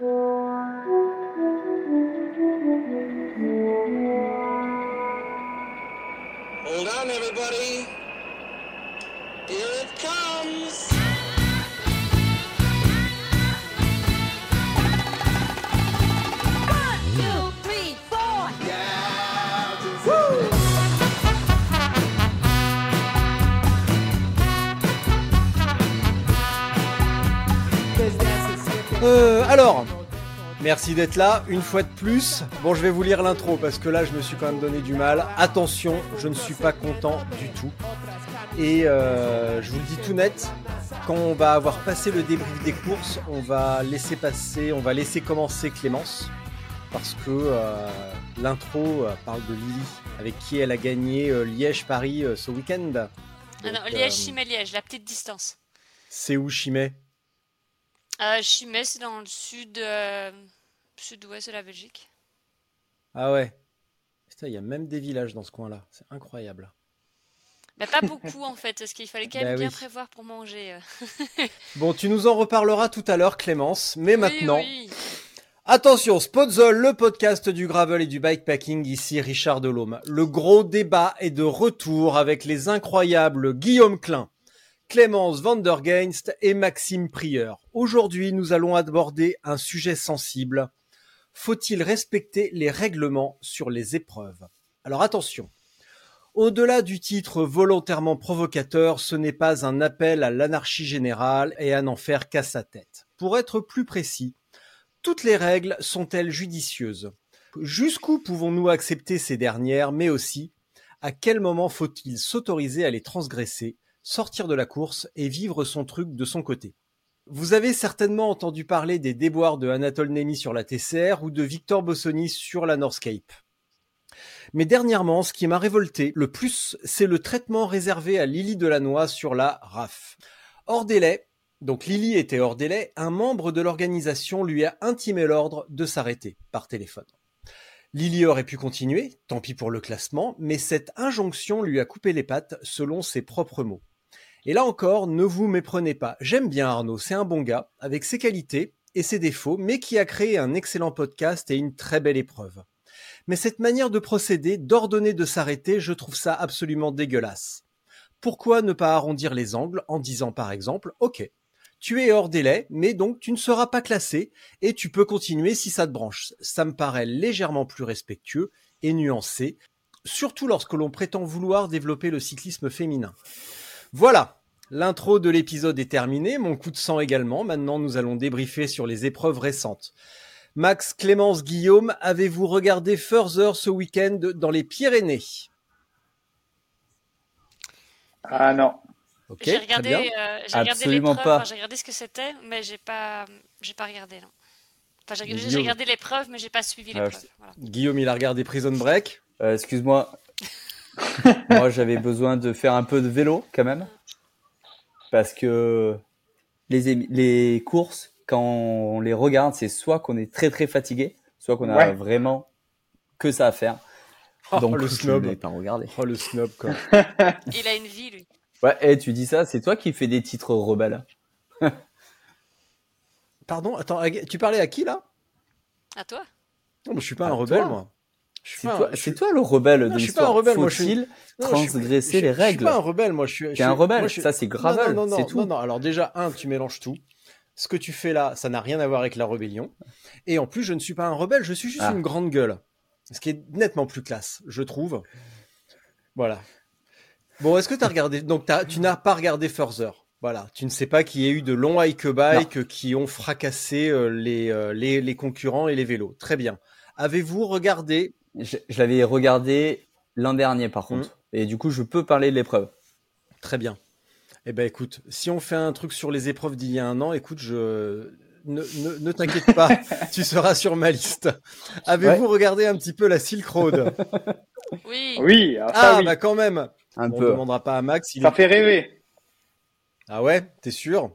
Hold on, everybody. Here it comes. One, two, three, four. Euh, alors, merci d'être là une fois de plus. Bon, je vais vous lire l'intro parce que là, je me suis quand même donné du mal. Attention, je ne suis pas content du tout. Et euh, je vous le dis tout net, quand on va avoir passé le débrief des courses, on va laisser passer, on va laisser commencer Clémence parce que euh, l'intro euh, parle de Lily avec qui elle a gagné euh, Liège-Paris ce week-end. Ah non, Donc, Liège, euh, Chimay, Liège, la petite distance. C'est où Chimay? Euh, Chimay, c'est dans le sud, euh, sud-ouest de la Belgique. Ah ouais. Putain, il y a même des villages dans ce coin-là. C'est incroyable. Mais pas beaucoup en fait, parce qu'il fallait quand même Bah bien oui. prévoir pour manger. euh. Bon, tu nous en reparleras tout à l'heure, Clémence. Mais Oui, maintenant, oui. attention, Spotzol, le podcast du gravel et du bikepacking. Ici, Richard Delhomme. Le gros débat est de retour avec les incroyables Guillaume Klein, Clémence Vandergeinst et Maxime Prieur. Aujourd'hui, nous allons aborder un sujet sensible. Faut-il respecter les règlements sur les épreuves? Alors attention. Au-delà du titre volontairement provocateur, ce n'est pas un appel à l'anarchie générale et à n'en faire qu'à sa tête. Pour être plus précis, toutes les règles sont-elles judicieuses? Jusqu'où pouvons-nous accepter ces dernières, mais aussi à quel moment faut-il s'autoriser à les transgresser, sortir de la course et vivre son truc de son côté Vous avez certainement entendu parler des déboires de Anatole Nemi sur la TCR ou de Victor Bossoni sur la Northscape. Mais dernièrement, ce qui m'a révolté le plus, c'est le traitement réservé à Lily Delannoy sur la RAF. Hors délai, donc Lily était hors délai, un membre de l'organisation lui a intimé l'ordre de s'arrêter par téléphone. Lily aurait pu continuer, tant pis pour le classement, mais cette injonction lui a coupé les pattes selon ses propres mots. Et là encore, ne vous méprenez pas. J'aime bien Arnaud, c'est un bon gars, avec ses qualités et ses défauts, mais qui a créé un excellent podcast et une très belle épreuve. Mais cette manière de procéder, d'ordonner de s'arrêter, je trouve ça absolument dégueulasse. Pourquoi ne pas arrondir les angles en disant par exemple, ok, tu es hors délai, mais donc tu ne seras pas classé et tu peux continuer si ça te branche. Ça me paraît légèrement plus respectueux et nuancé, surtout lorsque l'on prétend vouloir développer le cyclisme féminin. Voilà, l'intro de l'épisode est terminée, mon coup de sang également. Maintenant, nous allons débriefer sur les épreuves récentes. Max, Clémence, Guillaume, avez-vous regardé Further ce week-end dans les Pyrénées? Ah non. Ok, J'ai très regardé, bien. euh, j'ai regardé Absolument pas. enfin, j'ai regardé ce que c'était, mais j'ai pas, j'ai pas regardé non. Enfin, j'ai regardé l'épreuve, mais j'ai pas suivi Ah, l'épreuve. voilà. Guillaume, il a regardé Prison Break. Euh, Excuse-moi. Moi, j'avais besoin de faire un peu de vélo quand même. Parce que les, les courses, quand on les regarde, c'est soit qu'on est très très fatigué, soit qu'on a Ouais. vraiment que ça à faire. Oh, Donc, le snob. pas regardé. Oh, le snob, quoi. Il a une vie lui. Ouais, et tu dis ça, c'est toi qui fais des titres rebelles. Pardon, attends, tu parlais à qui, là? À toi Non, mais je suis pas À un rebelle, toi. moi. C'est toi, je toi le rebelle Non, de je suis pas un l'histoire. Faut-il Non, je suis- transgresser je- les Je suis règles pas un rebelle, moi. Je suis. T'es un rebelle, moi, je suis- ça, c'est Non, gravel, non, non, non, tout. Non, non, alors déjà, un, tu mélanges tout. Ce que tu fais là, ça n'a rien à voir avec la rébellion. Et en plus, je ne suis pas un rebelle, je suis juste Ah. une grande gueule. Ce qui est nettement plus classe, je trouve. Voilà. Bon, est-ce que tu as regardé Donc, tu n'as pas regardé Further. Voilà. Tu ne sais pas qu'il y a eu de longs hike bike qui ont fracassé euh, les, euh, les, les concurrents et les vélos. Très bien. Avez-vous regardé Je, je l'avais regardé l'an dernier par contre. Et du coup, je peux parler de l'épreuve. Très bien. Eh ben écoute, si on fait un truc sur les épreuves d'il y a un an, écoute, je ne, ne, ne t'inquiète pas, tu seras sur ma liste. Avez-vous regardé un petit peu la Silk Road? Oui. Oui, ah, Ah oui. bah quand même. Un on ne demandera pas à Max. Il ça est- fait rêver. Ah ouais, t'es sûr?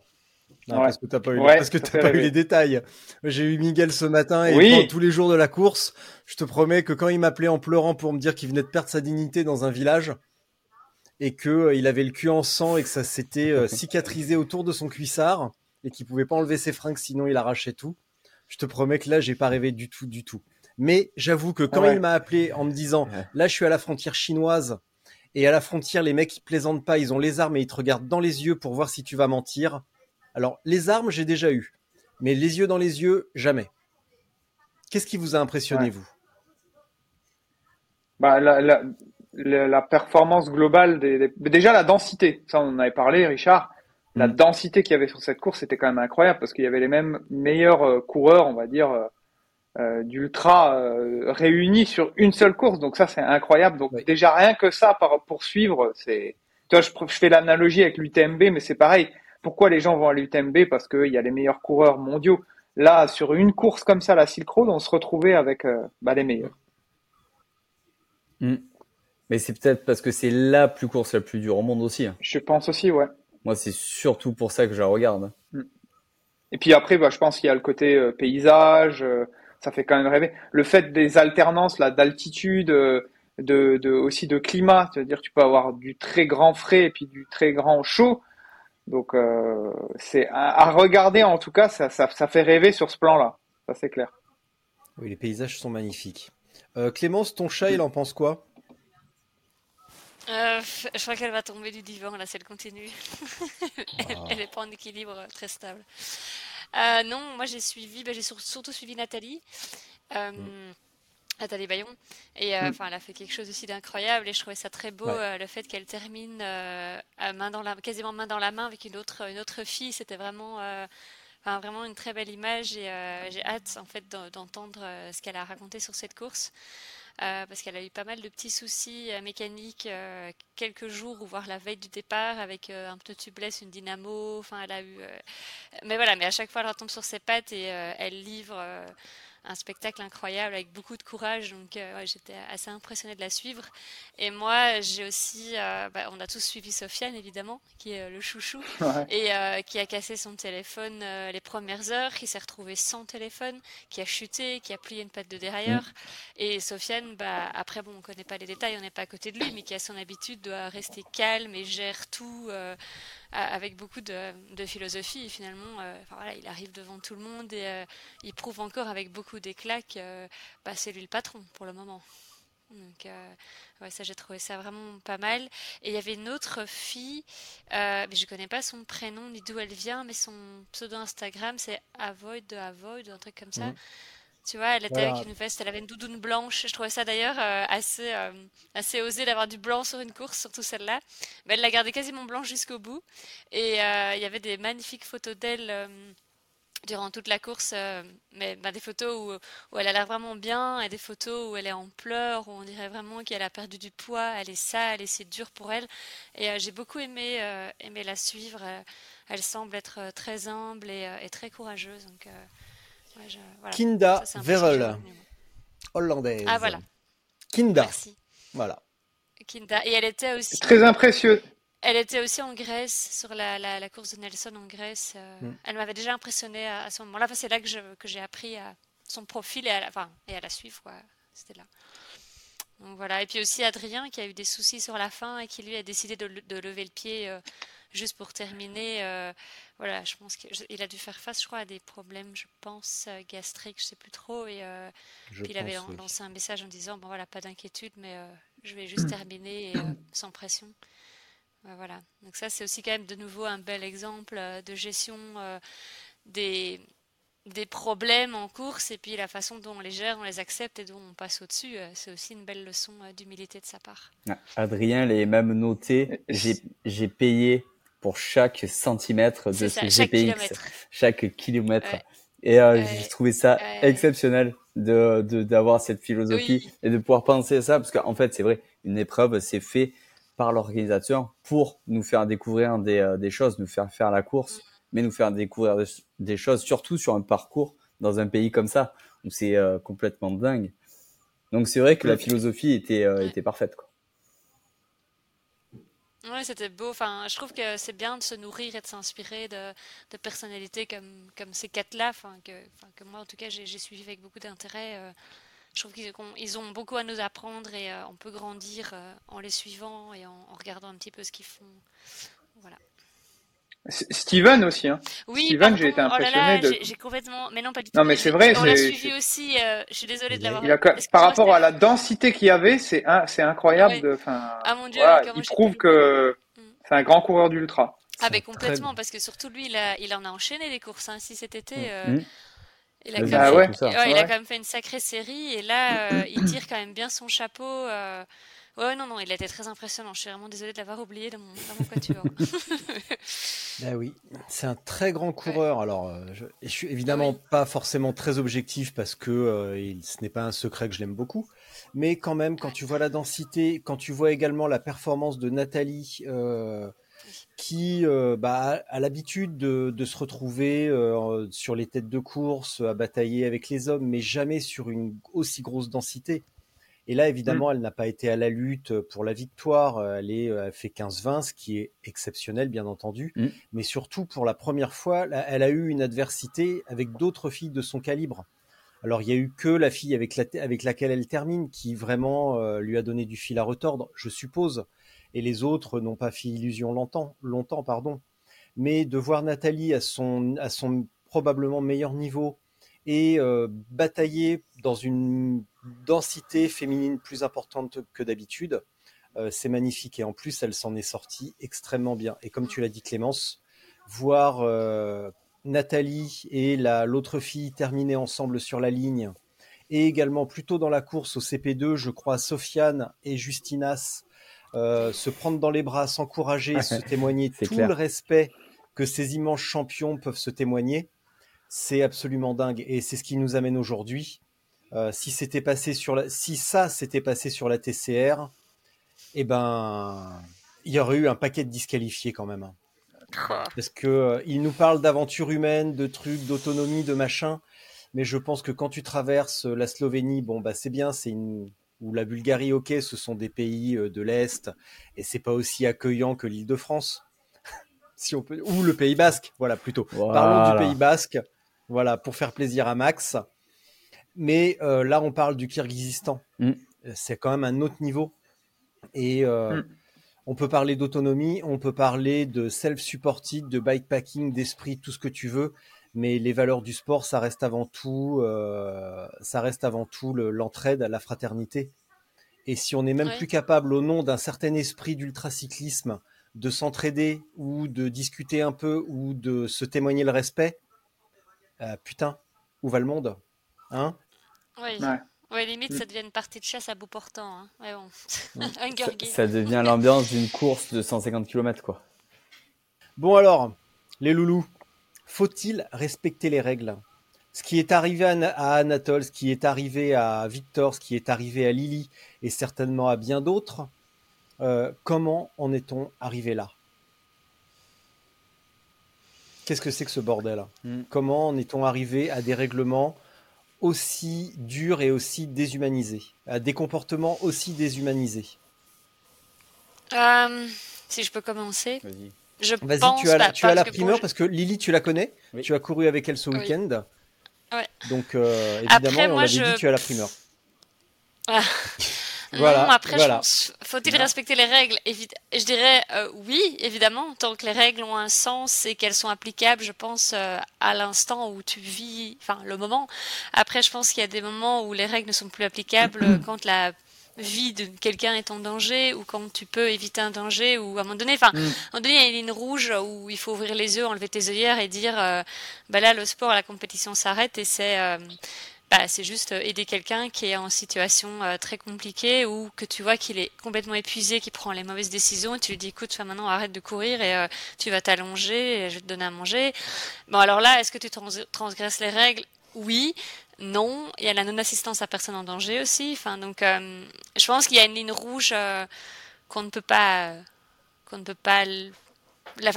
Non, Ouais. parce que t'as pas eu, Ouais, parce que pas eu les détails. J'ai eu Miguel ce matin et Oui. tous les jours de la course, je te promets que quand il m'appelait en pleurant pour me dire qu'il venait de perdre sa dignité dans un village et que euh, il avait le cul en sang et que ça s'était euh, cicatrisé autour de son cuissard et qu'il pouvait pas enlever ses fringues sinon il arrachait tout. Je te promets que là, j'ai pas rêvé du tout, du tout. Mais j'avoue que quand Ouais. il m'a appelé en me disant, là, je suis à la frontière chinoise et à la frontière, les mecs, ils plaisantent pas, ils ont les armes et ils te regardent dans les yeux pour voir si tu vas mentir. Alors, les armes, j'ai déjà eu. Mais les yeux dans les yeux, jamais. Qu'est-ce qui vous a impressionné, Ouais. vous? Bah, la, la, la, la performance globale des, des- déjà la densité. Ça, on en avait parlé, Richard. La Mm. densité qu'il y avait sur cette course, c'était quand même incroyable parce qu'il y avait les mêmes meilleurs euh, coureurs, on va dire, euh, euh, d'ultra euh, réunis sur une seule course. Donc ça, c'est incroyable. Donc Oui. déjà rien que ça par poursuivre, c'est. Tu vois, je, pr- je fais l'analogie avec l'UTMB, mais c'est pareil. Pourquoi les gens vont à l'UTMB Parce qu'il y a les meilleurs coureurs mondiaux. Là, sur une course comme ça, la Silk Road, on se retrouvait avec euh, bah, les meilleurs. Mm. Mais c'est peut-être parce que c'est la plus course la plus dure au monde aussi. hein. Je pense aussi, ouais. Moi, c'est surtout pour ça que je la regarde. Et puis après, bah, je pense qu'il y a le côté euh, paysage, euh, ça fait quand même rêver. Le fait des alternances là d'altitude, euh, de, de aussi de climat, c'est-à-dire tu peux avoir du très grand frais et puis du très grand chaud. Donc euh, c'est à, à regarder en tout cas, ça, ça, ça fait rêver sur ce plan-là, ça c'est clair. Oui, les paysages sont magnifiques. Euh, Clémence, ton chat, il en pense quoi? Euh, je crois qu'elle va tomber du divan là si elle continue. elle, elle est pas en équilibre très stable. Euh, non, moi j'ai suivi, bah, j'ai sur- surtout suivi Nathalie. Euh, Nathalie Bayon. Et euh, Mm. elle a fait quelque chose aussi d'incroyable et je trouvais ça très beau Ouais. euh, le fait qu'elle termine euh, à main dans la, quasiment main dans la main avec une autre, une autre fille. C'était vraiment, euh, enfin, vraiment une très belle image et j'ai hâte en fait d'en- d'entendre ce qu'elle a raconté sur cette course. Parce qu'elle a eu pas mal de petits soucis mécaniques quelques jours ou voire la veille du départ avec un pneu tubeless, une dynamo. Enfin, elle a eu. Mais voilà, mais à chaque fois elle retombe sur ses pattes et elle livre un spectacle incroyable avec beaucoup de courage. Donc euh, ouais, j'étais assez impressionnée de la suivre. Et moi, j'ai aussi. euh, bah, on a tous suivi Sofiane évidemment, qui est euh, le chouchou Ouais. et qui a cassé son téléphone les premières heures, qui s'est retrouvé sans téléphone, qui a chuté, qui a plié une patte de derrière. Et Sofiane, bah, après, bon, on connaît pas les détails, on n'est pas à côté de lui, mais qui a son habitude doit rester calme et gère tout avec beaucoup de, philosophie. Finalement, euh, enfin, voilà, il arrive devant tout le monde et euh, il prouve encore avec beaucoup d'éclat que bah, c'est lui le patron pour le moment. Donc, euh, ouais, ça, j'ai trouvé ça vraiment pas mal. Et il y avait une autre fille, euh, mais je connais pas son prénom ni d'où elle vient, mais son pseudo Instagram, c'est Avoid de Avoid, un truc comme ça. Mhm. Tu vois, elle était Voilà. avec une veste, elle avait une doudoune blanche. Je trouvais ça d'ailleurs euh, assez, euh, assez osé d'avoir du blanc sur une course, surtout celle-là. Mais elle l'a gardée quasiment blanche jusqu'au bout. Et euh, il y avait des magnifiques photos d'elle durant toute la course, euh, mais bah, des photos où, où elle a l'air vraiment bien et des photos où elle est en pleurs, où on dirait vraiment qu'elle a perdu du poids, elle est sale et c'est dur pour elle. Et euh, j'ai beaucoup aimé, euh, aimé la suivre. elle semble être très humble et, et très courageuse. Donc, ouais, je- voilà. Kinda moi. hollandaise. Ah voilà, Kinda, merci. voilà. Kinda. Et elle était aussi, Très imprécieux. elle était aussi en Grèce, sur la, la, la course de Nelson en Grèce. euh, Mm. Elle m'avait déjà impressionnée à, à ce moment-là. Enfin, c'est là que je- que j'ai appris à son profil et à la, enfin, et à la suivre. quoi. C'était là. Donc voilà. Et puis aussi Adrien qui a eu des soucis sur la fin et qui lui a décidé de lever le pied euh, juste pour terminer. euh, voilà, je pense qu'il a dû faire face, je crois, à des problèmes, je pense, euh, gastriques, je sais plus trop. Et euh, puis il avait oui. lancé un message en disant bon voilà, pas d'inquiétude, mais euh, je vais juste terminer et, euh, sans pression. Voilà. Donc ça, c'est aussi quand même de nouveau un bel exemple euh, de gestion euh, des, des problèmes en course et puis la façon dont on les gère, on les accepte et dont on passe au-dessus. c'est aussi une belle leçon d'humilité de sa part. Ah, Adrien les même noté. J'ai payé pour chaque centimètre de ce chaque GPX, kilomètre. chaque kilomètre. Ouais. Et euh, Ouais. j'ai trouvé ça Ouais. exceptionnel de de- d'avoir cette philosophie Oui. et de pouvoir penser à ça parce qu'en fait c'est vrai une épreuve c'est fait par l'organisateur pour nous faire découvrir des, euh, des, choses, nous faire faire la course, mais nous faire découvrir des, choses, surtout sur un parcours dans un pays comme ça, où c'est euh, complètement dingue. Donc c'est vrai que la philosophie était, euh, était parfaite. Quoi. Oui, c'était beau. Enfin, je trouve que c'est bien de se nourrir et de s'inspirer de, de, personnalités comme, comme ces quatre-là, enfin, que, que moi, en tout cas, j'ai suivi avec beaucoup d'intérêt je trouve qu'ils ont beaucoup à nous apprendre et euh, on peut grandir euh, en les suivant et en, regardant un petit peu ce qu'ils font. Steven aussi. Hein. Oui, Steven, j'ai été oh impressionné. de... J'ai complètement. Mais non, pas du tout. Non, mais c'est vrai. On l'a suivi aussi. Euh, je suis désolée de l'avoir. Par rapport à la densité qu'il y avait, c'est c'est incroyable. De... Enfin, ah mon dieu. Voilà, il prouve que mm. c'est un grand coureur d'ultra. Ah, mais complètement, parce que surtout lui, il, a, il en a enchaîné des courses. Hein. Si cet été, mm. Il a, quand ah même, fait, ouais, il a quand même fait une sacrée série et là, euh, il tire quand même bien son chapeau. Euh... Ouais, non, non, il a été très impressionnant. Je suis vraiment désolée de l'avoir oublié dans mon, dans mon quatuor. ben oui, c'est un très grand coureur. Alors, euh, je, je suis évidemment oui. pas forcément très objectif parce que euh, il, ce n'est pas un secret que je l'aime beaucoup. Mais quand même, quand tu vois la densité, quand tu vois également la performance de Nathalie, euh, qui euh, bah, a l'habitude de, de, se retrouver euh, sur les têtes de course, à batailler avec les hommes, mais jamais sur une aussi grosse densité. Et là, évidemment, mmh. elle n'a pas été à la lutte pour la victoire. Elle, est, elle fait 15-20, ce qui est exceptionnel, bien entendu. Mmh. Mais surtout, pour la première fois, elle a eu une adversité avec d'autres filles de son calibre. Alors, il y a eu que la fille avec, la, avec laquelle elle termine qui vraiment euh, lui a donné du fil à retordre, je suppose et les autres n'ont pas fait illusion longtemps, longtemps pardon. Mais de voir Nathalie à son, à son probablement meilleur niveau et euh, batailler dans une densité féminine plus importante que d'habitude, euh, c'est magnifique. Et en plus, elle s'en est sortie extrêmement bien. Et comme tu l'as dit, Clémence, voir euh, Nathalie et l'autre fille terminer ensemble sur la ligne, et également plutôt dans la course au CP2, je crois, Sofiane et Justinas se prendre dans les bras, s'encourager, se témoigner tout clair. le respect que ces immenses champions peuvent se témoigner, c'est absolument dingue. Et c'est ce qui nous amène aujourd'hui. Euh, si c'était passé sur la, si ça s'était passé sur la TCR, eh ben, il y aurait eu un paquet de disqualifiés quand même. Parce que euh, il nous parle d'aventure humaine, de trucs, d'autonomie, de machin. Mais je pense que quand tu traverses la Slovénie, bon bah c'est bien, c'est une ou la Bulgarie, ok, ce sont des pays euh, de l'Est, et c'est pas aussi accueillant que l'île de France. si on peut, ou le Pays Basque, voilà, plutôt. Voilà. Parlons du Pays Basque, voilà, pour faire plaisir à Max. Mais euh, là, on parle du Kirghizistan. Mm. C'est quand même un autre niveau. Et euh, mm. on peut parler d'autonomie, on peut parler de self-supported, de bikepacking, d'esprit, tout ce que tu veux mais les valeurs du sport, ça reste avant tout, euh, ça reste avant tout l'entraide, la fraternité. Et si on n'est même Ouais. plus capable, au nom d'un certain esprit d'ultracyclisme, de s'entraider ou de discuter un peu ou de se témoigner le respect, euh, putain, où va le monde Hein? Oui. Ouais. Ouais, limite, ça devient une partie de chasse à bout portant. Hein. Ouais, bon. Hunger Ça, devient l'ambiance d'une course de 150 km, quoi. Bon alors, les loulous, faut-il respecter les règles? Ce qui est arrivé à Anatole, ce qui est arrivé à Victor, ce qui est arrivé à Lily et certainement à bien d'autres, euh, comment en est-on arrivé là? Qu'est-ce que c'est que ce bordel? Mm. Comment en est-on arrivé à des règlements aussi durs et aussi déshumanisés, à des comportements aussi déshumanisés? Euh, si je peux commencer. Vas-y. Je Vas-y, pense tu as, la- tu as la parce que primeur parce que Lily, tu la connais. Oui. Tu as couru avec elle ce Oui. week-end. Ouais. Donc, euh, évidemment, Après, on moi, l'avait je- dit, tu as la primeur. Ah. Voilà, non, après, voilà. je pense, faut-il Voilà. respecter les règles? Je dirais euh, oui, évidemment, tant que les règles ont un sens et qu'elles sont applicables, je pense, euh, à l'instant où tu vis, enfin, le moment. Après, je pense qu'il y a des moments où les règles ne sont plus applicables euh, quand la vie de quelqu'un est en danger ou quand tu peux éviter un danger ou à un moment donné, enfin, Mm. à un moment donné, il y a une ligne rouge où il faut ouvrir les yeux, enlever tes œillères et dire, euh, bah là, le sport, la compétition s'arrête et c'est bah, c'est juste euh, aider quelqu'un qui est en situation euh, très compliquée ou que tu vois qu'il est complètement épuisé, qui prend les mauvaises décisions et tu lui dis écoute, maintenant arrête de courir et euh, tu vas t'allonger et je vais te donner à manger. Bon alors là, est-ce que tu trans- transgresses les règles? Oui. Non, il y a la non-assistance à personne en danger aussi. Enfin, donc, je pense qu'il y a une ligne rouge qu'on ne peut pas, qu'on ne peut pas, la,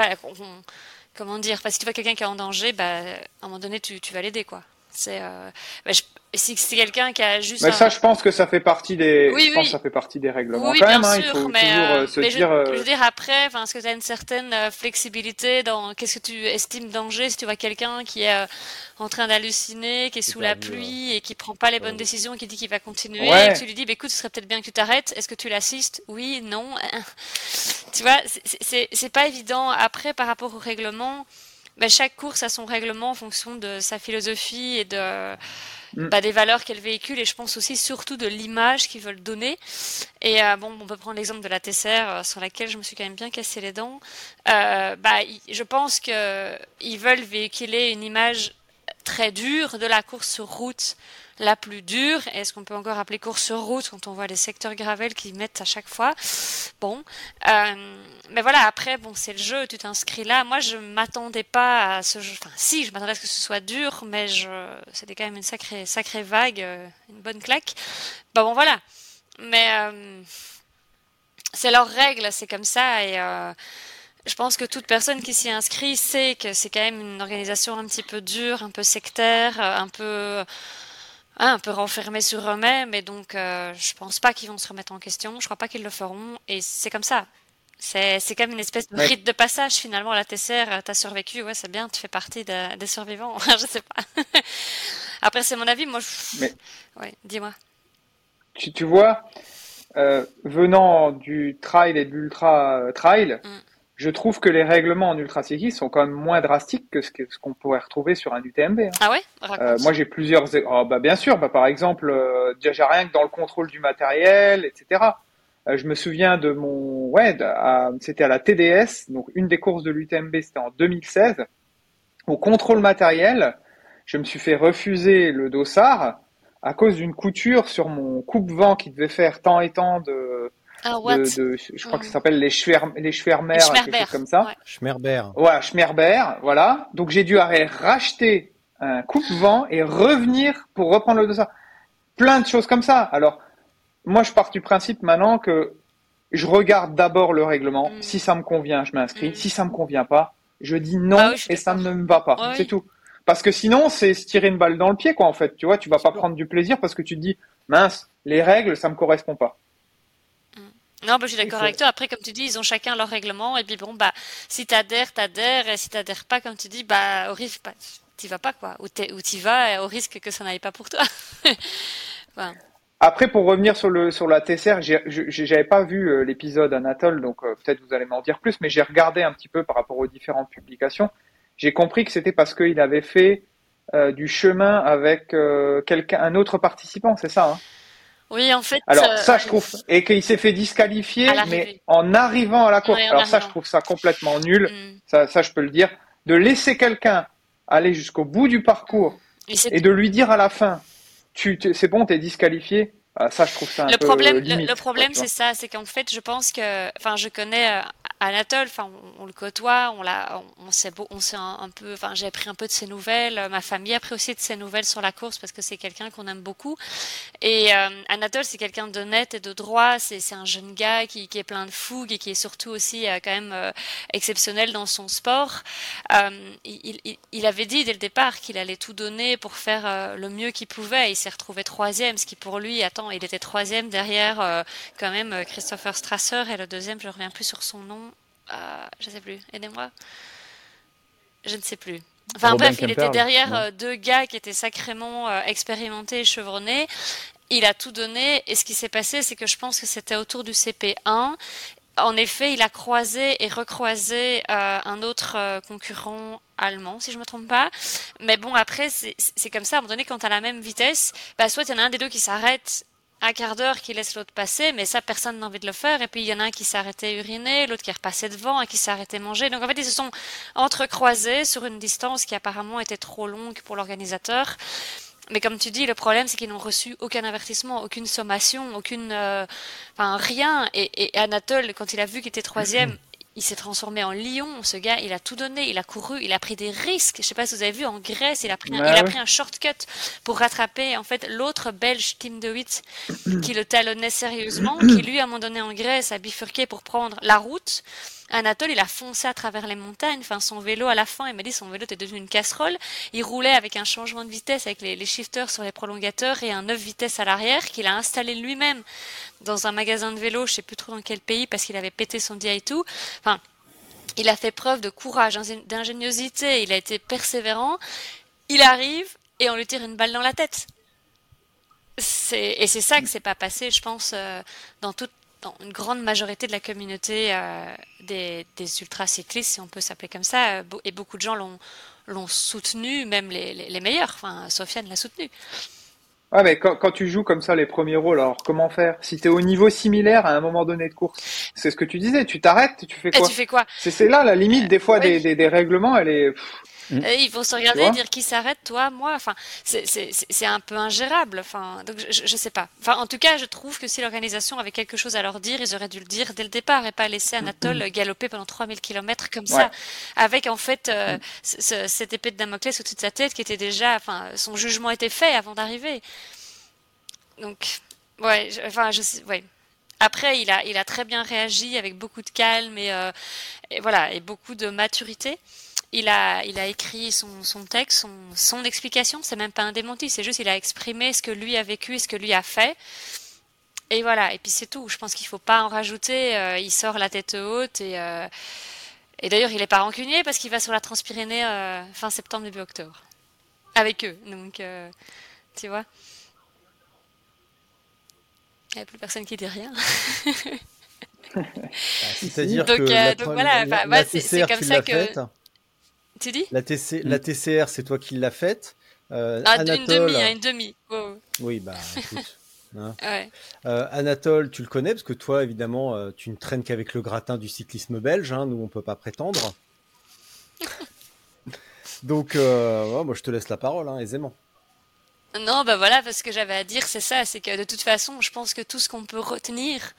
comment dire, enfin, si tu vois quelqu'un qui est en danger, bah, à un moment donné, tu, tu vas l'aider, quoi. C'est, euh, bah, si c'est quelqu'un qui a juste. Mais ça, je pense que ça fait partie des. je pense que ça fait partie des règlements quand même. Hein, il faut mais, toujours euh, se mais dire. Je, je, veux dire après, enfin, est-ce que tu as une certaine euh, flexibilité dans qu'est-ce que tu estimes danger si tu vois quelqu'un qui est en train d'halluciner, qui est sous la pluie et qui prend pas les bonnes décisions, et qui dit qu'il va continuer, et que tu lui dis, bah, écoute, ce serait peut-être bien que tu t'arrêtes. Est-ce que tu l'assistes? Oui, non. tu vois, c'est pas évident. Après, par rapport au règlement bah, chaque course a son règlement en fonction de sa philosophie et de, mm. bah, des valeurs qu'elle véhicule et je pense aussi surtout de l'image qu'ils veulent donner. Et euh, bon, on peut prendre l'exemple de la TCR euh, sur laquelle je me suis quand même bien cassé les dents. Euh, bah, je pense qu'ils veulent véhiculer une image très dure de la course sur route la plus dure. Est-ce qu'on peut encore appeler course sur route quand on voit les secteurs gravel qui mettent à chaque fois? Bon, euh, mais voilà. Après, bon, c'est le jeu. Tu t'inscris là. Moi, je m'attendais pas à ce jeu. Enfin, si, je m'attendais à ce que ce soit dur, mais je... c'était quand même une sacrée, sacrée vague, euh, une bonne claque. Bah, bon, voilà. Mais euh, c'est leur règle, c'est comme ça et je pense que toute personne qui s'y inscrit sait que c'est quand même une organisation un petit peu dure, un peu sectaire, un peu ah, un peu renfermés sur eux-mêmes et donc euh, je pense pas qu'ils vont se remettre en question. Je crois pas qu'ils le feront et c'est comme ça. C'est c'est comme une espèce de rite de passage finalement. La TCR, t'as survécu, ouais, c'est bien, tu fais partie des survivants. je sais pas. Après, c'est mon avis. Moi, je... Mais... ouais, dis-moi. Tu, tu vois, euh, venant du trail et de l'ultra trail, mm je trouve que les règlements en ultra sont quand même moins drastiques que ce qu'on pourrait retrouver sur un UTMB. Hein. Ah ouais? Euh, Moi, j'ai plusieurs. Oh, bah, bien sûr, bah, par exemple, euh, déjà rien que dans le contrôle du matériel, etc. Euh, je me souviens de mon. Ouais, c'était à la TDS, donc une des courses de l'UTMB, c'était en 2016. Au contrôle matériel, je me suis fait refuser le dossard à cause d'une couture sur mon coupe-vent qui devait faire tant et tant de ah, de, je crois que ça s'appelle les, Schwer, les Schwermer, quelque chose comme ça. Ouais. Schmerber. Voilà, Schmerber, voilà. Donc j'ai dû racheter un coupe-vent et revenir pour reprendre le dossard. Plein de choses comme ça. Alors, moi, je pars du principe maintenant que je regarde d'abord le règlement. Mm. Si ça me convient, je m'inscris. Mm. Si ça me convient pas, je dis non ah et ça ne me va pas. c'est tout. Parce que sinon, c'est se tirer une balle dans le pied, quoi, en fait. Tu vois, tu vas pas prendre du plaisir parce que tu te dis, mince, les règles, ça me correspond pas. Non, bah, je suis d'accord avec toi. Après, comme tu dis, ils ont chacun leur règlement. Et puis bon, bah, si t'adhères, t'adhères. Et si t'adhères pas, comme tu dis, bah, au risque, bah, t'y vas pas, quoi. Ou t'y vas, au risque que ça n'aille pas pour toi. Après, pour revenir sur le sur la TCR, j'avais pas vu euh, l'épisode Anatole, donc euh, peut-être vous allez m'en dire plus, mais j'ai regardé un petit peu par rapport aux différentes publications. J'ai compris que c'était parce qu'il avait fait euh, du chemin avec quelqu'un, un autre participant, c'est ça hein? Oui, en fait. Alors ça, je trouve, et qu'il s'est fait disqualifier, mais en arrivant à la course. Alors ça, je trouve ça complètement nul. Mm. Ça, ça, je peux le dire. De laisser quelqu'un aller jusqu'au bout du parcours et, de lui dire à la fin, tu, c'est bon, t'es disqualifié. Ah, ça, je trouve ça un le peu problème, limite, le, problème, c'est ça, c'est qu'en fait, je pense que, enfin, je connais euh, Anatole, enfin, on, le côtoie, on l'a, on, sait, on sait un, peu, enfin, j'ai appris un peu de ses nouvelles, ma famille a pris aussi de ses nouvelles sur la course parce que c'est quelqu'un qu'on aime beaucoup. Et euh, Anatole, c'est quelqu'un d'honnête et de droit, c'est, c'est un jeune gars qui, qui est plein de fougue et qui est surtout aussi euh, quand même euh, exceptionnel dans son sport. Il, il, il, avait dit dès le départ qu'il allait tout donner pour faire le mieux qu'il pouvait. Il s'est retrouvé troisième, ce qui pour lui, attends, il était troisième derrière quand même Christopher Strasser et le deuxième, je reviens plus sur son nom. Euh, je sais plus, aidez-moi. Je ne sais plus. Enfin bref, il était derrière euh, deux gars qui étaient sacrément euh, expérimentés et chevronnés. Il a tout donné et ce qui s'est passé, c'est que je pense que c'était autour du CP1 en effet, il a croisé et recroisé un autre concurrent allemand, si je me trompe pas. Mais bon, après, c'est comme ça. À un moment donné, quand tu as la même vitesse, bah, soit il y en a un des deux qui s'arrête un quart d'heure qui laisse l'autre passer, mais ça, personne n'a envie de le faire. Et puis, il y en a un qui s'est arrêté uriner, l'autre qui est repassé devant, un qui s'est arrêté manger. Donc, en fait, ils se sont entrecroisés sur une distance qui apparemment était trop longue pour l'organisateur. Mais comme tu dis, le problème, c'est qu'ils n'ont reçu aucun avertissement, aucune sommation, aucune, euh, enfin, rien. Et, et, Anatole, quand il a vu qu'il était troisième, il s'est transformé en lion. Ce gars, il a tout donné, il a couru, il a pris des risques. Je sais pas si vous avez vu en Grèce, il a pris, un, Ouais, il a pris un shortcut pour rattraper en fait l'autre Belge Tim De Witt qui le talonnait sérieusement, qui lui à un moment donné en Grèce a bifurqué pour prendre la route. Anatole, il a foncé à travers les montagnes. Enfin, son vélo à la fin, il m'a dit son vélo était devenu une casserole. Il roulait avec un changement de vitesse avec les, shifters sur les prolongateurs et un 9 vitesses à l'arrière qu'il a installé lui-même dans un magasin de vélo, je sais plus trop dans quel pays, parce qu'il avait pété son dia et tout. Enfin, il a fait preuve de courage, d'ingé- d'ingéniosité, il a été persévérant. Il arrive et on lui tire une balle dans la tête. Et c'est ça que c'est pas passé, je pense, euh, dans toute, dans une grande majorité de la communauté euh, des, des ultracyclistes, si on peut s'appeler comme ça. euh, Et beaucoup de gens l'ont, soutenu, même les, les, les meilleurs. Enfin, Sofiane l'a soutenu. Ouais, mais quand, quand tu joues comme ça les premiers rôles, alors comment faire? Si tu es au niveau similaire à un moment donné de course, c'est ce que tu disais, tu t'arrêtes, tu fais Et quoi? tu fais quoi? C'est là la limite des fois ouais. des, des, des règlements, elle est. pff, Euh, ils vont se regarder et dire qui s'arrête, toi, moi. Enfin, c'est un peu ingérable. Enfin, donc je, je- sais pas. Enfin, en tout cas, je trouve que si l'organisation avait quelque chose à leur dire, ils auraient dû le dire dès le départ et pas laisser Anatole galoper pendant 3000 km comme ça, avec en fait euh, ce- cette épée de Damoclès au-dessus de sa tête qui était déjà, enfin, son jugement était fait avant d'arriver. Donc, ouais, je- enfin, je sais, ouais. Après, il a, il a très bien réagi avec beaucoup de calme et, euh, et voilà, et beaucoup de maturité. Il a, il a écrit son, son texte, son, son explication. C'est même pas un démenti, c'est juste il a exprimé ce que lui a vécu et ce que lui a fait. Et voilà, et puis c'est tout. Je pense qu'il faut pas en rajouter. euh, il sort la tête haute et, euh, et d'ailleurs il est pas rancunier parce qu'il va sur la Transpyrénée euh, fin septembre début octobre avec eux. Donc tu vois, il n'y a plus personne qui dit rien. C'est-à-dire Donc, que la, donc voilà, la- la c'est- comme ça que- faite. Tu dis? La, TC, Mm. la TCR, c'est toi qui l'as faite. Euh, Ah, une Anatole, demi, hein, une demi. Oh, oui, bah écoute. ouais. Euh, Anatole, tu le connais parce que toi, évidemment, euh, tu ne traînes qu'avec le gratin du cyclisme belge. hein, nous, on peut pas prétendre. Donc, euh, ouais, moi, je te laisse la parole, hein, aisément. Non, bah voilà, parce que j'avais à dire, c'est ça, c'est que de toute façon, je pense que tout ce qu'on peut retenir,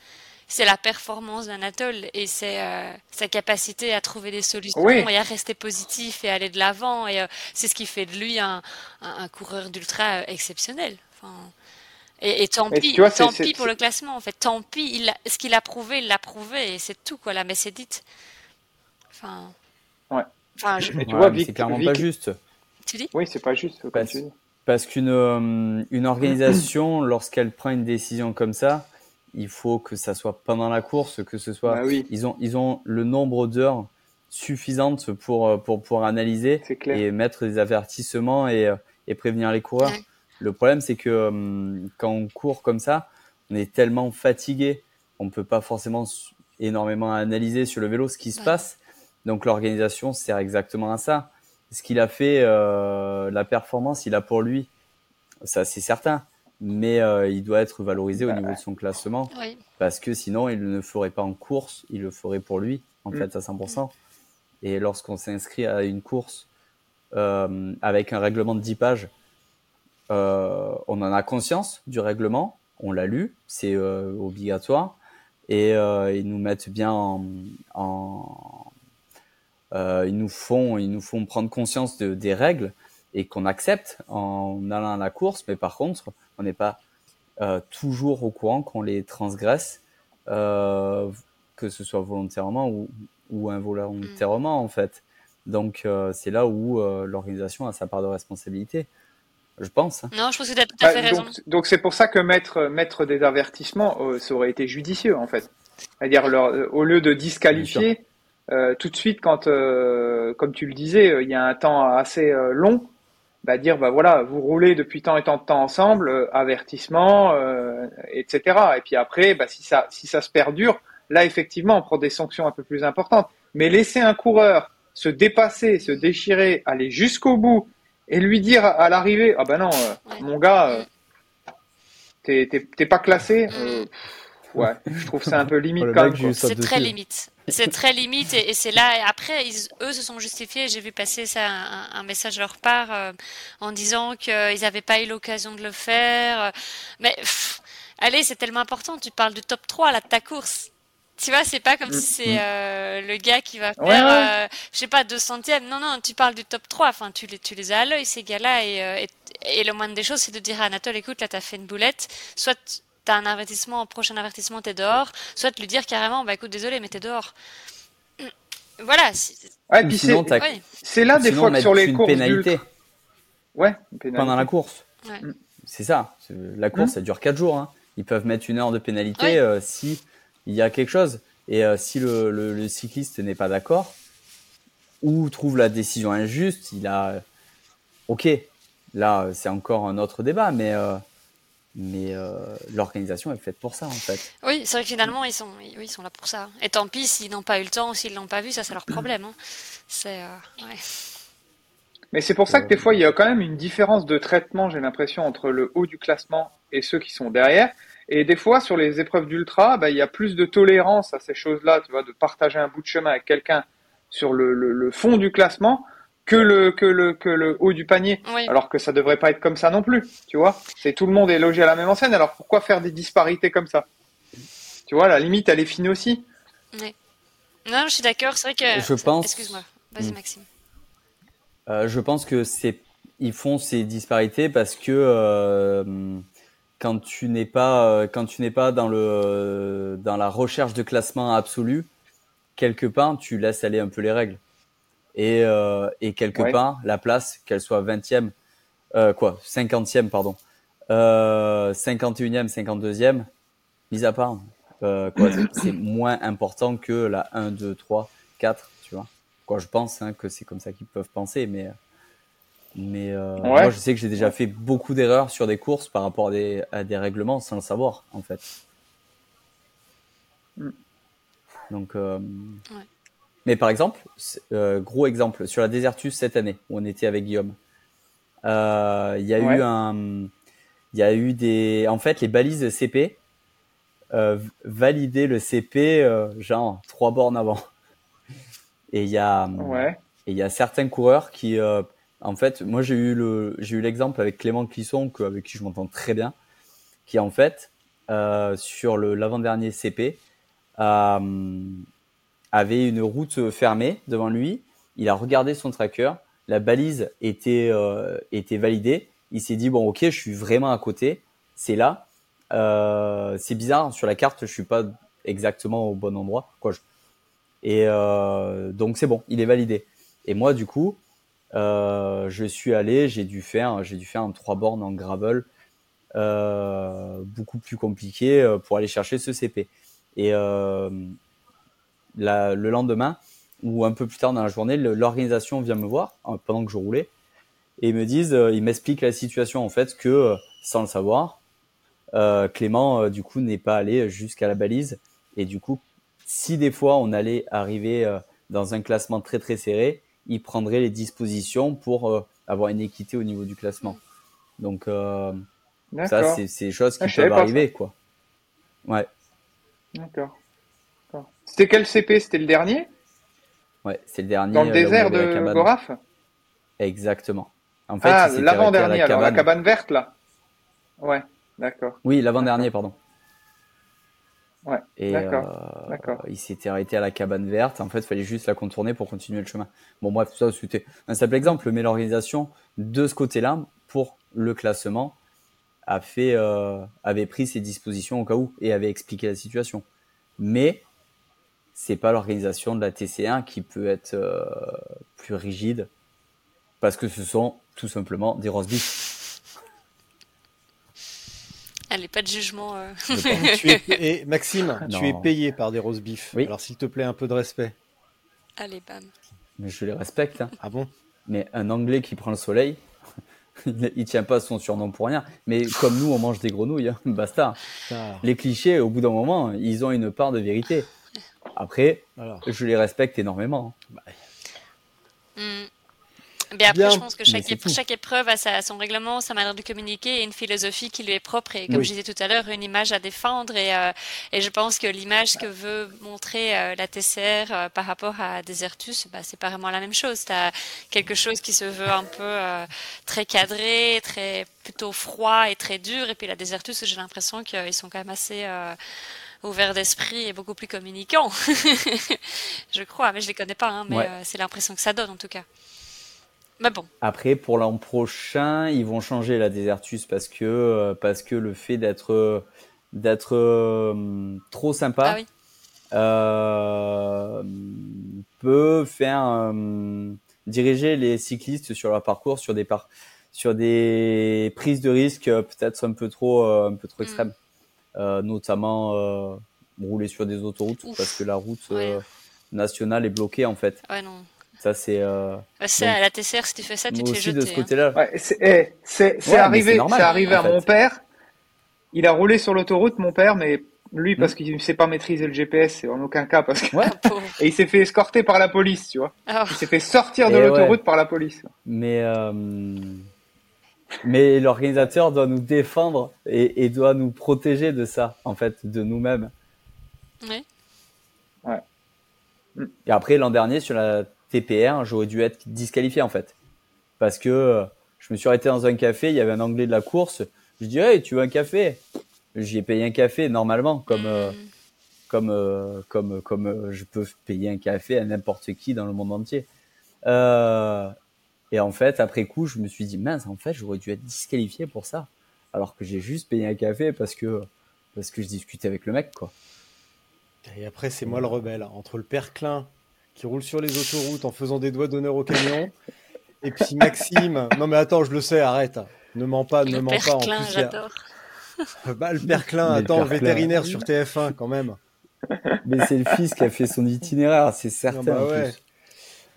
c'est la performance d'Anatole et c'est euh, sa capacité à trouver des solutions Oui. et à rester positif et aller de l'avant. Et euh, c'est ce qui fait de lui un, un, un coureur d'ultra euh, exceptionnel. Enfin, et, et tant pis, vois, tant pis pour le classement. En fait, tant pis. Il a- ce qu'il a prouvé, il l'a prouvé et c'est tout quoi. La messe est dite. Enfin. Ouais. Enfin, je- Mais tu Ouais, vois, c'est clairement Vic- pas juste. tu dis? Oui, c'est pas juste, Parce- qu'une euh, une organisation, lorsqu'elle prend une décision comme ça, il faut que ça soit pendant la course, que ce soit. Bah oui, Ils ont, ils ont le nombre d'heures suffisantes pour, euh, pour pouvoir analyser c'est clair. et mettre des avertissements et, euh, et prévenir les coureurs. Ouais. Le problème, c'est que euh, quand on court comme ça, on est tellement fatigué, on ne peut pas forcément énormément analyser sur le vélo ce qui se Ouais. passe. Donc l'organisation sert exactement à ça. Ce qu'il a fait, euh, la performance, il a pour lui, ça c'est certain, mais euh, il doit être valorisé au Bah, niveau de son classement Oui. parce que sinon il ne le ferait pas en course, il le ferait pour lui en Mm. fait à 100%. Et lorsqu'on s'inscrit à une course euh, avec un règlement de 10 pages, euh, on en a conscience du règlement, on l'a lu, c'est euh, obligatoire, et euh, ils nous mettent bien en, en- euh, ils nous font, ils nous font prendre conscience de, des règles et qu'on accepte en allant à la course, mais par contre, on n'est pas euh, toujours au courant qu'on les transgresse, euh, que ce soit volontairement ou, ou involontairement en fait. Donc euh, c'est là où euh, l'organisation a sa part de responsabilité, je pense. hein. Non, je pense que tu as tout à Bah, fait raison. donc, c'est pour ça que mettre, mettre des avertissements, euh, ça aurait été judicieux en fait. C'est-à-dire leur- euh, au lieu de disqualifier, euh, tout de suite quand, euh, comme tu le disais, euh, il y a un temps assez euh, long, bah, dire bah voilà, vous roulez depuis tant et tant de temps ensemble, euh, avertissement, euh, etc. Et puis après, bah, si ça si ça se perdure, là effectivement on prend des sanctions un peu plus importantes. Mais laisser un coureur se dépasser, se déchirer, aller jusqu'au bout et lui dire à l'arrivée ah bah non euh, Ouais. mon gars euh, t'es t'es t'es pas classé euh, pff, ouais je trouve ça un peu limite Oh, quand même C'est très limite. C'est très limite et, et c'est là. Et après, ils- eux se sont justifiés. J'ai vu passer ça un, un message de leur part euh, en disant qu'ils n'avaient pas eu l'occasion de le faire. Mais pff, allez, c'est tellement important. Tu parles du top 3 là de ta course. Tu vois, c'est pas comme si c'est Mm. euh, le gars qui va faire, Ouais, ouais. euh, je sais pas, 2 centièmes. Non, non, tu parles du top 3. Enfin, tu les, tu les as à l'œil, ces gars-là. Et, euh, et, et le moindre des choses, c'est de dire à Anatole, écoute, là, t'as fait une boulette. Soit t'as un avertissement, prochain avertissement, t'es dehors. Soit lui dire carrément, bah écoute, désolé, mais t'es dehors. Mm. Voilà. c'est- Ouais, Ou puis sinon, c'est t'as- oui. c'est là des sinon, fois que sur les une courses pénalité Ouais, une pénalité. pendant la course. Ouais. C'est ça. C'est- La course, Mm. ça dure 4 jours. hein. Ils peuvent mettre une heure de pénalité Oui. euh, si il y a quelque chose. Et euh, si le, le- le cycliste n'est pas d'accord ou trouve la décision injuste, il a. Ok, là, c'est encore un autre débat, mais, euh, mais euh, l'organisation est faite pour ça, en fait. Oui, c'est vrai que finalement, ils sont, oui, ils sont là pour ça. Et tant pis s'ils n'ont pas eu le temps ou s'ils l'ont pas vu, ça, c'est leur problème. hein. C'est, euh, ouais. Mais c'est pour ça que des fois, il y a quand même une différence de traitement, j'ai l'impression, entre le haut du classement et ceux qui sont derrière. Et des fois, sur les épreuves d'ultra, bah, il y a plus de tolérance à ces choses-là, tu vois, de partager un bout de chemin avec quelqu'un sur le, le, le fond du classement que le, que le, que le haut du panier. Oui. Alors que ça devrait pas être comme ça non plus, tu vois. C'est tout le monde est logé à la même enseigne, alors pourquoi faire des disparités comme ça? Tu vois, la limite, elle est fine aussi. Non, je suis d'accord. C'est vrai que. Je pense- Excuse-moi. Vas-y, Mm. Maxime. Euh, je pense que c'est ils font ces disparités parce que euh, quand tu n'es pas euh, quand tu n'es pas dans le dans la recherche de classement absolu quelque part tu laisses aller un peu les règles et euh, et quelque Ouais. part la place qu'elle soit 20e euh, quoi 50e pardon euh, 51e 52e mis à part euh, quoi c'est- moins important que la 1 2 3 4 tu vois quoi je pense hein, que c'est comme ça qu'ils peuvent penser mais mais euh, Ouais. moi je sais que j'ai déjà fait beaucoup d'erreurs sur des courses par rapport à des, à des règlements sans le savoir en fait Mm. donc euh, Ouais. Mais par exemple euh, gros exemple sur la Désertus cette année où on était avec Guillaume euh, il y a Ouais. eu un il y a eu des en fait les balises CP euh, validaient le CP euh, genre trois bornes avant et il y a Ouais. et il y a certains coureurs qui, en fait, moi j'ai eu le, j'ai eu l'exemple avec Clément Clisson, que, avec qui je m'entends très bien, qui en fait, sur le l'avant-dernier CP, euh, avait une route fermée devant lui. Il a regardé son tracker, la balise était euh, était validée. Il s'est dit bon ok, je suis vraiment à côté, c'est là. Euh, c'est bizarre sur la carte, je suis pas exactement au bon endroit. Et euh, donc c'est bon, il est validé. Et moi, du coup, je suis allé, j'ai dû faire, j'ai dû faire un trois bornes en gravel, beaucoup plus compliqué pour aller chercher ce CP. Et la- le lendemain, ou un peu plus tard dans la journée, l'organisation vient me voir euh, pendant que je roulais et me disent, euh, ils m'expliquent la situation en fait que euh, sans le savoir, euh, Clément euh, du coup n'est pas allé jusqu'à la balise et du coup, si des fois on allait arriver euh, dans un classement très très serré, il prendrait les dispositions pour avoir une équité au niveau du classement. Donc ça, c'est des choses qui Ah, peuvent arriver, quoi. Ouais, D'accord. C'était quel CP? C'était le dernier? ouais, c'est le dernier. Dans le euh, désert de. Goraf? Exactement. En fait, Ah, l'avant-dernier, la alors, la cabane. verte, là. Ouais, d'accord. Oui, l'avant-dernier, pardon. Ouais, Et d'accord, euh, d'accord. il s'était arrêté à la cabane verte. En fait, il fallait juste la contourner pour continuer le chemin. Bon, bref, ça, c'était un simple exemple, mais l'organisation de ce côté-là, pour le classement, a fait, euh, avait pris ses dispositions au cas où et avait expliqué la situation. Mais c'est pas l'organisation de la TC1 qui peut être euh, plus rigide parce que ce sont tout simplement des roast beef. Allez, pas de jugement. euh. Tu es- Et Maxime, tu es payé par des roast beef. Oui. Alors s'il te plaît, un peu de respect. Allez, bam. Mais je les respecte. hein. Ah bon? Mais un Anglais qui prend le soleil, il il tient pas son surnom pour rien. Mais comme nous, on mange des grenouilles, hein, basta. Les clichés, au bout d'un moment, ils ont une part de vérité. Après, alors. je les respecte énormément. Hmm. Mais après, Bien. je pense que chaque, Mais c'est ép- tout. chaque épreuve a sa- son règlement, sa manière de communiquer et une philosophie qui lui est propre. Et comme Oui. je disais tout à l'heure, une image à défendre. Et, euh, et je pense que l'image que veut montrer euh, la TCR euh, par rapport à Desertus, bah, c'est pas vraiment la même chose. Tu as quelque chose qui se veut un peu euh, très cadré, très plutôt froid et très dur. Et puis la Desertus, j'ai l'impression qu'ils sont quand même assez. Ouvert d'esprit et beaucoup plus communicants. je crois, mais je les connais pas, hein, mais Ouais. euh, c'est l'impression que ça donne en tout cas. Mais bon, Après, pour l'an prochain, ils vont changer la Désertus parce que, euh, parce que le fait d'être d'être euh, trop sympa ah oui. euh, peut faire diriger les cyclistes sur leur parcours sur des par- sur des prises de risques euh, peut-être un peu trop un peu trop Mm. extrêmes, notamment euh, rouler sur des autoroutes Ouf. parce que la route Ouais. euh, nationale est bloquée en fait. Ouais, non. Ça c'est euh, Bah, ça, Donc, à la TCR, si tu fais ça, tu te fais jeter. de ce hein. côté-là. Ouais, c'est eh, c'est- c'est Ouais, mais arrivé, c'est normal, c'est arrivé à fait. mon père. Il a roulé sur l'autoroute, mon père, mais lui, parce qu'il ne sait pas maîtriser le GPS, en aucun cas, parce que... Ouais. Pauvre. Et il s'est fait escorter par la police, tu vois. Ah, Il s'est fait sortir de Et l'autoroute ouais. par la police. Mais, euh, mais l'organisateur doit nous défendre et, et doit nous protéger de ça, en fait, de nous-mêmes. oui. Et après, l'an dernier, sur la TPR, j'aurais dû être disqualifié, en fait. Parce que euh, je me suis arrêté dans un café, il y avait un anglais de la course. Je dis, hey, tu veux un café? J'y ai payé un café, normalement, comme, euh, Mm. comme, euh, comme, comme euh, je peux payer un café à n'importe qui dans le monde entier. Euh, et en fait, après coup, je me suis dit, mince, en fait, j'aurais dû être disqualifié pour ça. Alors que j'ai juste payé un café parce que, parce que je discutais avec le mec, quoi. Et après, c'est moi le rebelle. Entre le père Klein qui roule sur les autoroutes en faisant des doigts d'honneur au camion, et puis Maxime. Non, mais attends, je le sais, arrête. Ne mens pas, ne Le mens père pas. En Klein, plus, y a- j'adore. Bah, le père Klein, Mais le attends, père vétérinaire Klein. sur TF1 quand même. Mais c'est le fils qui a fait son itinéraire, c'est certain. Ah bah en ouais. plus.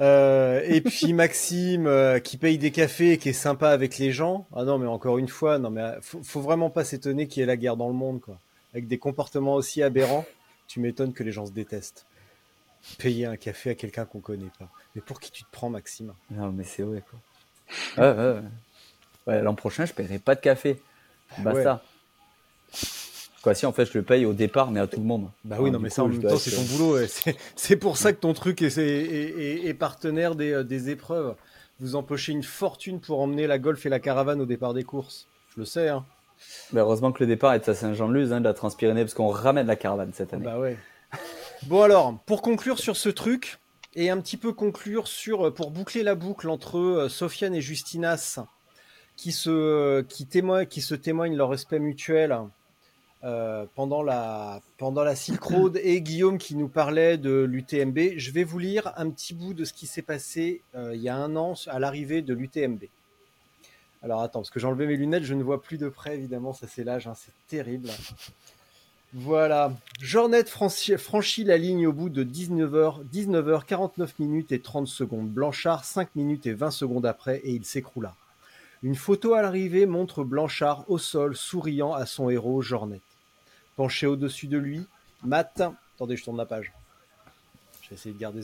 Euh, et puis Maxime euh, qui paye des cafés et qui est sympa avec les gens. Ah non, mais encore une fois, non mais euh, faut, faut vraiment pas s'étonner qu'il y ait la guerre dans le monde, quoi. Avec des comportements aussi aberrants, tu m'étonnes que les gens se détestent. Payer un café à quelqu'un qu'on connaît pas. Mais pour qui tu te prends, Maxime? Non, mais c'est vrai, quoi. Ouais, ouais, ouais. Ouais, L'an prochain, je paierai pas de café. Basta. Quoi, si, en fait, je le paye au départ, mais à tout le monde. Bah oui, Alors, non, mais coup, ça en même temps, c'est ton boulot. C'est- pour ça que ton truc est, est- est- est partenaire des, euh, des épreuves. Vous empochez une fortune pour emmener la golf et la caravane au départ des courses. Je le sais, hein. Mais heureusement que le départ est à Saint-Jean-de-Luz, hein, de la Transpyrénée, parce qu'on ramène la caravane cette année. Bah ouais. Bon alors, pour conclure sur ce truc, et un petit peu conclure sur, euh, pour boucler la boucle entre euh, Sofiane et Justinas, qui se, qui témoignent, qui se témoignent leur respect mutuel euh, pendant la, pendant la Silk Road, et Guillaume qui nous parlait de l'UTMB, je vais vous lire un petit bout de ce qui s'est passé euh, il y a un an à l'arrivée de l'UTMB. Alors attends, parce que j'ai enlevé mes lunettes, je ne vois plus de près, évidemment, ça c'est l'âge, hein, c'est terrible. Voilà, Jornet franchi, franchit la ligne au bout de 19h, 19h49 minutes et 30 secondes. Blanchard 5 minutes et 20 secondes après et il s'écroula. Une photo à l'arrivée montre Blanchard au sol souriant à son héros Jornet. Penché au-dessus de lui, Matt, attendez je tourne la page. J'ai essayé de garder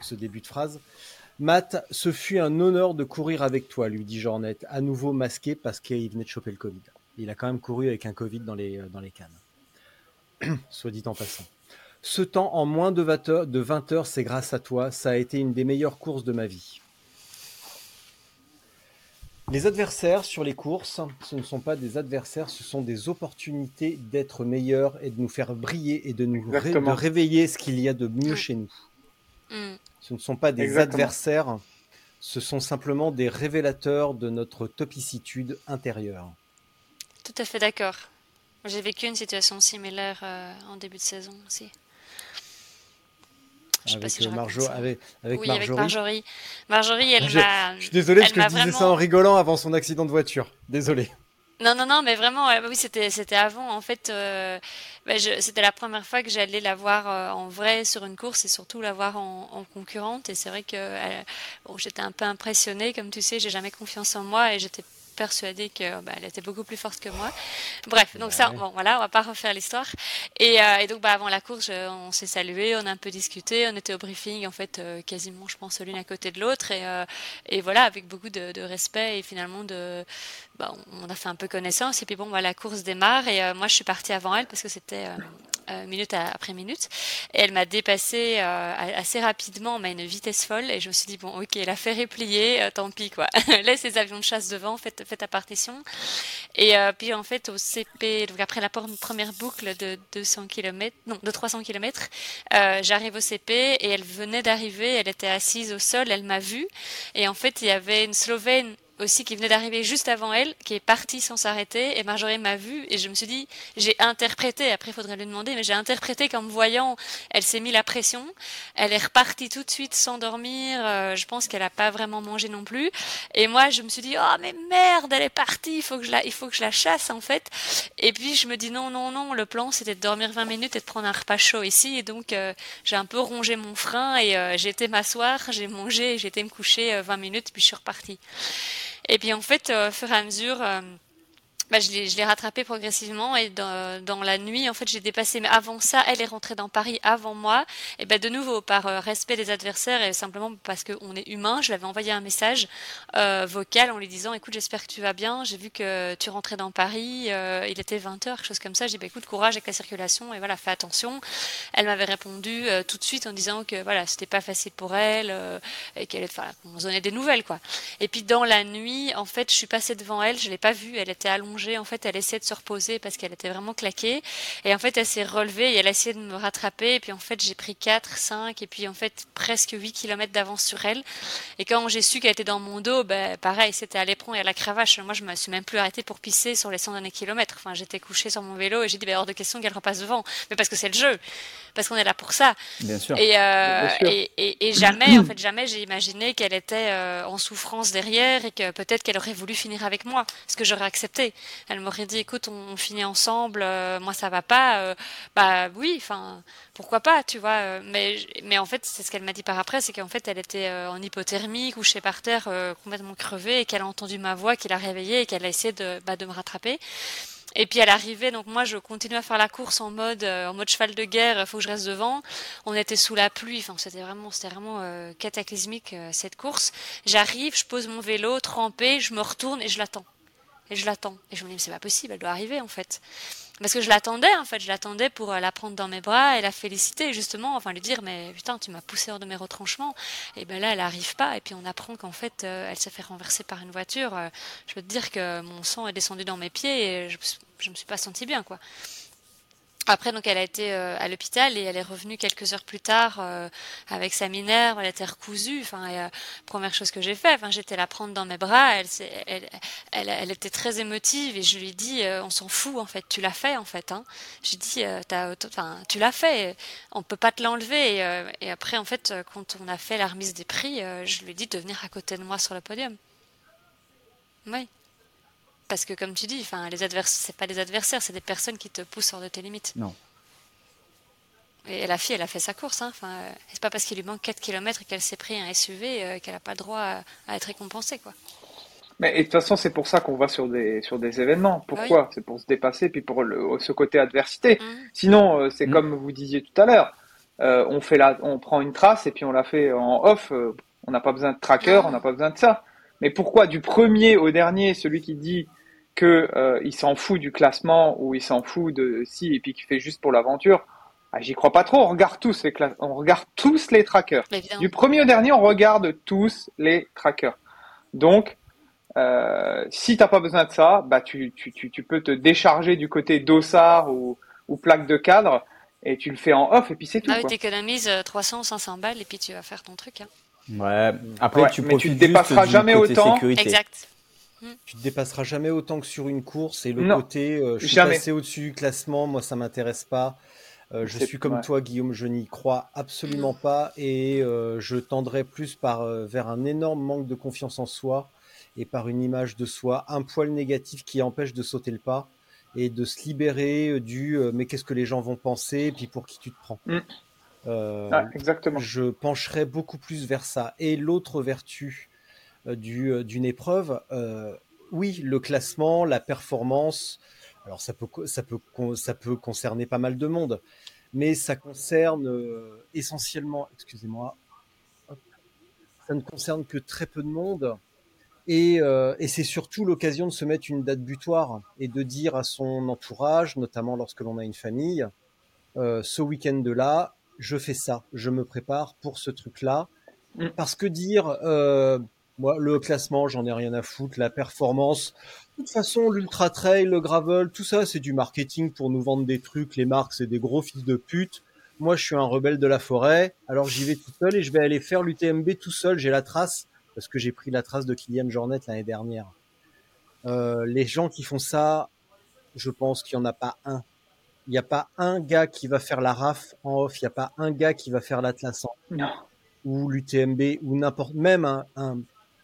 ce, début de phrase. Matt, ce fut un honneur de courir avec toi, lui dit Jornet, à nouveau masqué parce qu'il venait de choper le Covid. Il a quand même couru avec un Covid dans les, cannes. Soit dit en passant. Ce temps en moins de 20 heures, de 20 heures, c'est grâce à toi. Ça a été une des meilleures courses de ma vie. Les adversaires sur les courses, ce ne sont pas des adversaires, ce sont des opportunités d'être meilleurs et de nous faire briller et de nous ré- de réveiller ce qu'il y a de mieux chez nous. Mm. Ce ne sont pas des Exactement. adversaires, ce sont simplement des révélateurs de notre topicitude intérieure. Tout à fait d'accord. J'ai vécu une situation similaire euh, en début de saison aussi. Je sais pas Avec, si euh, Marjo- avec, avec oui, Marjorie. avec Marjorie. Marjorie, elle m'a. Je suis désolé parce que je disais ça en rigolant avant son accident de voiture. Désolé. Non, non, non, mais vraiment, euh, oui, c'était, c'était avant. En fait, euh, bah, je- c'était la première fois que j'allais la voir euh, en vrai sur une course et surtout la voir en, en concurrente. Et c'est vrai que euh, bon, j'étais un peu impressionnée. Comme tu sais, j'ai jamais confiance en moi et j'étais persuadée que bah, était beaucoup plus forte que moi. Bref, donc ça, bon, voilà, on va pas refaire l'histoire. Et, euh, et donc, bah, avant la course, je- on s'est salué, on a un peu discuté, on était au briefing, en fait, euh, quasiment, je pense, l'une à côté de l'autre. Et, euh, et voilà, avec beaucoup de, de respect et finalement de, bah, on a fait un peu connaissance et puis bon, bah, la course démarre et moi je suis partie avant elle parce que c'était minute à- après minute. Et elle m'a dépassé euh, assez rapidement, mais à une vitesse folle. Et je me suis dit, bon, ok, l'affaire est pliée, euh, tant pis, quoi. Laisse les avions de chasse devant, faites, faites ta partition. Et euh, puis, en fait, au CP, donc après la première boucle de 200 km, non, de 300 km, euh, j'arrive au CP et elle venait d'arriver, elle était assise au sol, elle m'a vue. Et en fait, il y avait une Slovène aussi qui venait d'arriver juste avant elle, qui est partie sans s'arrêter, et Marjorie m'a vue, et je me suis dit, j'ai interprété, après il faudrait lui demander, mais j'ai interprété qu'en me voyant, elle s'est mis la pression, elle est repartie tout de suite sans dormir, euh, je pense qu'elle a pas vraiment mangé non plus, et moi je me suis dit, oh mais merde, elle est partie, il faut que je la, il faut que je la chasse en fait, et puis je me dis, non, non, non, le plan c'était de dormir 20 minutes et de prendre un repas chaud ici, et donc euh, j'ai un peu rongé mon frein, et euh, j'ai été m'asseoir, j'ai mangé, j'ai été me coucher euh, 20 minutes, puis je suis repartie. Et puis en fait, euh, au fur et à mesure, euh, bah, je l'ai je l'ai rattrapé progressivement et dans, la nuit, en fait, j'ai dépassé. Mais avant ça, elle est rentrée dans Paris avant moi. Et ben de nouveau, par euh, respect des adversaires et simplement parce qu'on est humain, je lui avais envoyé un message euh, vocal en lui disant "Écoute, j'espère que tu vas bien. J'ai vu que tu rentrais dans Paris. euh, il était 20 h quelque chose comme ça. J'ai dit bah, écoute, courage avec la circulation et voilà, fais attention." Elle m'avait répondu tout de suite en disant que voilà, c'était pas facile pour elle et qu'elle donnait des nouvelles quoi. Et puis dans la nuit, en fait, je suis passée devant elle, je l'ai pas vue, elle était allongée, en fait, elle essayait de se reposer parce qu'elle était vraiment claquée. Et en fait, elle s'est relevée et elle a essayé de me rattraper. Et puis en fait, j'ai pris 4, 5 et puis en fait, presque 8 km d'avance sur elle. Et quand j'ai su qu'elle était dans mon dos, ben, pareil, c'était à l'éperon et à la cravache. Moi, je me suis même plus arrêtée pour pisser sur les 100 derniers kilomètres. Enfin, j'étais couchée sur mon vélo et j'ai dit, ben, hors de question qu'elle repasse devant. Mais parce que c'est le jeu. Parce qu'on est là pour ça. Bien sûr. Et, euh, Bien sûr. et, et, et jamais, en fait, jamais j'ai imaginé qu'elle était euh, en souffrance derrière et que peut-être qu'elle aurait voulu finir avec moi, ce que j'aurais accepté. Elle m'aurait dit, écoute, on, finit ensemble, euh, moi ça va pas. euh, bah oui, enfin, pourquoi pas, tu vois. euh, mais, mais en fait, c'est ce qu'elle m'a dit par après, c'est qu'en fait, elle était en hypothermie, couchée par terre, complètement crevée, et qu'elle a entendu ma voix, qui l'a réveillée et qu'elle a essayé de, bah, me rattraper. Et puis à l'arrivée, donc moi je continue à faire la course en mode en mode cheval de guerre, il faut que je reste devant. On était sous la pluie, enfin c'était vraiment c'était vraiment cataclysmique cette course. J'arrive, je pose mon vélo trempé, je me retourne et je l'attends. Et je l'attends. Et je me dis mais c'est pas possible, elle doit arriver en fait. Parce que je l'attendais en fait, je l'attendais pour euh, la prendre dans mes bras et la féliciter justement, enfin lui dire mais putain tu m'as poussé hors de mes retranchements. Et ben là elle arrive pas et puis on apprend qu'en fait euh, elle s'est fait renverser par une voiture. Euh, je peux te dire que mon sang est descendu dans mes pieds et je, je me suis pas sentie bien quoi. Après, donc, elle a été euh, à l'hôpital et elle est revenue quelques heures plus tard euh, avec sa minerve. Elle était recousue. Enfin, euh, première chose que j'ai fait, enfin, j'étais la prendre dans mes bras. Elle, elle, elle, elle était très émotive et je lui ai dit, euh, on s'en fout en fait. Tu l'as fait en fait. Hein. J'ai dit, euh, enfin, tu l'as fait. On peut pas te l'enlever. Et, euh, et après, en fait, quand on a fait la remise des prix, je lui ai dit de venir à côté de moi sur le podium. Oui. Parce que comme tu dis, enfin, les adversaires, c'est pas des adversaires, c'est des personnes qui te poussent hors de tes limites. Non. Et la fille, elle a fait sa course. Hein. Enfin, euh, c'est pas parce qu'il lui manque 4 km et qu'elle s'est pris un SUV euh, qu'elle n'a pas le droit à, à être récompensée. Quoi. Mais et de toute façon, c'est pour ça qu'on va sur des sur des événements. Pourquoi? C'est pour se dépasser, puis pour le, ce côté adversité. Mhm. Sinon, euh, c'est Mhm. comme vous disiez tout à l'heure. Euh, on fait la, on prend une trace et puis on la fait en off. euh, on n'a pas besoin de tracker, Mhm. on n'a pas besoin de ça. Mais pourquoi du premier au dernier, celui qui dit que euh, il s'en fout du classement ou il s'en fout de si et puis qui fait juste pour l'aventure, ah, j'y crois pas trop. On regarde tous les classes, on regarde tous les trackers. Du premier au dernier, on regarde tous les trackers. Donc, euh, si t'as pas besoin de ça, bah tu, tu, tu, tu peux te décharger du côté dossard ou, ou plaque de cadre et tu le fais en off et puis c'est tout. Ah oui, t'économises euh, 300 ou 500 balles et puis tu vas faire ton truc. Hein. Ouais. Après, Ouais, tu mais tu te dépasseras jamais autant. sécurité. Exact. Tu te dépasseras jamais autant que sur une course et le Non, côté euh, je suis jamais. passé au-dessus du classement, moi ça m'intéresse pas. Euh, je suis comme ouais. toi Guillaume, je n'y crois absolument pas et euh, je tendrais plus par euh, vers un énorme manque de confiance en soi et par une image de soi un poil négatif qui empêche de sauter le pas et de se libérer du euh, mais qu'est-ce que les gens vont penser et puis pour qui tu te prends. Mm. Euh, Ouais, exactement. je pencherais beaucoup plus vers ça. Et l'autre vertu euh, du, euh, d'une épreuve, euh, oui, le classement, la performance, alors ça peut, ça, peut, ça peut concerner pas mal de monde, mais ça concerne essentiellement, excusez-moi, ça ne concerne que très peu de monde. Et, euh, et c'est surtout l'occasion de se mettre une date butoir et de dire à son entourage, notamment lorsque l'on a une famille, euh, ce week-end-là, je fais ça, je me prépare pour ce truc-là. Mm. Parce que dire, euh, moi, le classement, j'en ai rien à foutre, la performance, de toute façon, l'ultra trail, le gravel, tout ça, c'est du marketing pour nous vendre des trucs. Les marques, c'est des gros fils de pute. Moi, je suis un rebelle de la forêt, alors j'y vais tout seul et je vais aller faire l'UTMB tout seul. J'ai la trace parce que j'ai pris la trace de Kylian Jornet l'année dernière. Euh, les gens qui font ça, je pense qu'il n'y en a pas un. Il n'y a pas un gars qui va faire la RAF en off. Il n'y a pas un gars qui va faire l'Atlas en Non. ou l'UTMB ou n'importe même un, un,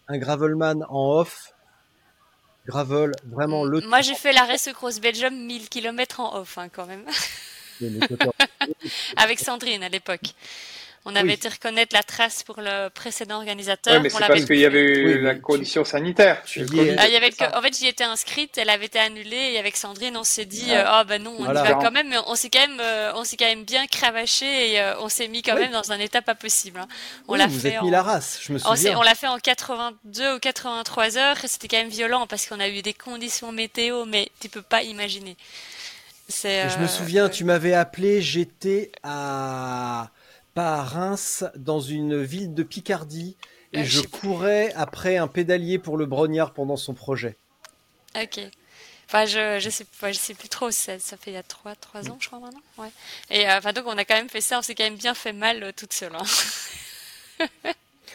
un gravelman en off. Gravel, vraiment le. Moi, j'ai fait la Race Cross Belgium 1000 km en off, hein, quand même. Avec Sandrine à l'époque. On avait Oui. été reconnaître la trace pour le précédent organisateur. Ouais, mais On c'est parce qu'il y avait eu Oui, la condition sanitaire. tu y Ah, il y avait le- c'est ça. En fait, j'y étais inscrite, elle avait été annulée, et avec Sandrine, on s'est dit, Ouais. euh, ah ben non, on Voilà. y va quand même, mais on s'est quand même, euh, on s'est quand même bien cravaché et euh, on s'est mis quand Oui. même dans un état pas possible. hein. On Oui, l'a vous fait êtes en- mis la race, je me souviens. on l'a fait en 82 ou 83 heures et c'était quand même violent parce qu'on a eu des conditions météo, mais tu peux pas imaginer. Je me euh, souviens, tu m'avais appelé, j'étais à pas à Reims, dans une ville de Picardie, et Ah, je courais après un pédalier pour le Brognard pendant son projet. Ok. Enfin, je, je sais, enfin, je sais plus trop, ça, ça fait il y a 3, 3 ans, je crois, maintenant. Ouais. Et euh, enfin, donc, on a quand même fait ça, on s'est quand même bien fait mal euh, toute seule. hein.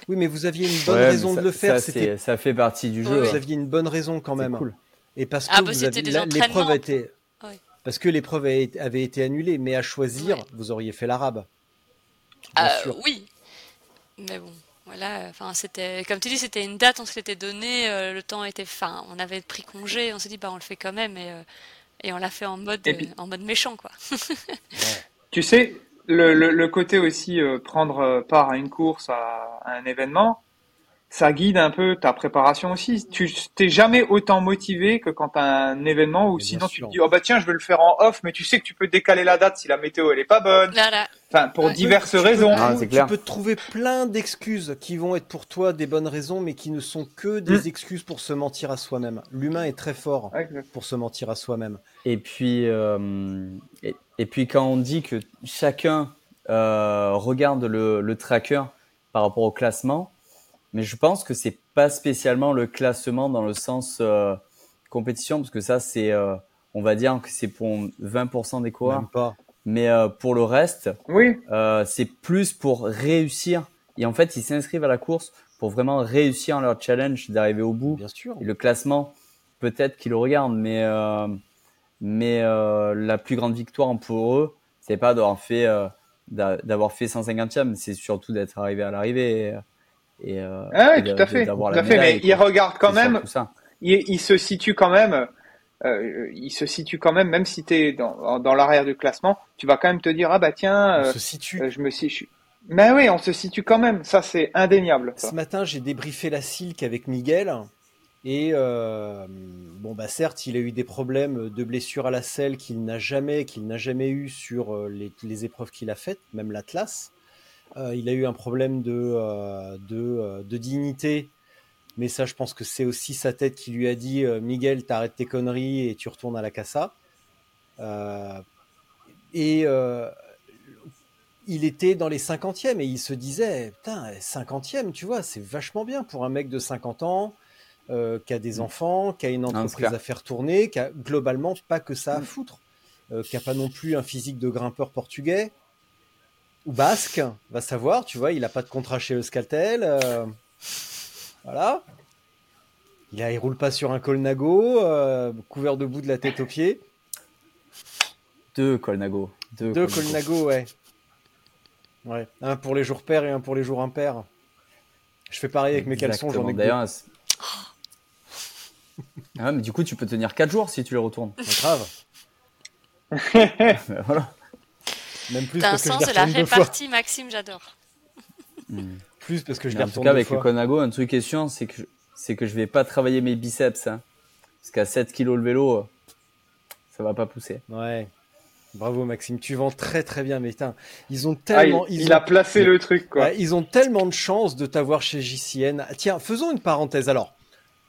Oui, mais vous aviez une bonne Ouais, raison ça- de le faire. Ça, fait partie du jeu. vous aviez une bonne raison quand même. cool. Et parce que Ah, bah, vous c'était aviez- des la- l'épreuve été, Oui. parce que l'épreuve avait, été- avait été annulée, mais à choisir, Ouais. vous auriez fait l'arabe. Euh, oui. Mais bon, voilà. Enfin, c'était, comme tu dis, c'était une date, on se l'était donné, euh, le temps était, enfin, on avait pris congé, on s'est dit, bah, on le fait quand même, et, euh, et on l'a fait en mode, puis- euh, en mode méchant, quoi. Tu sais, le, le, le côté aussi euh, prendre part à une course, à, à un événement, ça guide un peu ta préparation aussi. Tu t'es jamais autant motivé que quand t'as un événement ou sinon tu te dis oh bah tiens je vais le faire en off, mais tu sais que tu peux décaler la date si la météo elle est pas bonne. Voilà. Enfin pour Ouais. diverses Tu raisons. tu peux- Ah, c'est clair. Tu peux te trouver plein d'excuses qui vont être pour toi des bonnes raisons, mais qui ne sont que des Mm. excuses pour se mentir à soi-même. L'humain est très fort Ouais, pour se mentir à soi-même. Et puis, euh, et, et puis quand on dit que chacun euh, regarde le, le tracker par rapport au classement, mais je pense que c'est pas spécialement le classement dans le sens euh, compétition, parce que ça c'est, euh, on va dire que c'est pour 20% des coureurs, Même pas. mais euh, pour le reste, Oui, euh, c'est plus pour réussir. Et en fait, ils s'inscrivent à la course pour vraiment réussir leur challenge d'arriver au bout. Bien sûr. Et le classement, peut-être qu'ils le regardent, mais, euh, mais euh, la plus grande victoire pour eux, c'est pas d'avoir fait, euh, d'a- d'avoir fait 150e, c'est surtout d'être arrivé à l'arrivée. Et, et, euh, Ah oui, et tout à fait, tout la à fait. Mais il regarde quand même, ça. il, il se situe quand même, euh, il se situe quand même, même si tu es dans, dans l'arrière du classement, tu vas quand même te dire, ah bah tiens, On euh, se situe. euh, je me suis... je- Mais oui, on se situe quand même, ça c'est indéniable. ça. Ce matin, j'ai débriefé la Silk avec Miguel. Et euh, bon, bah certes, il a eu des problèmes de blessures à la selle qu'il n'a jamais, qu'il n'a jamais eu sur les, les épreuves qu'il a faites, même l'Atlas. Euh, il a eu un problème de, euh, de, euh, de dignité, mais ça, je pense que c'est aussi sa tête qui lui a dit Miguel, t'arrêtes tes conneries et tu retournes à la Casa. Et il était dans les 50e et il se disait Putain, 50e, tu vois, c'est vachement bien pour un mec de 50 ans euh, qui a des enfants, qui a une Mm. entreprise à faire tourner, qui a globalement pas que ça à foutre, euh, qui a pas non plus un physique de grimpeur portugais ou basque, va savoir, tu vois, il a pas de contrat chez Euskaltel. euh, voilà. Il, il roule pas sur un colnago, euh, couvert de boue de la tête aux pieds. Deux Colnago. Deux, Deux Colnago. colnago, ouais. Ouais, un pour les jours pairs et un pour les jours impairs. Je fais pareil avec mes caleçons, j'en ai. D'ailleurs, ah, mais du coup, tu peux tenir 4 jours si tu les retournes. Pas grave. voilà. Même plus T'as un que sens de la répartie, Maxime, j'adore. Plus parce que je les en tout cas, avec le fois. Colnago, un truc qui est sûr, c'est que, je- c'est que je vais pas travailler mes biceps. hein. Parce qu'à 7 kilos le vélo, ça va pas pousser. Ouais. Bravo Maxime, tu vends très très bien, mais putain, ils ont Ah, il, tellement, ils il ont- a placé le truc, quoi. Ouais, ils ont tellement de chance de t'avoir chez JCN. Tiens, faisons une parenthèse. Alors,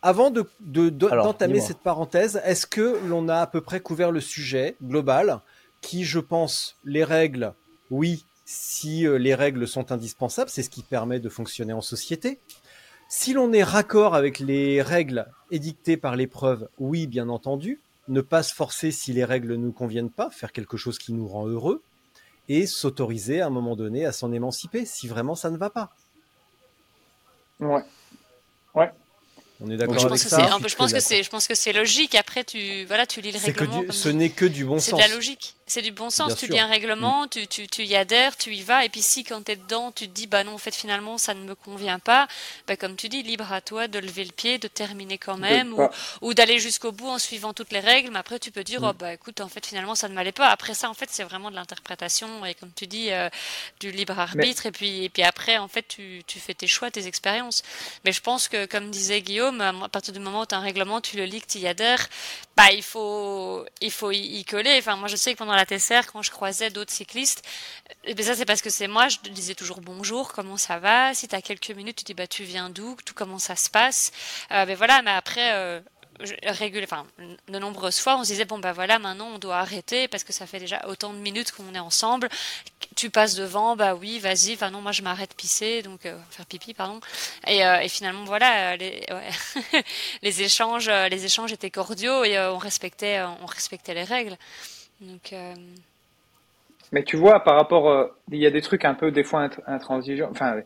avant de, de- de- Alors, d'entamer cette parenthèse, est-ce que l'on a à peu près couvert le sujet global? Qui, je pense, les règles, oui, si euh, les règles sont indispensables, c'est ce qui permet de fonctionner en société. Si l'on est raccord avec les règles édictées par l'épreuve, oui, bien entendu, ne pas se forcer si les règles ne nous conviennent pas, faire quelque chose qui nous rend heureux, et s'autoriser à un moment donné à s'en émanciper si vraiment ça ne va pas. Ouais. Ouais. On est d'accord avec ça c'est, peu- je pense que c'est, je pense que c'est logique. Après, tu, voilà, tu lis le C'est que règlement. du- comme ce n'est que du bon c'est sens. de la logique. C'est du bon sens. Bien tu sûr. Mm. lis un règlement, tu, tu, tu y adhères, tu y vas. Et puis si quand tu es dedans, tu te dis, bah non, en fait, finalement, ça ne me convient pas, bah, comme tu dis, libre à toi de lever le pied, de terminer quand même, ou, pas- ou d'aller jusqu'au bout en suivant toutes les règles. Mais après, tu peux dire, Mm. oh, bah écoute, en fait, finalement, ça ne m'allait pas. Après ça, en fait, c'est vraiment de l'interprétation et comme tu dis, euh, du libre arbitre. Et, puis, et puis après, en fait, tu, tu fais tes choix, tes expériences. Mais je pense que, comme disait Guillaume, à partir du moment où tu as un règlement, tu le lis, que tu y adhères, bah, il faut, il faut y, y coller. Enfin, moi, je sais que pendant la TCR, quand je croisais d'autres cyclistes, eh ben ça, c'est parce que c'est moi, je disais toujours bonjour, comment ça va? Si tu as quelques minutes, tu dis, bah, tu viens d'où? Tout comment ça se passe? Euh, ben voilà, mais après, euh, enfin, de nombreuses fois, on se disait, bon, bah voilà, maintenant, on doit arrêter parce que ça fait déjà autant de minutes qu'on est ensemble. Tu passes devant, bah oui, vas-y. Enfin, non, moi, je m'arrête pisser, donc, euh, faire pipi, pardon. Et, euh, et finalement, voilà, euh, les, les échanges, les échanges étaient cordiaux et on respectait, on respectait les règles. Donc, euh, Mais tu vois, par rapport, euh, il y a des trucs un peu des fois int- intransigeants. Enfin,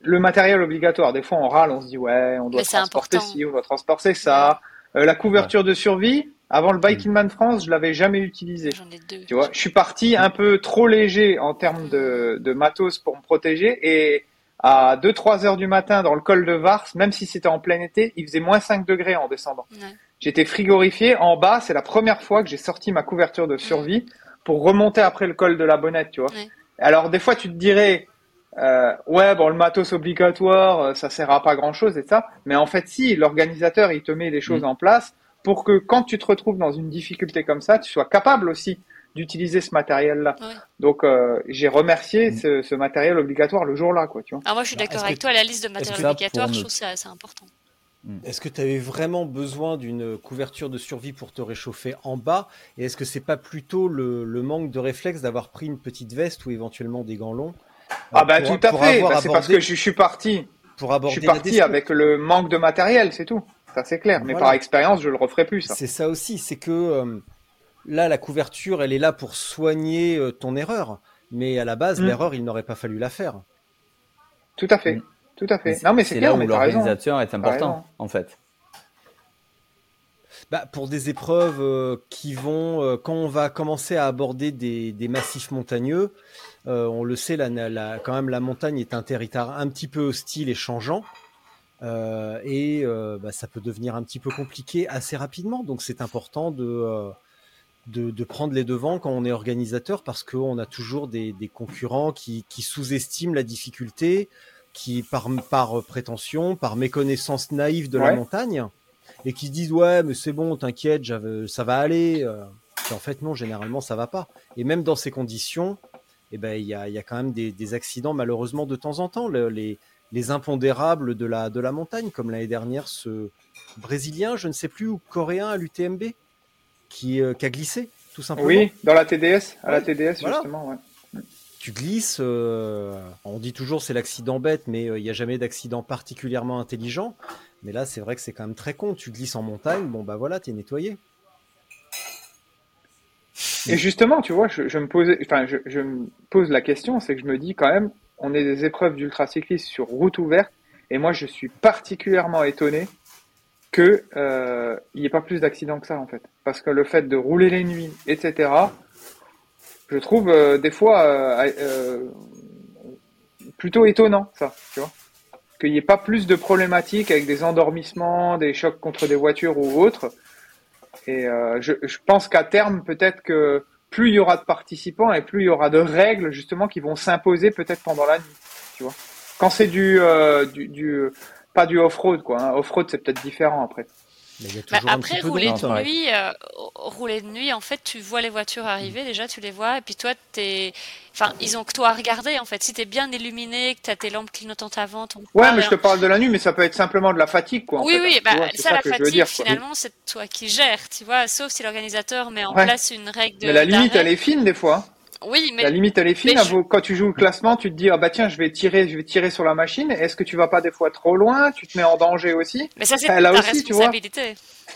le matériel obligatoire. Des fois, on râle, on se dit ouais, on doit Mais transporter ci, on doit transporter ça. Euh, la couverture de survie. Avant le Biking Man France, je l'avais jamais utilisé. j'en ai deux. Tu vois, je suis parti un peu trop léger en termes de, de matos pour me protéger et à 2-3 heures du matin dans le col de Vars, même si c'était en plein été, il faisait moins 5 degrés en descendant. Ouais. J'étais frigorifié. En bas, c'est la première fois que j'ai sorti ma couverture de survie pour remonter après le col de la Bonnette, tu vois. Ouais. Alors des fois, tu te dirais, euh, ouais, bon, le matos obligatoire, euh, ça sert à pas grand-chose et ça. Mais en fait, si, l'organisateur, il te met les choses Mm. en place pour que quand tu te retrouves dans une difficulté comme ça, tu sois capable aussi d'utiliser ce matériel-là. Ouais. Donc, euh, j'ai remercié Mm. ce, ce matériel obligatoire le jour-là, quoi, tu vois. Ah, moi, je suis Bah, d'accord avec que- toi. La liste de matériel obligatoire, je trouve que c'est c'est important. Est-ce que tu avais vraiment besoin d'une couverture de survie pour te réchauffer en bas? Et est-ce que c'est pas plutôt le, le manque de réflexe d'avoir pris une petite veste ou éventuellement des gants longs euh, Ah bah pour- tout à fait. Bah, c'est parce que je, je suis parti. pour Je aborder suis la parti avec le manque de matériel, c'est tout. Ça c'est clair. Mais Voilà. par expérience, je le referai plus. Ça. C'est ça aussi, c'est que euh, là, la couverture, elle est là pour soigner euh, ton erreur. Mais à la base, Mm. l'erreur, il n'aurait pas fallu la faire. Tout à fait. Mm. Tout à fait. c'est- Non mais c'est là où l'organisateur est important, en fait. Bah, pour des épreuves euh, qui vont, euh, quand on va commencer à aborder des, des massifs montagneux, euh, on le sait, la, la- quand même, la montagne est un territoire un petit peu hostile et changeant. Euh, et euh, bah, ça peut devenir un petit peu compliqué assez rapidement. Donc c'est important de, euh, de, de prendre les devants quand on est organisateur parce qu'on a toujours des, des concurrents qui, qui sous-estiment la difficulté, qui par, par prétention, par méconnaissance naïve de la montagne, et qui se disent ouais mais c'est bon, t'inquiète, ça va aller. euh. En fait non, généralement ça va pas. Et même dans ces conditions, eh ben il y a, y a quand même des, des accidents malheureusement de temps en temps. Le- les, les impondérables de la, de la montagne, comme l'année dernière, ce Brésilien, je ne sais plus, ou Coréen à l'UTMB, qui, euh, qui a glissé, tout simplement. Oui, dans la TDS, à la TDS voilà. justement. Ouais. Tu glisses, euh, on dit toujours c'est l'accident bête, mais euh, il n'y a jamais d'accident particulièrement intelligent. Mais là, c'est vrai que c'est quand même très con. Tu glisses en montagne, bon bah voilà, t'es nettoyé. Et justement, tu vois, je, me pose la question, c'est que je me dis quand même, on est des épreuves d'ultracyclisme sur route ouverte, et moi, je suis particulièrement étonné que euh, il n'y ait pas plus d'accidents que ça en fait, parce que le fait de rouler les nuits, etc. Je trouve euh, des fois euh, euh, plutôt étonnant ça, tu vois, qu'il n'y ait pas plus de problématiques avec des endormissements, des chocs contre des voitures ou autres. Et euh, je, je pense qu'à terme, peut-être que plus il y aura de participants et plus il y aura de règles justement qui vont s'imposer peut-être pendant la nuit, tu vois. Quand c'est du, euh, du, du pas du off-road quoi. hein. Off-road c'est peut-être différent après. Mais il y a Bah, après, rouler de nuit, euh, rouler de nuit, en fait, tu vois les voitures arriver, déjà, tu les vois, et puis toi, t'es, enfin, ils ont que toi à regarder, en fait. Si t'es bien illuminé, que t'as tes lampes clignotantes avant, ton Ouais, mais je te parle de la nuit, mais ça peut être simplement de la fatigue, quoi. en Oui, fait. oui, bah, vois, ça, la que je veux fatigue, dire, finalement, c'est toi qui gères, tu vois, sauf si l'organisateur met en Ouais. place une règle de. Mais la limite, elle est fine des fois. Oui, mais La limite, elle est fine. je- vous- Quand tu joues le classement, tu te dis, ah bah tiens, je vais tirer, je vais tirer sur la machine. Est-ce que tu vas pas des fois trop loin? Tu te mets en danger aussi? Mais ça, c'est là ta aussi, tu vois.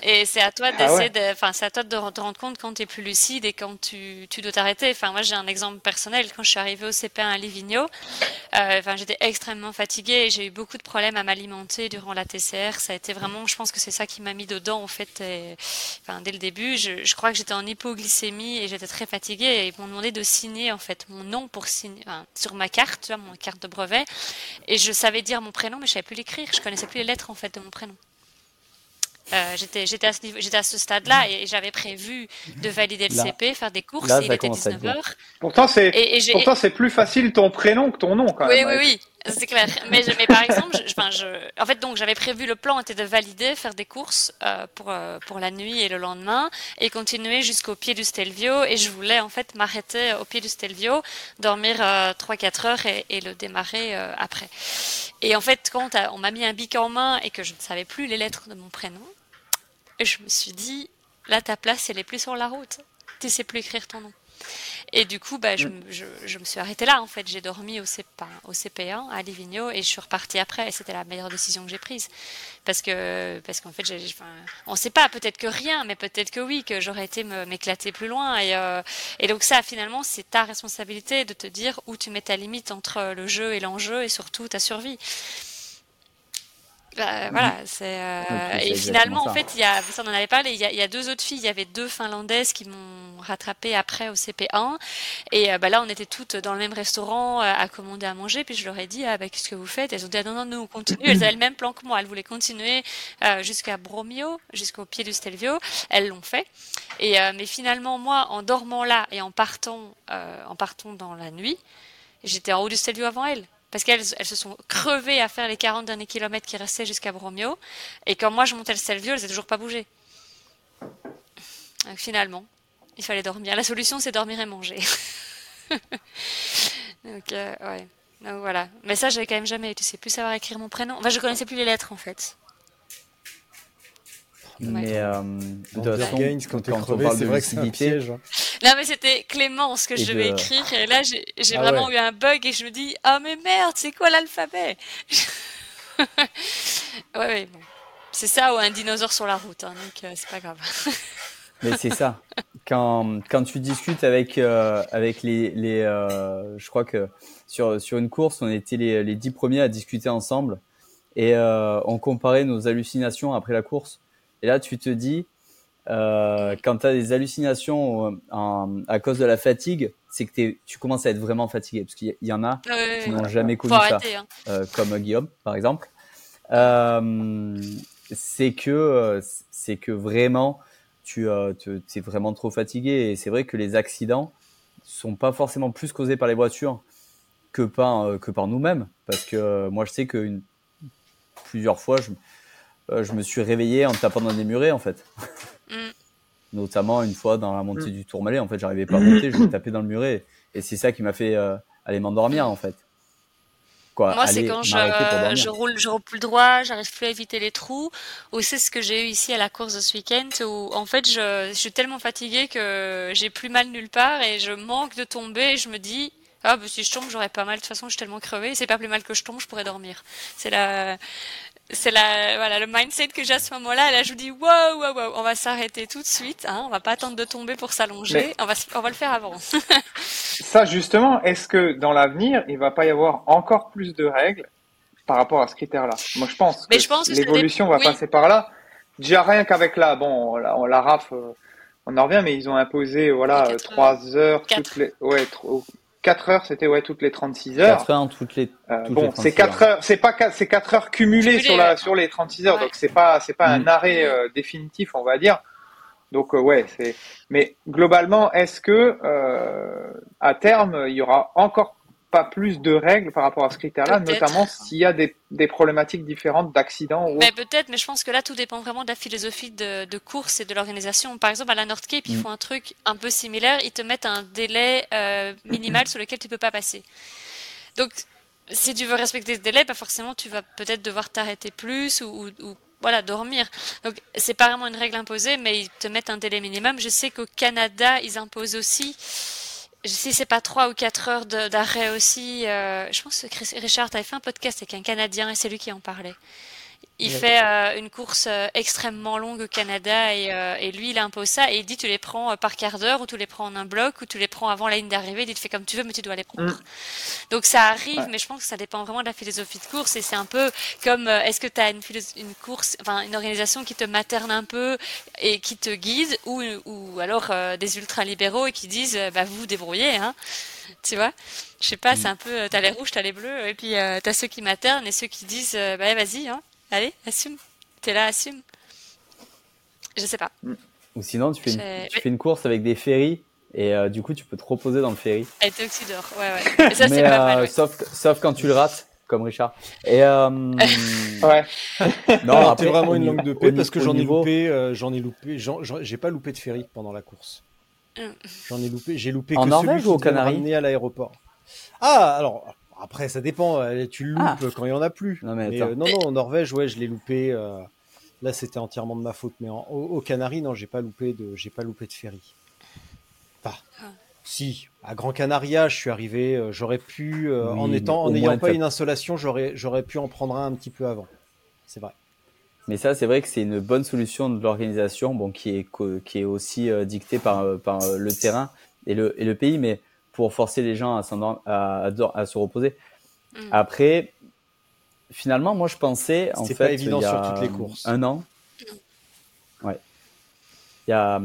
Et c'est à toi Ah d'essayer ouais. de, enfin, c'est à toi de te rendre compte quand tu es plus lucide et quand tu, tu dois t'arrêter. Enfin, moi, j'ai un exemple personnel. Quand je suis arrivée au CP1 à Livigno, euh, enfin, j'étais extrêmement fatiguée et j'ai eu beaucoup de problèmes à m'alimenter durant la TCR. Ça a été vraiment, je pense que c'est ça qui m'a mis dedans, en fait, et- enfin, dès le début. Je, je crois que j'étais en hypoglycémie et j'étais très fatiguée et ils m'ont demandé de signer, en fait, mon nom pour signer, enfin, sur ma carte, tu vois, mon carte de brevet. Et je savais dire mon prénom, mais je savais plus l'écrire. Je connaissais plus les lettres, en fait, de mon prénom. Euh, j'étais j'étais à ce niveau- j'étais à ce stade-là et j'avais prévu de valider le Là- CP, faire des courses. là, il était commence à être 19h. Pourtant, c'est, Et, et pourtant, c'est plus facile ton prénom que ton nom, quand oui, même. oui, oui, c'est clair. Mais, je- mais par exemple, je, enfin, je, en fait, donc j'avais prévu le plan était de valider, faire des courses euh, pour euh, pour la nuit et le lendemain, et continuer jusqu'au pied du Stelvio. Et je voulais en fait m'arrêter au pied du Stelvio, dormir euh, 3-4 heures et, et le démarrer euh, après. Et en fait, quand euh, on m'a mis un bic en main et que je ne savais plus les lettres de mon prénom, je me suis dit, là ta place elle est plus sur la route. Tu sais plus écrire ton nom. Et du coup, bah, je, me- je, je me suis arrêtée là, en fait. J'ai dormi au, CP, au CP1 à Livigno et je suis repartie après. Et c'était la meilleure décision que j'ai prise. Parce que, parce qu'en fait, enfin, on sait pas, peut-être que rien, mais peut-être que oui, que j'aurais été m'éclater plus loin. Et, euh, et donc ça, finalement, c'est ta responsabilité de te dire où tu mets ta limite entre le jeu et l'enjeu et surtout ta survie. Bah, voilà, c'est euh, et finalement ça. en fait il y a ça on en avait parlé il y a, il y a deux autres filles il y avait deux finlandaises qui m'ont rattrapé après au CP1 et euh, bah là on était toutes dans le même restaurant euh, à commander à manger. Puis je leur ai dit ah bah qu'est-ce que vous faites? Elles ont dit ah, non non nous on continue. Elles avaient le même plan que moi. Elles voulaient continuer euh, jusqu'à Bromio jusqu'au pied du Stelvio. Elles l'ont fait. Et euh, mais finalement moi en dormant là et en partant euh, en partant dans la nuit j'étais en haut du Stelvio avant elles. Parce qu'elles elles se sont crevées à faire les 40 derniers kilomètres qui restaient jusqu'à Bromio. Et quand moi je montais le Stelvio, elles n'avaient toujours pas bougé. Donc, finalement, il fallait dormir. La solution, c'est dormir et manger. Donc, euh, ouais. Voilà. Mais ça, j'avais quand même jamais. Tu sais plus savoir écrire mon prénom. Enfin, je connaissais plus les lettres en fait. Mais euh, de toute façon, Gaines, quand quand on crevé, parle c'est de vrai que c'est un lucidité, piège. hein. Non, mais c'était Clémence que Et je devais de- écrire. Et là, j'ai Ah vraiment ouais. eu un bug et je me dis, ah mais merde, c'est quoi l'alphabet? Ouais, ouais, bon. C'est ça ou un dinosaure sur la route, hein, donc euh, c'est pas grave. Mais c'est ça. Quand, quand tu discutes avec, euh, avec les, les euh, je crois que sur, sur une course, on était les, les dix premiers à discuter ensemble et euh, on comparait nos hallucinations après la course. Et là, tu te dis, euh, quand tu as des hallucinations euh, en- à cause de la fatigue, c'est que t'es- tu commences à être vraiment fatigué. Parce qu'il y- en a qui n'ont jamais connu ça arrêter. Hein. euh, comme Guillaume par exemple, euh, c'est que c'est que vraiment tu te- t'es vraiment trop fatigué et c'est vrai que les accidents sont pas forcément plus causés par les voitures que par que par nous-mêmes parce que moi je sais que une- plusieurs fois je euh, je me suis réveillé en tapant dans des murets en fait. Mm. Notamment une fois dans la montée du Tourmalet, en fait, j'arrivais pas à monter, je me tapais dans le muret. Et c'est ça qui m'a fait euh, aller m'endormir, en fait. Quoi, Moi, c'est quand je, roule, je roule plus droit, j'arrive plus à éviter les trous. Ou c'est ce que j'ai eu ici à la course de ce week-end, où en fait, je, je suis tellement fatiguée que j'ai plus mal nulle part et je manque de tomber. Et je me dis, ah, bah, si je tombe, j'aurais pas mal. De toute façon, je suis tellement crevée. C'est pas plus mal que je tombe, je pourrais dormir. C'est la, c'est la voilà le mindset que j'ai à ce moment-là. Là, je vous dis waouh, waouh, wow, on va s'arrêter tout de suite. Hein, on va pas attendre de tomber pour s'allonger. On va on va le faire avant. ça justement, est-ce que dans l'avenir, il va pas y avoir encore plus de règles par rapport à ce critère-là? Moi, je pense Mais que, l'évolution va passer par là. Déjà rien qu'avec là, bon, la, on la raf, euh, on en revient, mais ils ont imposé voilà trois heures, toutes les, ouais, 4 heures, c'était ouais toutes les 36 heures. 4 heures toutes les. Euh, bon, c'est 4 heures, c'est pas c'est 4 heures cumulées sur la sur les 36 heures, donc c'est pas c'est pas un mm. arrêt euh, définitif, on va dire. Donc euh, ouais, c'est. Mais globalement, est-ce que à terme il y aura encore pas plus de règles par rapport à ce critère-là, notamment s'il y a des, des problématiques différentes d'accidents ou Mais peut-être, mais je pense que là, tout dépend vraiment de la philosophie de, de course et de l'organisation. Par exemple, à la North Cape, ils Mm. font un truc un peu similaire. Ils te mettent un délai euh, minimal sur lequel tu peux pas passer. Donc, si tu veux respecter ce délai, bah forcément, tu vas peut-être devoir t'arrêter plus ou, ou- ou, voilà, dormir. Donc, c'est pas vraiment une règle imposée, mais ils te mettent un délai minimum. Je sais qu'au Canada, ils imposent aussi, si c'est pas trois ou quatre heures d'arrêt aussi, euh, je pense que Richard, t'avais fait un podcast avec un Canadien et c'est lui qui en parlait. Il fait euh, une course euh, extrêmement longue au Canada et, euh, et lui il impose ça et il dit tu les prends euh, par quart d'heure ou tu les prends en un bloc ou tu les prends avant la ligne d'arrivée. Il dit tu fais comme tu veux mais tu dois les prendre. Mm. Donc ça arrive Ouais. mais je pense que ça dépend vraiment de la philosophie de course et c'est un peu comme euh, est-ce que tu as une, une course, enfin une organisation qui te materne un peu et qui te guide ou, ou alors euh, des ultra-libéraux et qui disent bah vous vous débrouillez hein. Tu vois? Je sais pas, c'est un peu t'as les rouges, t'as les bleus et puis euh, t'as ceux qui maternent et ceux qui disent euh, bah vas-y hein. Allez, assume. T'es là, assume. Je sais pas. Ou sinon, tu fais, une, J'ai- tu fais une course avec des ferries et euh, du coup, tu peux te reposer dans le ferry. Elle était au-dessus d'or. Ouais, ouais. Et ça, c'est Mais, pas mal. euh, ouais. sauf, sauf quand tu le rates, comme Richard. Et euh, Ouais. non, Alors, après, t'es vraiment au une langue de au paix parce que au j'en ai niveau- loupé, euh, j'en ai loupé, j'en- j'ai pas loupé de ferry pendant la course. Mm. J'en ai loupé, j'ai loupé En que Norvège celui ou aux qui Canaries à l'aéroport. Ah, alors après ça dépend, euh, tu le Ah. loupes quand il y en a plus. Non, mais euh, non, non, en Norvège, ouais, je l'ai loupé. euh, là, c'était entièrement de ma faute, mais en, au, aux Canaries, non, j'ai pas loupé de, j'ai pas loupé de ferry. Enfin, Ah. si, à Grand Canaria, je suis arrivé, euh, j'aurais pu, euh, Oui, en étant, en au n'ayant pas une insolation, j'aurais, j'aurais pu en prendre un un petit peu avant. C'est vrai. Mais ça, c'est vrai que c'est une bonne solution de l'organisation, bon, qui est qui est aussi euh, dictée par par euh, le terrain et le et le pays, mais pour forcer les gens à s'endor- à, à, dor- à se reposer. Mm. Après, finalement, moi, je pensais en C'est fait pas évident il y a sur toutes les courses. Un an. Ouais. Il y a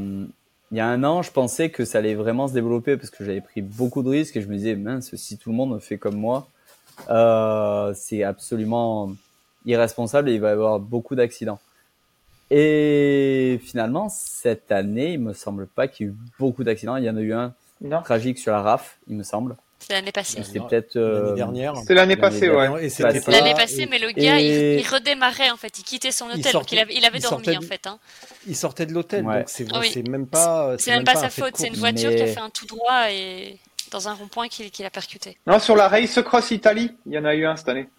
il y a un an, je pensais que ça allait vraiment se développer parce que j'avais pris beaucoup de risques et je me disais mince, si tout le monde fait comme moi, euh, c'est absolument irresponsable et il va y avoir beaucoup d'accidents. Et finalement, cette année, il me semble pas qu'il y ait eu beaucoup d'accidents. Il y en a eu un. Tragique sur la RAF, il me semble. C'est l'année passée. C'était peut-être euh, L'année dernière. C'est l'année passée, ouais. Pas- L'année passée, et- mais le gars, et- il, il redémarrait en fait. Il quittait son Il hôtel. donc il avait, il avait il dormi en fait. Hein. Il sortait de l'hôtel, Ouais. donc c'est Oui. c'est même pas. C'est même pas sa faute. C'est une voiture qui a fait un tout droit et dans un rond-point qui, qui l'a percuté. Non, sur la Race Cross Italie, il y en a eu un cette année.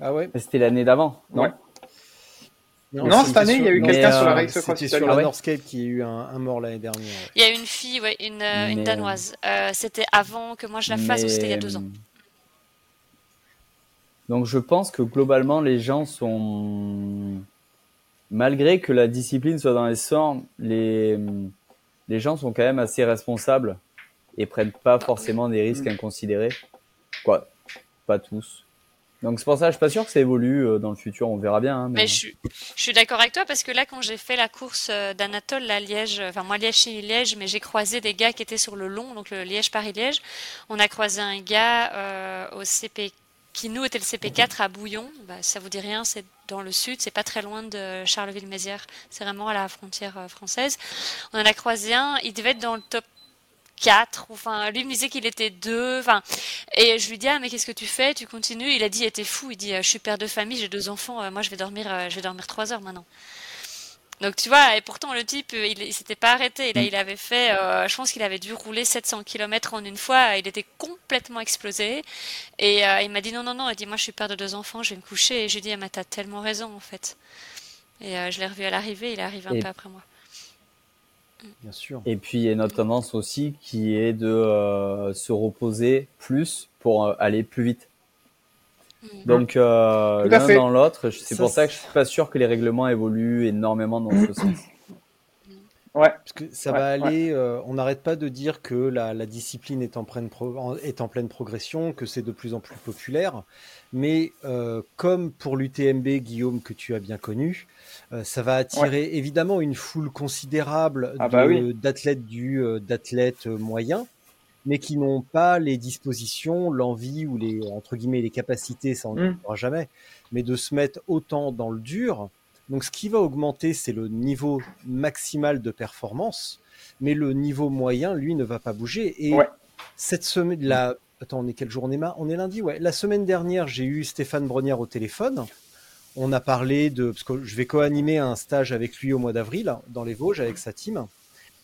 Ah ouais. C'était l'année d'avant, non? Ouais. Non, cette année, il y a eu quelqu'un sur la euh, Race Cross Italie. sur la Ah Northscape qui a eu un, un mort l'année dernière. ouais. Il y a une fille, ouais, une, euh, une Mais, danoise. Euh, C'était avant que moi je la fasse ou c'était il y a deux ans. Donc je pense que globalement les gens sont, malgré que la discipline soit dans les sorts, les les gens sont quand même assez responsables et prennent pas forcément des risques inconsidérés. Quoi, pas tous. Donc c'est pour ça, je suis pas sûr que ça évolue euh, dans le futur. On verra bien. hein, mais... Mais je, suis- je suis d'accord avec toi parce que là, quand j'ai fait la course euh, d'Anatole, la Liège, euh, enfin moi Liège chez Liège, mais j'ai croisé des gars qui étaient sur le long, donc le Liège-Paris-Liège. On a croisé un gars euh, au CP qui nous était le CP4 à Bouillon. Bah, ça vous dit rien, c'est dans le sud, c'est pas très loin de Charleville-Mézières. C'est vraiment à la frontière française. On en a croisé un, il devait être dans le top 4, enfin, lui me disait qu'il était 2, enfin, et je lui dis, ah, mais qu'est-ce que tu fais? Tu continues? Il a dit, il était fou, il dit, euh, je suis père de famille, j'ai deux enfants, euh, moi je vais dormir, euh, je vais dormir 3 heures maintenant. Donc tu vois, et pourtant le type, il, il s'était pas arrêté, Mm. là, il avait fait, euh, je pense qu'il avait dû rouler 700 km en une fois, il était complètement explosé, et euh, il m'a dit, non, non, non, il dit, moi je suis père de deux enfants, je vais me coucher, et je lui dis, ah, mais t'as tellement raison, en fait. Et euh, je l'ai revu à l'arrivée, il est arrivé un Et- peu après moi. Bien sûr. Et puis il y a une autre tendance aussi qui est de euh, se reposer plus pour euh, aller plus vite. Mm. Donc euh, l'un dans l'autre, c'est pour ça que je suis pas sûr que les règlements évoluent énormément dans ce sens. Ouais. Parce que ça Ouais, va ouais. aller. euh, on n'arrête pas de dire que la, la discipline est en, pleine pro- est en pleine progression, que c'est de plus en plus populaire. Mais euh, comme pour l'UTMB, Guillaume, que tu as bien connu, euh, ça va attirer évidemment une foule considérable Ah bah oui. d'athlètes du euh, d'athlètes moyens, mais qui n'ont pas les dispositions, l'envie ou les entre guillemets les capacités, ça on ne Mm. saura jamais, mais de se mettre autant dans le dur. Donc, ce qui va augmenter, c'est le niveau maximal de performance, mais le niveau moyen, lui, ne va pas bouger. Et Ouais. cette semaine, la, attends, on est quel jour on est, ma- on est lundi, ouais. La semaine dernière, j'ai eu Stéphane Brognard au téléphone. On a parlé de, parce que je vais co-animer un stage avec lui au mois d'avril dans les Vosges avec sa team.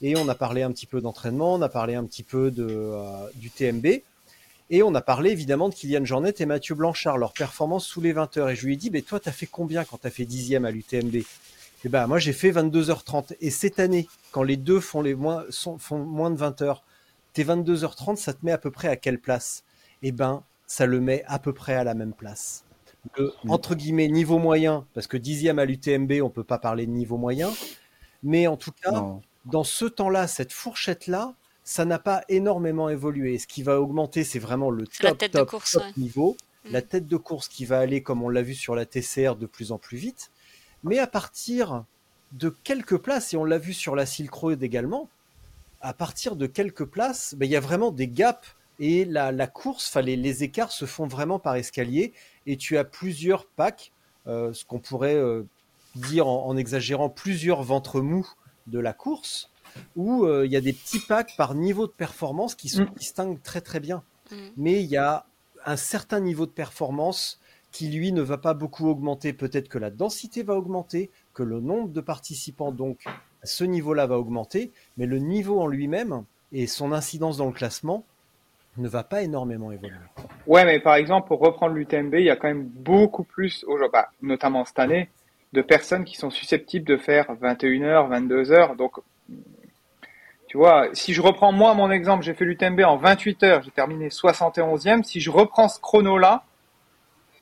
Et on a parlé un petit peu d'entraînement, on a parlé un petit peu de, euh, du TMB. Et on a parlé évidemment de Kylian Jornet et Mathieu Blanchard, leur performance sous les 20 heures. Et je lui ai dit, mais toi, t'as fait combien quand t'as fait dixième à l'UTMB Et ben, moi, j'ai fait 22h30. Et cette année, quand les deux font, les moins, sont- font moins de 20 heures, tes 22h30, ça te met à peu près à quelle place? Eh ben, ça le met à peu près à la même place. Le, entre guillemets, niveau moyen, parce que dixième à l'UTMB, on peut pas parler de niveau moyen. Mais en tout cas, Non. dans ce temps-là, cette fourchette-là, ça n'a pas énormément évolué. Ce qui va augmenter, c'est vraiment le La top, de course, top ouais. niveau. Mm. La tête de course qui va aller, comme on l'a vu sur la TCR, de plus en plus vite. Mais à partir de quelques places, et on l'a vu sur la Silk Road également, à partir de quelques places, ben, il y a vraiment des gaps. Et la, la course, les, les écarts se font vraiment par escalier. Et tu as plusieurs packs, euh, ce qu'on pourrait euh, dire en, en exagérant, plusieurs ventres mous de la course, où euh, il y a des petits packs par niveau de performance qui se Mm. distinguent très très bien. Mm. Mais il y a un certain niveau de performance qui, lui, ne va pas beaucoup augmenter. Peut-être que la densité va augmenter, que le nombre de participants, donc, à ce niveau-là va augmenter, mais le niveau en lui-même et son incidence dans le classement ne va pas énormément évoluer. Ouais, mais par exemple, pour reprendre l'UTMB, il y a quand même beaucoup plus, aujourd'hui, bah, notamment cette année, de personnes qui sont susceptibles de faire 21h, 22h. Donc, tu vois, si je reprends moi mon exemple, j'ai fait l'UTMB en 28 heures, j'ai terminé 71e. Si je reprends ce chrono-là,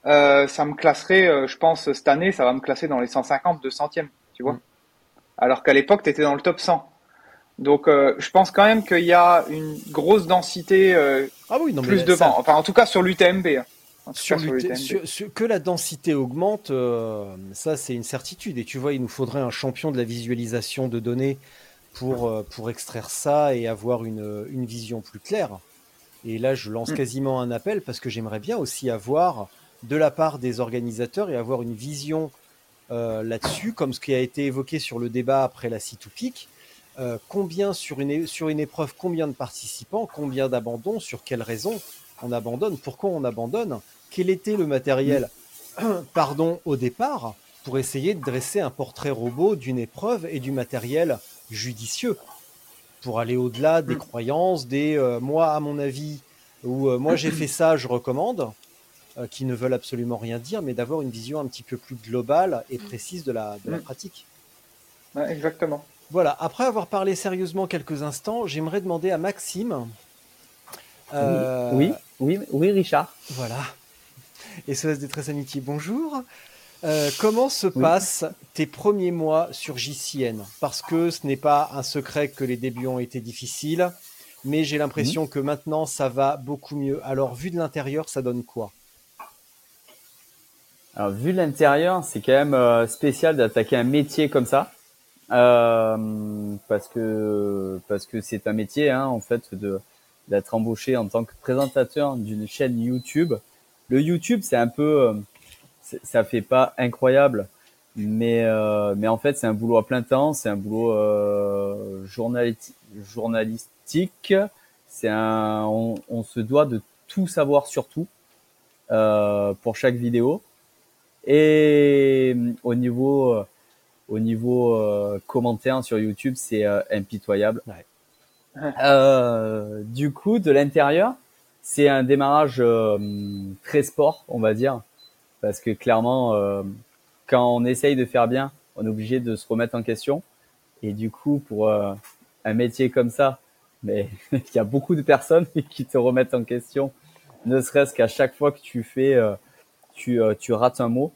euh, ça me classerait, euh, je pense, cette année, ça va me classer dans les 150, 200e, tu vois. Alors qu'à l'époque, tu étais dans le top 100. Donc, euh, je pense quand même qu'il y a une grosse densité Ah oui, non, mais plus ça- devant. Enfin, en tout cas sur l'UTMB. hein. Sur cas, sur l'UT l'UTMB. sur- sur- que la densité augmente, ça c'est une certitude. Et tu vois, il nous faudrait un champion de la visualisation de données pour, euh, pour extraire ça et avoir une, une vision plus claire. Et là, je lance Mm. quasiment un appel parce que j'aimerais bien aussi avoir de la part des organisateurs et avoir une vision euh, là-dessus, comme ce qui a été évoqué sur le débat après la C2 Peak. Euh, combien sur une, sur une épreuve, combien de participants, combien d'abandons, sur quelles raisons on abandonne, pourquoi on abandonne, quel était le matériel, pardon, au départ, pour essayer de dresser un portrait robot d'une épreuve et du matériel judicieux, pour aller au-delà des Mm. croyances, des euh, moi à mon avis, ou euh, moi j'ai fait ça, je recommande, euh, qui ne veulent absolument rien dire, mais d'avoir une vision un petit peu plus globale et précise de la, de la Mm. pratique. Ouais, exactement. Voilà, après avoir parlé sérieusement quelques instants, j'aimerais demander à Maxime. euh, Oui, oui, oui, Richard. Voilà. SOS Détresse Amitié, bonjour. Euh, comment se passent tes premiers mois sur JCN Parce que ce n'est pas un secret que les débuts ont été difficiles, mais j'ai l'impression que maintenant ça va beaucoup mieux. Alors, vu de l'intérieur, ça donne quoi? Alors, vu de l'intérieur, c'est quand même euh, spécial d'attaquer un métier comme ça, euh, parce que parce que c'est un métier, hein, en fait, de d'être embauché en tant que présentateur d'une chaîne YouTube. Le YouTube, c'est un peu, ça fait pas incroyable, mais euh, mais en fait, c'est un boulot à plein temps, c'est un boulot euh, journaliti- journalistique. C'est un, on, on se doit de tout savoir sur tout euh, pour chaque vidéo. Et euh, au niveau, euh, au niveau euh, commentaire sur YouTube, c'est euh, impitoyable. Ouais. Euh, du coup, de l'intérieur, c'est un démarrage euh, très sport, on va dire, parce que clairement, euh, quand on essaye de faire bien, on est obligé de se remettre en question. Et du coup, pour euh, un métier comme ça, mais il y a beaucoup de personnes qui te remettent en question, ne serait-ce qu'à chaque fois que tu fais, euh, tu, rates un mot.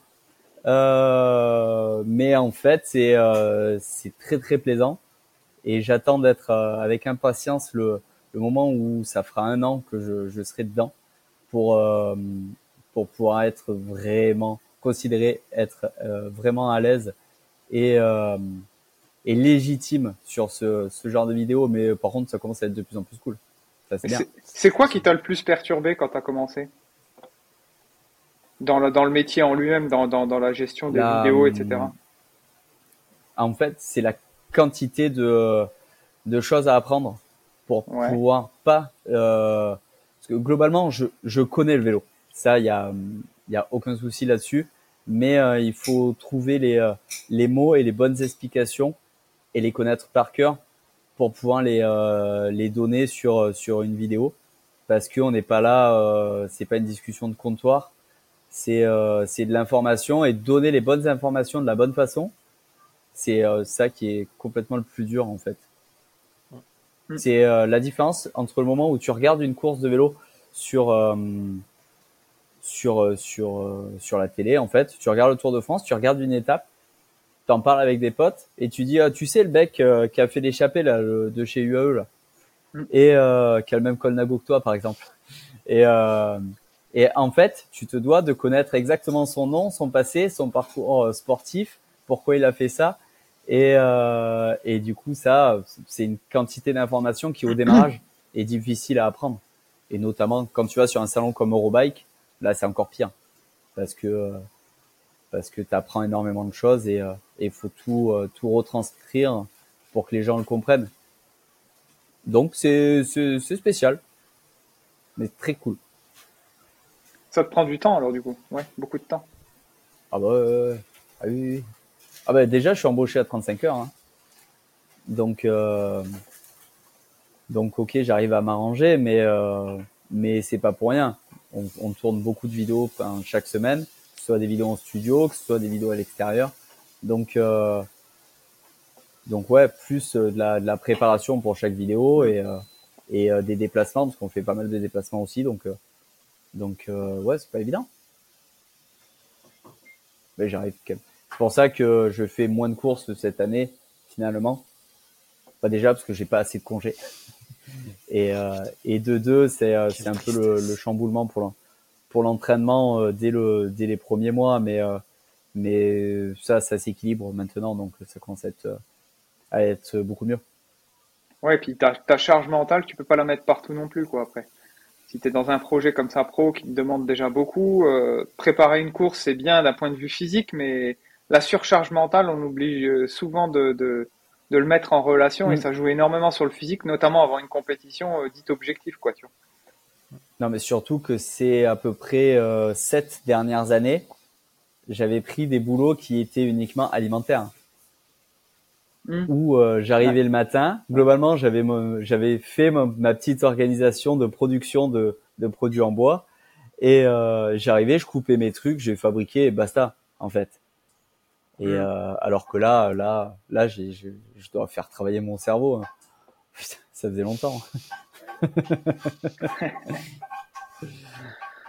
Mais en fait, c'est très très plaisant et j'attends d'être avec impatience le, moment où ça fera un an que je, serai dedans pour pour pouvoir être vraiment considéré être euh, vraiment à l'aise et euh, et légitime sur ce, ce genre de vidéo. Mais par contre, ça commence à être de plus en plus cool. C'est bien. C'est- C'est quoi qui t'a le plus perturbé quand t'as commencé? Dans le, dans le métier en lui-même, dans, dans, dans la gestion des La, vidéos, etc. En fait, c'est la quantité de, de choses à apprendre pour Ouais. pouvoir pas. Euh, parce que globalement, je, je connais le vélo. Ça, il y a, y a aucun souci là-dessus. Mais euh, il faut trouver les, euh, les mots et les bonnes explications et les connaître par cœur pour pouvoir les, euh, les donner sur, sur une vidéo. Parce qu'on n'est pas là, c'est pas une discussion de comptoir. C'est c'est de l'information et donner les bonnes informations de la bonne façon. C'est ça qui est complètement le plus dur en fait. Mm. C'est la différence entre le moment où tu regardes une course de vélo sur sur sur sur la télé en fait. Tu regardes le Tour de France, tu regardes une étape, t'en parles avec des potes et tu dis ah, tu sais le mec euh, qui a fait l'échappée là de chez UAE là mm. et euh, qui a le même col Nago que toi par exemple. Et euh, et en fait, tu te dois de connaître exactement son nom, son passé, son parcours sportif, pourquoi il a fait ça. Et, euh, et du coup, ça, c'est une quantité d'informations qui, au démarrage, est difficile à apprendre. Et notamment, quand tu vas sur un salon comme Eurobike, là, c'est encore pire. Parce que, parce que tu apprends énormément de choses et il faut tout, tout retranscrire pour que les gens le comprennent. Donc, c'est, c'est, spécial. Mais très cool. Ça te prend du temps alors du coup Ouais, beaucoup de temps. Ah bah ah oui, Ah bah déjà je suis embauché à 35 heures. Hein. Donc euh, donc ok j'arrive à m'arranger mais euh, mais c'est pas pour rien. On, tourne beaucoup de vidéos chaque semaine, que ce soit des vidéos en studio, que ce soit des vidéos à l'extérieur. Donc euh, donc ouais plus de la, de la préparation pour chaque vidéo et euh, et euh, des déplacements parce qu'on fait pas mal de déplacements aussi donc donc euh, ouais, c'est pas évident. Mais j'arrive. C'est pour ça que je fais moins de courses cette année finalement. Pas déjà parce que j'ai pas assez de congés. Et, euh, et de deux, c'est euh, c'est un peu le, le chamboulement pour pour l'entraînement euh, dès le dès les premiers mois, mais euh, mais ça ça s'équilibre maintenant, donc ça commence à être à être beaucoup mieux. Ouais, et puis ta, ta charge mentale, tu peux pas la mettre partout non plus, quoi, après. Si tu es dans un projet comme ça pro qui te demande déjà beaucoup, euh, préparer une course c'est bien d'un point de vue physique, mais la surcharge mentale, on oublie souvent de, de, de le mettre en relation et mm. ça joue énormément sur le physique, notamment avant une compétition euh, dite objectif. Quoi, tu vois. Non, mais surtout que c'est à peu près euh, sept dernières années, j'avais pris des boulots qui étaient uniquement alimentaires. Mm. où euh, j'arrivais le matin. Globalement, j'avais j'avais fait ma, petite organisation de production de, de produits en bois et euh, j'arrivais, je coupais mes trucs, j'ai fabriqué et basta en fait. Et mm. euh, alors que là, là, là, j'ai, je, je dois faire travailler mon cerveau. Hein. Putain, ça faisait longtemps.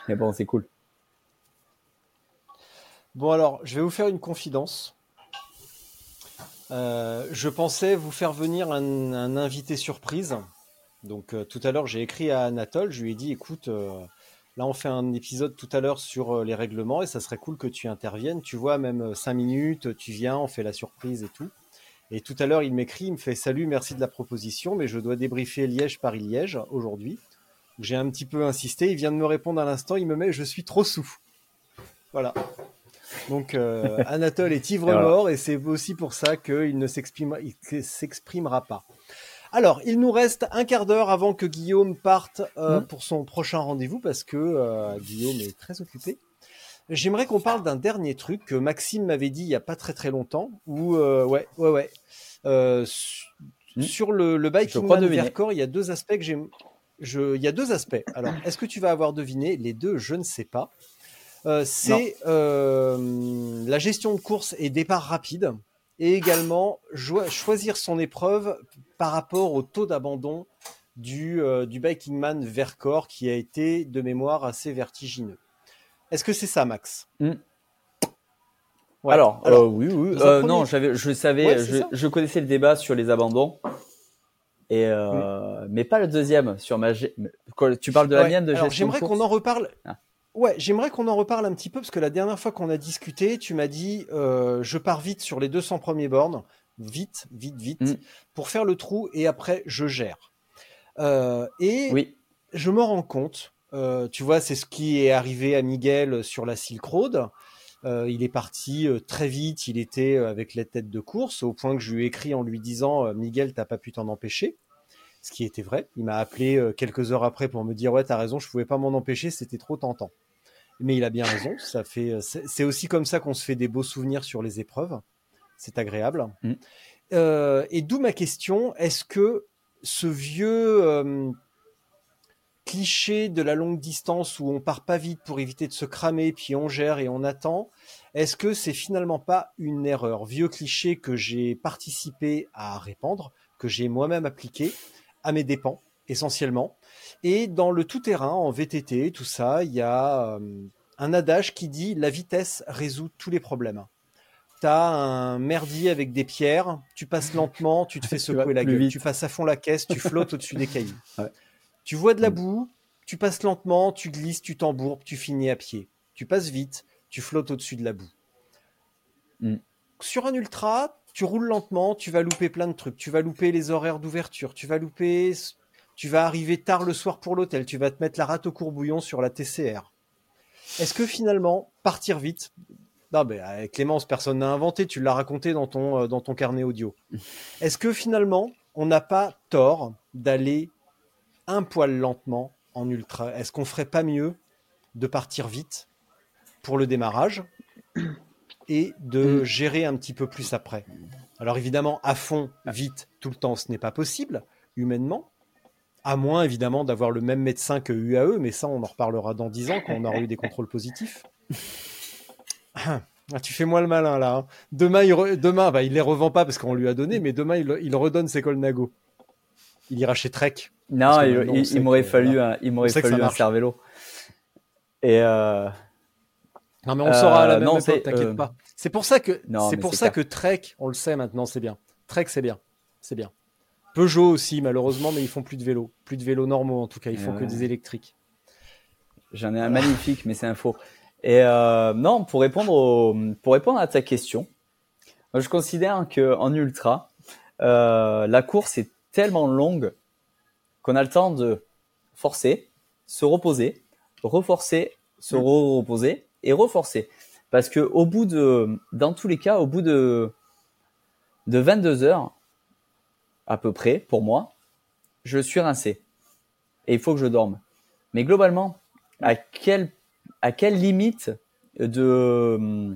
Mais bon, c'est cool. Bon alors, je vais vous faire une confidence. Euh, je pensais vous faire venir un, un invité surprise. Donc euh, tout à l'heure, j'ai écrit à Anatole, je lui ai dit, écoute, là on fait un épisode tout à l'heure sur euh, les règlements et ça serait cool que tu interviennes. Tu vois, même cinq minutes, tu viens, on fait la surprise et tout. Et tout à l'heure, il m'écrit, il me fait salut, merci de la proposition, mais je dois débriefer Liège-Paris-Liège aujourd'hui. J'ai un petit peu insisté, il vient de me répondre à l'instant, il me met je suis trop sous. Voilà. Donc euh, Anatole est ivre-mort et c'est aussi pour ça qu'il ne s'exprimera pas. Alors, il nous reste un quart d'heure avant que Guillaume parte euh, mmh. pour son prochain rendez-vous parce que euh, Guillaume est très occupé. J'aimerais qu'on parle d'un dernier truc que Maxime m'avait dit il y a pas très très longtemps. Où ouais ouais ouais mmh. sur le, le biking man Vercors, il y a deux aspects que j'ai. Je, il y a deux aspects. Alors, est-ce que tu vas avoir deviné les deux? Je ne sais pas. Euh, c'est euh, la gestion de course et départ rapide, et également choisir son épreuve par rapport au taux d'abandon du, euh, du Biking Man Vercors, qui a été de mémoire assez vertigineux. Est-ce que c'est ça, Max? Hmm. Alors, oui, oui. non, j'avais, je savais, je, connaissais le débat sur les abandons. Et mais pas le deuxième sur ma. Tu parles de la mienne de gestion. J'aimerais qu'on en reparle. Ah. Ouais, j'aimerais qu'on en reparle un petit peu parce que la dernière fois qu'on a discuté, tu m'as dit euh, je pars vite sur les 200 premiers bornes, vite, vite, vite, mm. pour faire le trou et après je gère. Euh, et oui. je me rends compte, euh, tu vois, c'est ce qui est arrivé à Miguel sur la Silk Road. Euh, il est parti très vite, il était avec les têtes de course, au point que je lui ai écrit en lui disant Miguel, t'as pas pu t'en empêcher. Ce qui était vrai. Il m'a appelé euh, quelques heures après pour me dire ouais, t'as raison, je pouvais pas m'en empêcher, c'était trop tentant. Mais il a bien raison. Ça fait, euh, c'est aussi comme ça qu'on se fait des beaux souvenirs sur les épreuves. C'est agréable. Mm. Euh, et d'où ma question est-ce que ce vieux euh, cliché de la longue distance où on part pas vite pour éviter de se cramer, puis on gère et on attend, est-ce que c'est finalement pas une erreur? Vieux cliché que j'ai participé à répandre, que j'ai moi-même appliqué à mes dépens, essentiellement. Et dans le tout-terrain, en VTT, tout ça, il y a euh, un adage qui dit la vitesse résout tous les problèmes. T'as un merdier avec des pierres, tu passes lentement, tu te fais secouer la gueule, vite. tu passes à fond la caisse, tu flottes au-dessus des cailloux. Ouais. Tu vois de la boue, tu passes lentement, tu glisses, tu t'embourbes, tu finis à pied. Tu passes vite, tu flottes au-dessus de la boue. Mm. Sur un ultra, tu roules lentement, tu vas louper plein de trucs. Tu vas louper les horaires d'ouverture, tu vas louper, tu vas arriver tard le soir pour l'hôtel, tu vas te mettre la rate au courbouillon sur la TCR. Est-ce que finalement, partir vite, non, mais euh, Clémence, personne n'a inventé, tu l'as raconté dans ton, euh, dans ton carnet audio. Est-ce que finalement, on n'a pas tort d'aller un poil lentement en ultra? Est-ce qu'on ferait pas mieux de partir vite pour le démarrage? et de Mm. gérer un petit peu plus après Alors évidemment, à fond, vite, tout le temps, ce n'est pas possible, humainement. À moins évidemment d'avoir le même médecin que UAE, mais ça on en reparlera dans 10 ans quand on aura eu des contrôles positifs. Ah, tu fais moi le malin là. hein. Demain, il, re- demain bah, il les revend pas parce qu'on lui a donné, mais demain il, il redonne ses cols Il ira chez Trek. Non, il, m'aurait fallu un, il m'aurait fallu un. Et euh, Non mais on le saura à la Euh, même non, époque, t'inquiète euh, pas. C'est pour ça que c'est pour ça clair. que Trek, on le sait maintenant, c'est bien. Trek c'est bien, c'est bien. Peugeot aussi malheureusement, mais ils font plus de vélos, plus de vélos normaux en tout cas, ils font que ouais. des électriques. J'en ai un magnifique, mais c'est un faux. Et euh, non, pour répondre au, pour répondre à ta question, je considère que en ultra, euh, la course est tellement longue qu'on a le temps de forcer, se reposer, reforcer, se re-reposer et reforcer. Parce que au bout de, dans tous les cas, au bout de de 22 heures à peu près pour moi, je suis rincé et il faut que je dorme. Mais globalement, à quelle à quelle limite de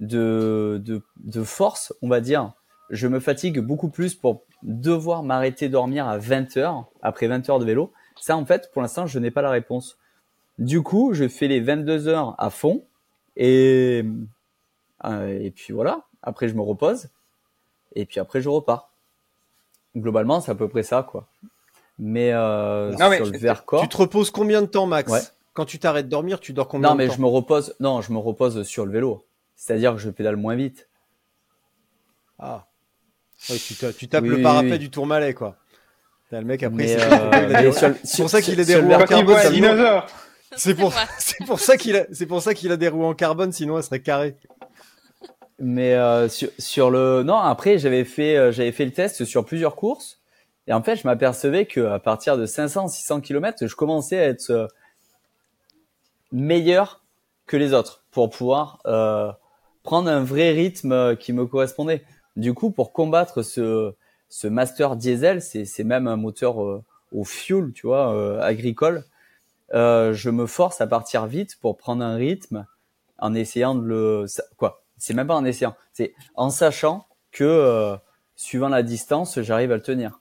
de, de de force, on va dire, je me fatigue beaucoup plus pour devoir m'arrêter dormir à 20 heures après 20 heures de vélo? Ça, en fait, pour l'instant, je n'ai pas la réponse. Du coup, je fais les 22 heures à fond et euh, et puis voilà. Après, je me repose et puis après, je repars. Globalement, c'est à peu près ça, quoi. Mais, euh, Non, mais sur le tu- Vercors, Tu te reposes combien de temps Max? Ouais. Quand tu t'arrêtes de dormir, tu dors combien non, de mais temps? je me repose. Non, je me repose sur le vélo. C'est-à-dire que je pédale moins vite. Ah. Ouais, tu, ta- tu tapes Oui, le oui, parapet oui. du tourmalet quoi. T'as le mec après Mais, euh, mais sur C'est pour ça qu'il sur en Quand il voit. C'est pour, c'est pour ça qu'il a, c'est pour ça qu'il a des roues en carbone, sinon elles seraient carrées. Mais euh, sur, sur le non après j'avais fait euh, j'avais fait le test sur plusieurs courses et en fait je m'apercevais que à partir de 500 600 km je commençais à être euh, meilleur que les autres pour pouvoir euh, prendre un vrai rythme qui me correspondait. Du coup pour combattre ce ce master diesel c'est c'est même un moteur euh, au fuel tu vois euh, agricole. Euh, je me force à partir vite pour prendre un rythme en essayant de le quoi. C'est même pas en essayant c'est en sachant que euh, suivant la distance j'arrive à le tenir.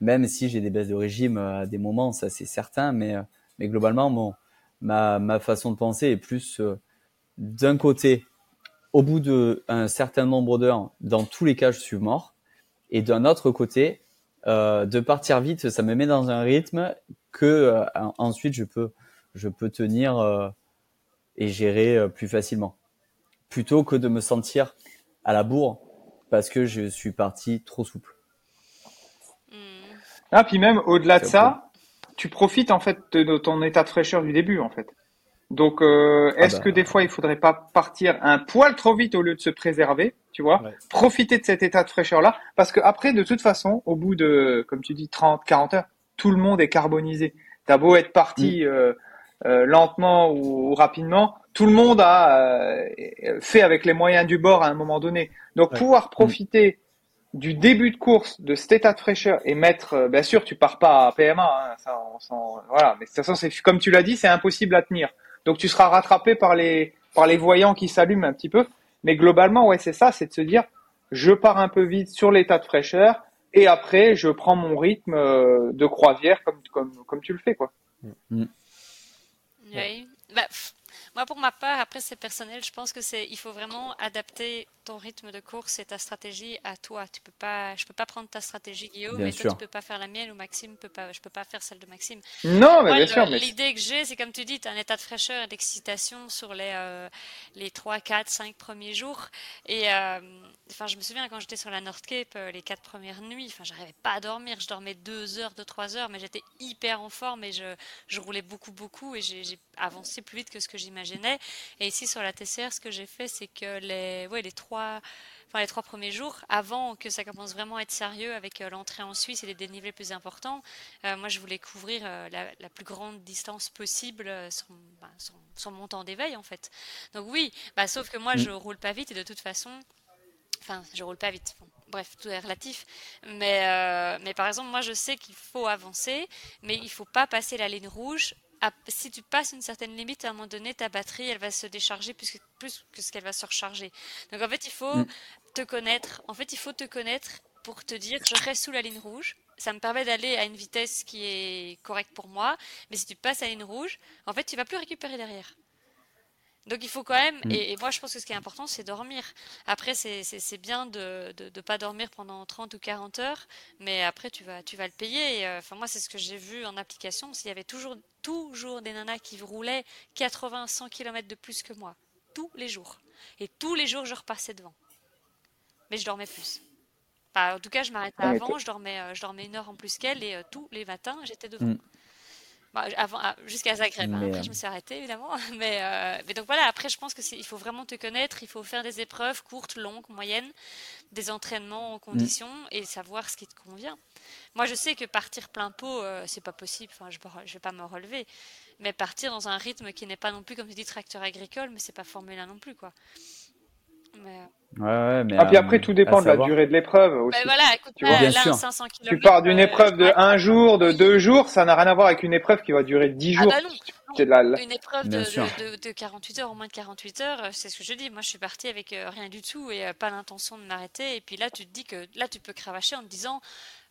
Même si j'ai des baisses de régime euh, à des moments ça c'est certain mais euh, mais globalement mon ma ma façon de penser est plus euh, d'un côté au bout de un certain nombre d'heures dans tous les cas je suis mort et d'un autre côté euh, de partir vite ça me met dans un rythme que euh, en- ensuite je peux je peux tenir euh, et gérer euh, plus facilement plutôt que de me sentir à la bourre parce que je suis parti trop souple. Hmm. Ah, puis même au-delà de ça, tu profites en fait de, ton état de fraîcheur du début en fait. Donc, euh, Ah est-ce bah. que des fois il faudrait pas partir un poil trop vite au lieu de se préserver, tu vois Ouais. Profiter de cet état de fraîcheur là, parce que après, de toute façon, au bout de, comme tu dis, 30, 40 heures, tout le monde est carbonisé. T'as beau être Mm. parti euh, euh, lentement ou, ou rapidement, tout le monde a euh, fait avec les moyens du bord à un moment donné. Donc, Ouais. pouvoir profiter du début de course, de cet état de fraîcheur et mettre, euh, bien sûr, tu pars pas à PMA, hein, ça, on s'en- voilà, mais de toute façon, c'est comme tu l'as dit, c'est impossible à tenir. Donc tu seras rattrapé par les par les voyants qui s'allument un petit peu, mais globalement, ouais, c'est ça, c'est de se dire, je pars un peu vite sur l'état de fraîcheur et après, je prends mon rythme euh, de croisière comme comme comme tu le fais, quoi. Oui. Bah, moi, pour ma part, après, c'est personnel. Je pense que c'est, il faut vraiment adapter ton rythme de course et ta stratégie à toi. Tu peux pas, je peux pas prendre ta stratégie, Guillaume, Bien et toi, sûr. tu peux pas faire la mienne ou Maxime peut pas, je peux pas faire celle de Maxime. Non, mais Moi, bien le- sûr, mais l'idée que j'ai, c'est comme tu dis, tu as un état de fraîcheur et d'excitation sur les, euh, les 3, 4, 5 premiers jours. Et euh, enfin, je me souviens quand j'étais sur la North Cape, euh, les 4 premières nuits, enfin, j'arrivais pas à dormir. Je dormais 2 heures, 2, 3 heures, mais j'étais hyper en forme et je, je roulais beaucoup, beaucoup et j'ai avancé plus vite que ce que j'imaginais. Et ici, sur la TCR, ce que j'ai fait, c'est que les, ouais, les trois enfin les trois premiers jours, avant que ça commence vraiment à être sérieux avec euh, l'entrée en Suisse et les dénivelés plus importants, euh, moi je voulais couvrir euh, la, la plus grande distance possible sur, bah, sur- sur mon temps d'éveil en fait. Donc oui, bah, sauf que moi Mm. je roule pas vite et de toute façon, enfin je roule pas vite. Bon, bref, tout est relatif. Mais, mais par exemple, moi je sais qu'il faut avancer, mais il faut pas passer la ligne rouge. À- si tu passes une certaine limite, à un moment donné, ta batterie, elle va se décharger plus que, plus que ce qu'elle va se recharger. Donc en fait, il faut Mm. te connaître. En fait, il faut te connaître pour te dire, je reste sous la ligne rouge. Ça me permet d'aller à une vitesse qui est correcte pour moi. Mais si tu passes à la ligne rouge, en fait, tu vas plus récupérer derrière. Donc il faut quand même, Mm. et, et moi je pense que ce qui est important c'est dormir. Après c'est bien de ne pas dormir pendant 30 ou 40 heures, mais après tu vas, tu vas le payer. Euh, moi c'est ce que j'ai vu en application, s'il y avait toujours, toujours des nanas qui roulaient 80-100 km de plus que moi, tous les jours. Et tous les jours je repassais devant. Mais je dormais plus. Enfin, en tout cas je m'arrêtais Ah, avant, je dormais, euh, je dormais une heure en plus qu'elle et euh, tous les matins j'étais devant. Mm. Bah, ah, jusqu'à Zagreb. hein. Mais, Après, euh, je me suis arrêtée, évidemment. Mais, euh, mais donc voilà, après, je pense que c'est- il faut vraiment te connaître. Il faut faire des épreuves courtes, longues, moyennes, des entraînements en conditions et savoir ce qui te convient. Moi, je sais que partir plein pot, euh, c'est pas possible. Enfin, je ne vais pas me relever. Mais partir dans un rythme qui n'est pas non plus, comme tu dis, tracteur agricole, mais c'est pas Formule 1 non plus, quoi. Mais, euh, Ouais, ouais, mais Ah, puis à- après, tout dépend de la durée de l'épreuve aussi. voilà, écoute, Tu là, vois. Bien là, sûr. 500 km. Tu pars d'une épreuve de un jour, de deux jours, ça n'a rien à voir avec une épreuve qui va durer dix Ah jours. bah non, C'est de la- la- Une épreuve de, de, de- de 48 heures, au moins de 48 heures, euh, c'est ce que je dis. Moi, je suis partie avec euh, rien du tout et euh, pas l'intention de m'arrêter. Et puis là, tu te dis que là, tu peux cravacher en te disant,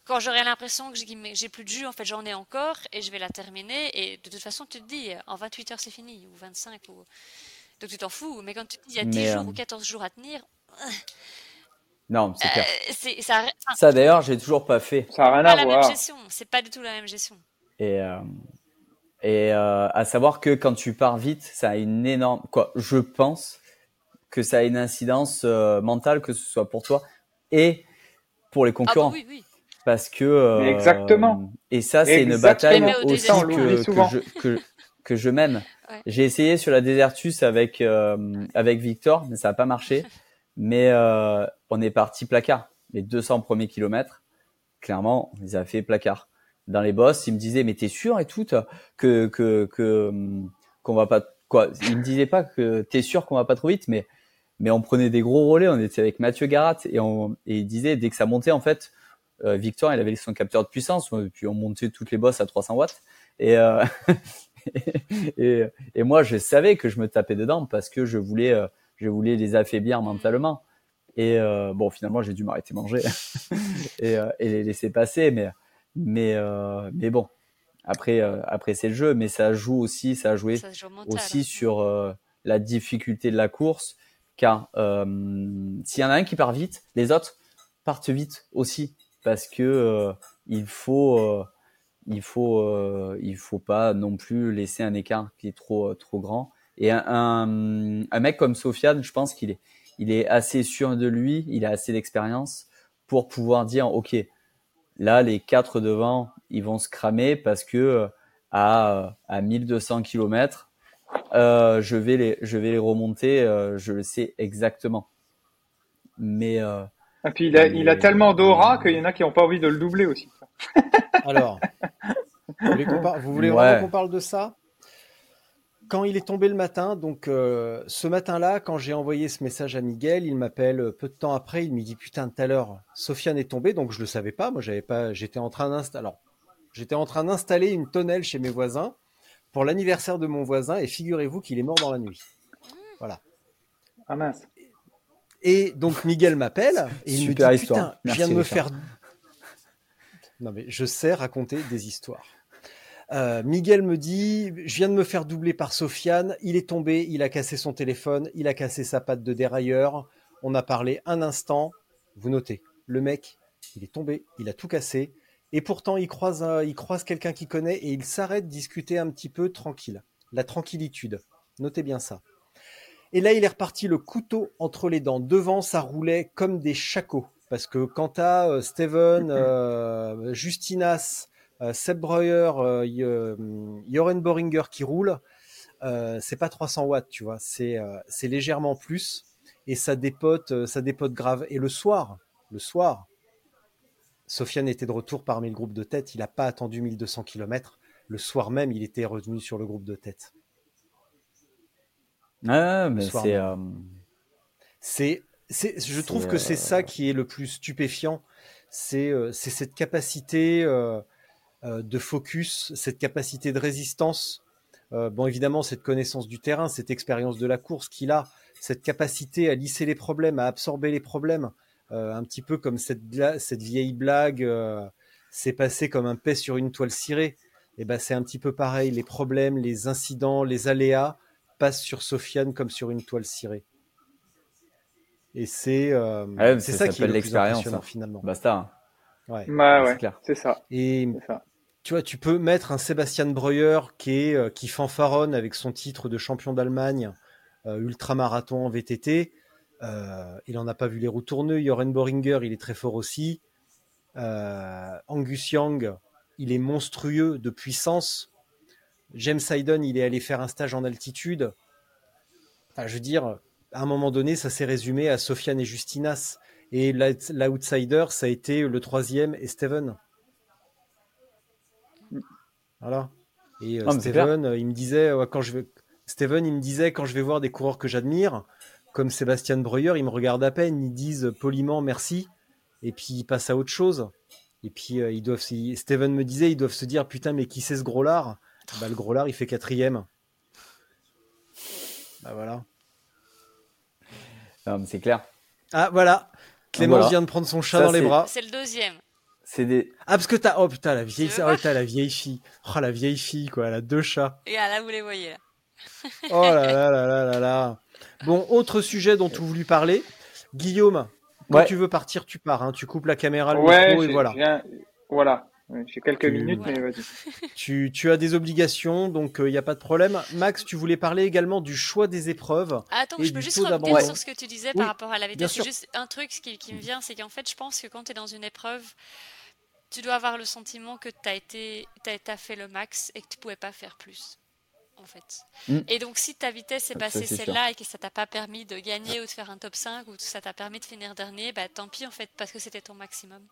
quand j'aurai l'impression que j'ai plus de jus, en fait, j'en ai encore et je vais la terminer. Et de toute façon, tu te dis, euh, en 28 heures, c'est fini, ou 25, ou... donc tu t'en fous. Mais quand tu te dis, il y a 10 Mais, jours euh, ou 14 jours à tenir, Non, c'est clair. euh, c'est ça, enfin, Ça d'ailleurs, j'ai toujours pas fait. Ça n'a rien pas à la voir. même gestion. C'est pas du tout la même gestion. Et, euh, et euh, à savoir que quand tu pars vite, ça a une énorme. Quoi, je pense que ça a une incidence euh, mentale, que ce soit pour toi et pour les Ah bah concurrents. oui, oui. Parce que. euh, exactement. Et ça, c'est une bataille aussi que, souvent. que, je, que, que je. Ouais. J'ai essayé sur la Desertus avec, euh, avec Victor, mais ça n'a pas marché. Mais euh, on est parti placard. Les 200 premiers kilomètres, clairement, on les a fait placard. Dans les bosses, il me disait, mais t'es sûr et tout que que que hum, qu'on va pas quoi Il me disait pas que t'es sûr qu'on va pas trop vite, mais mais on prenait des gros relais. On était avec Mathieu Garat et on et il disait dès que ça montait en fait, euh, Victor il avait son capteur de puissance, et puis on montait toutes les bosses à 300 watts et euh, et, et moi je savais que je me tapais dedans parce que je voulais euh, je voulais les affaiblir mentalement. Et euh, bon, finalement, j'ai dû m'arrêter manger et, euh, et les laisser passer. Mais, mais, mais bon, après, après c'est le jeu. Mais ça joue aussi, ça a joué Ça se joue au mental, aussi hein. sur la difficulté de la course. Car s'il y en a un qui part vite, les autres partent vite aussi. Parce que il faut, il faut, euh, il faut pas non plus laisser un écart qui est trop, trop grand. Et un, un, un mec comme Sofiane, je pense qu'il est, il est assez sûr de lui, il a assez d'expérience pour pouvoir dire, ok, là les quatre devant, ils vont se cramer parce que euh, à, à 1200 km, euh, je vais les, je vais les remonter, euh, je le sais exactement. Mais euh, Et puis il a, il a tellement d'aura qu'il y en a qui n'ont pas envie de le doubler aussi. Alors, vous voulez, qu'on par- vous voulez Ouais. vraiment qu'on parle de ça? Quand il est tombé le matin, donc euh, ce matin-là, quand j'ai envoyé ce message à Miguel, il m'appelle euh, peu de temps après, il me dit putain tout à l'heure, Sofiane est tombée, donc je le savais pas, moi j'avais pas, j'étais en train d'installer, alors j'étais en train d'installer une tonnelle chez mes voisins pour l'anniversaire de mon voisin et figurez-vous qu'il est mort dans la nuit. Voilà. Ah mince. Et donc Miguel m'appelle et il Super me dit histoire. putain, je viens de me faire. Non mais je sais raconter des histoires. Euh, Miguel me dit, je viens de me faire doubler par Sofiane. Il est tombé, il a cassé son téléphone, il a cassé sa patte de dérailleur. On a parlé un instant. Vous notez, le mec, il est tombé, il a tout cassé. Et pourtant, il croise, un- il croise quelqu'un qu'il connaît et il s'arrête discuter un petit peu tranquille. La tranquillitude. Notez bien ça. Et là, il est reparti le couteau entre les dents. Devant, ça roulait comme des chacots. Parce que quand t'as euh, Steven, euh, Justinas, euh, Seb Breuer, euh, euh, Joren Boringer qui roulent, euh, c'est pas 300 watts, tu vois. C'est euh, légèrement plus. Et ça dépote, euh, ça dépote grave. Et le soir, le soir, Sofiane était de retour parmi le groupe de tête. Il n'a pas attendu 1200 km. Le soir même, il était revenu sur le groupe de tête. Ah, mais c'est. même. euh, C'est, je trouve que c'est euh, ça qui est le plus stupéfiant. C'est, euh, cette capacité euh, euh, de focus, cette capacité de résistance. Euh, bon, évidemment, cette connaissance du terrain, cette expérience de la course qu'il a, cette capacité à lisser les problèmes, à absorber les problèmes, euh, un petit peu comme cette, cette vieille blague, euh, c'est passé comme un paix sur une toile cirée. Et ben, c'est un petit peu pareil. Les problèmes, les incidents, les aléas passent sur Sofiane comme sur une toile cirée. Et c'est euh, Ouais, mais c'est ça ça, qui est le l'expérience, ça. finalement. Basta. hein. Ouais. Bah c'est ouais, clair. c'est ça, Et ça. Tu vois, tu peux mettre un Sébastien Breuer qui euh, qui fanfaronne avec son titre de champion d'Allemagne euh, ultramarathon en VTT. Euh, il en a pas vu les roues tourneuses. Joren Boringer, il est très fort aussi. Angus Young, il est monstrueux de puissance. James Hayden, il est allé faire un stage en altitude. Enfin, je veux dire, à un moment donné, ça s'est résumé à Sofiane et Justinas. Et l'out- l'outsider, ça a été le troisième et Steven. Voilà. Et euh, Non, Steven, euh, il me disait ouais, quand je vais, Steven, il me disait quand je vais voir des coureurs que j'admire, comme Sébastien Breuer, ils me regardent à peine, ils disent poliment merci, et puis ils passent à autre chose. Et puis euh, ils doivent, Steven me disait, ils doivent se dire putain mais qui c'est ce gros lard Bah le gros lard il fait quatrième. Bah voilà. Non, mais c'est clair. Ah voilà. Clémence Voilà. vient de prendre son chat Ça, dans les bras. C'est le deuxième. C'est des. Ah parce que t'as oh putain la vieille, oh, voir t'as la vieille fille. Oh la vieille fille quoi, elle a deux chats. Et là, vous les voyez là. Oh là là là là là là. Bon, autre sujet dont tu voulu parler. Guillaume, quand Ouais. tu veux partir, tu pars. Hein. Tu coupes la caméra, le Ouais, micro et voilà. un- voilà. J'ai quelques Tu- minutes, mais vas-y. Tu, tu as des obligations, donc il n'y a pas de problème. Max, tu voulais parler également du choix des épreuves. Attends, Et je peux juste revenir sur ce que tu disais Oui, par rapport à la bien vitesse. juste un truc qui, qui me vient, c'est qu'en fait, je pense que quand tu es dans une épreuve, tu dois avoir le sentiment que tu as, été, t'as, t'as fait le max et que tu pouvais pas faire plus. En fait. Mm. Et donc, si ta vitesse est Ça, passée celle-là et que ça t'a pas permis de gagner ou de faire un top 5 ou ça t'a permis de finir dernier, bah tant pis en fait, parce que c'était ton maximum.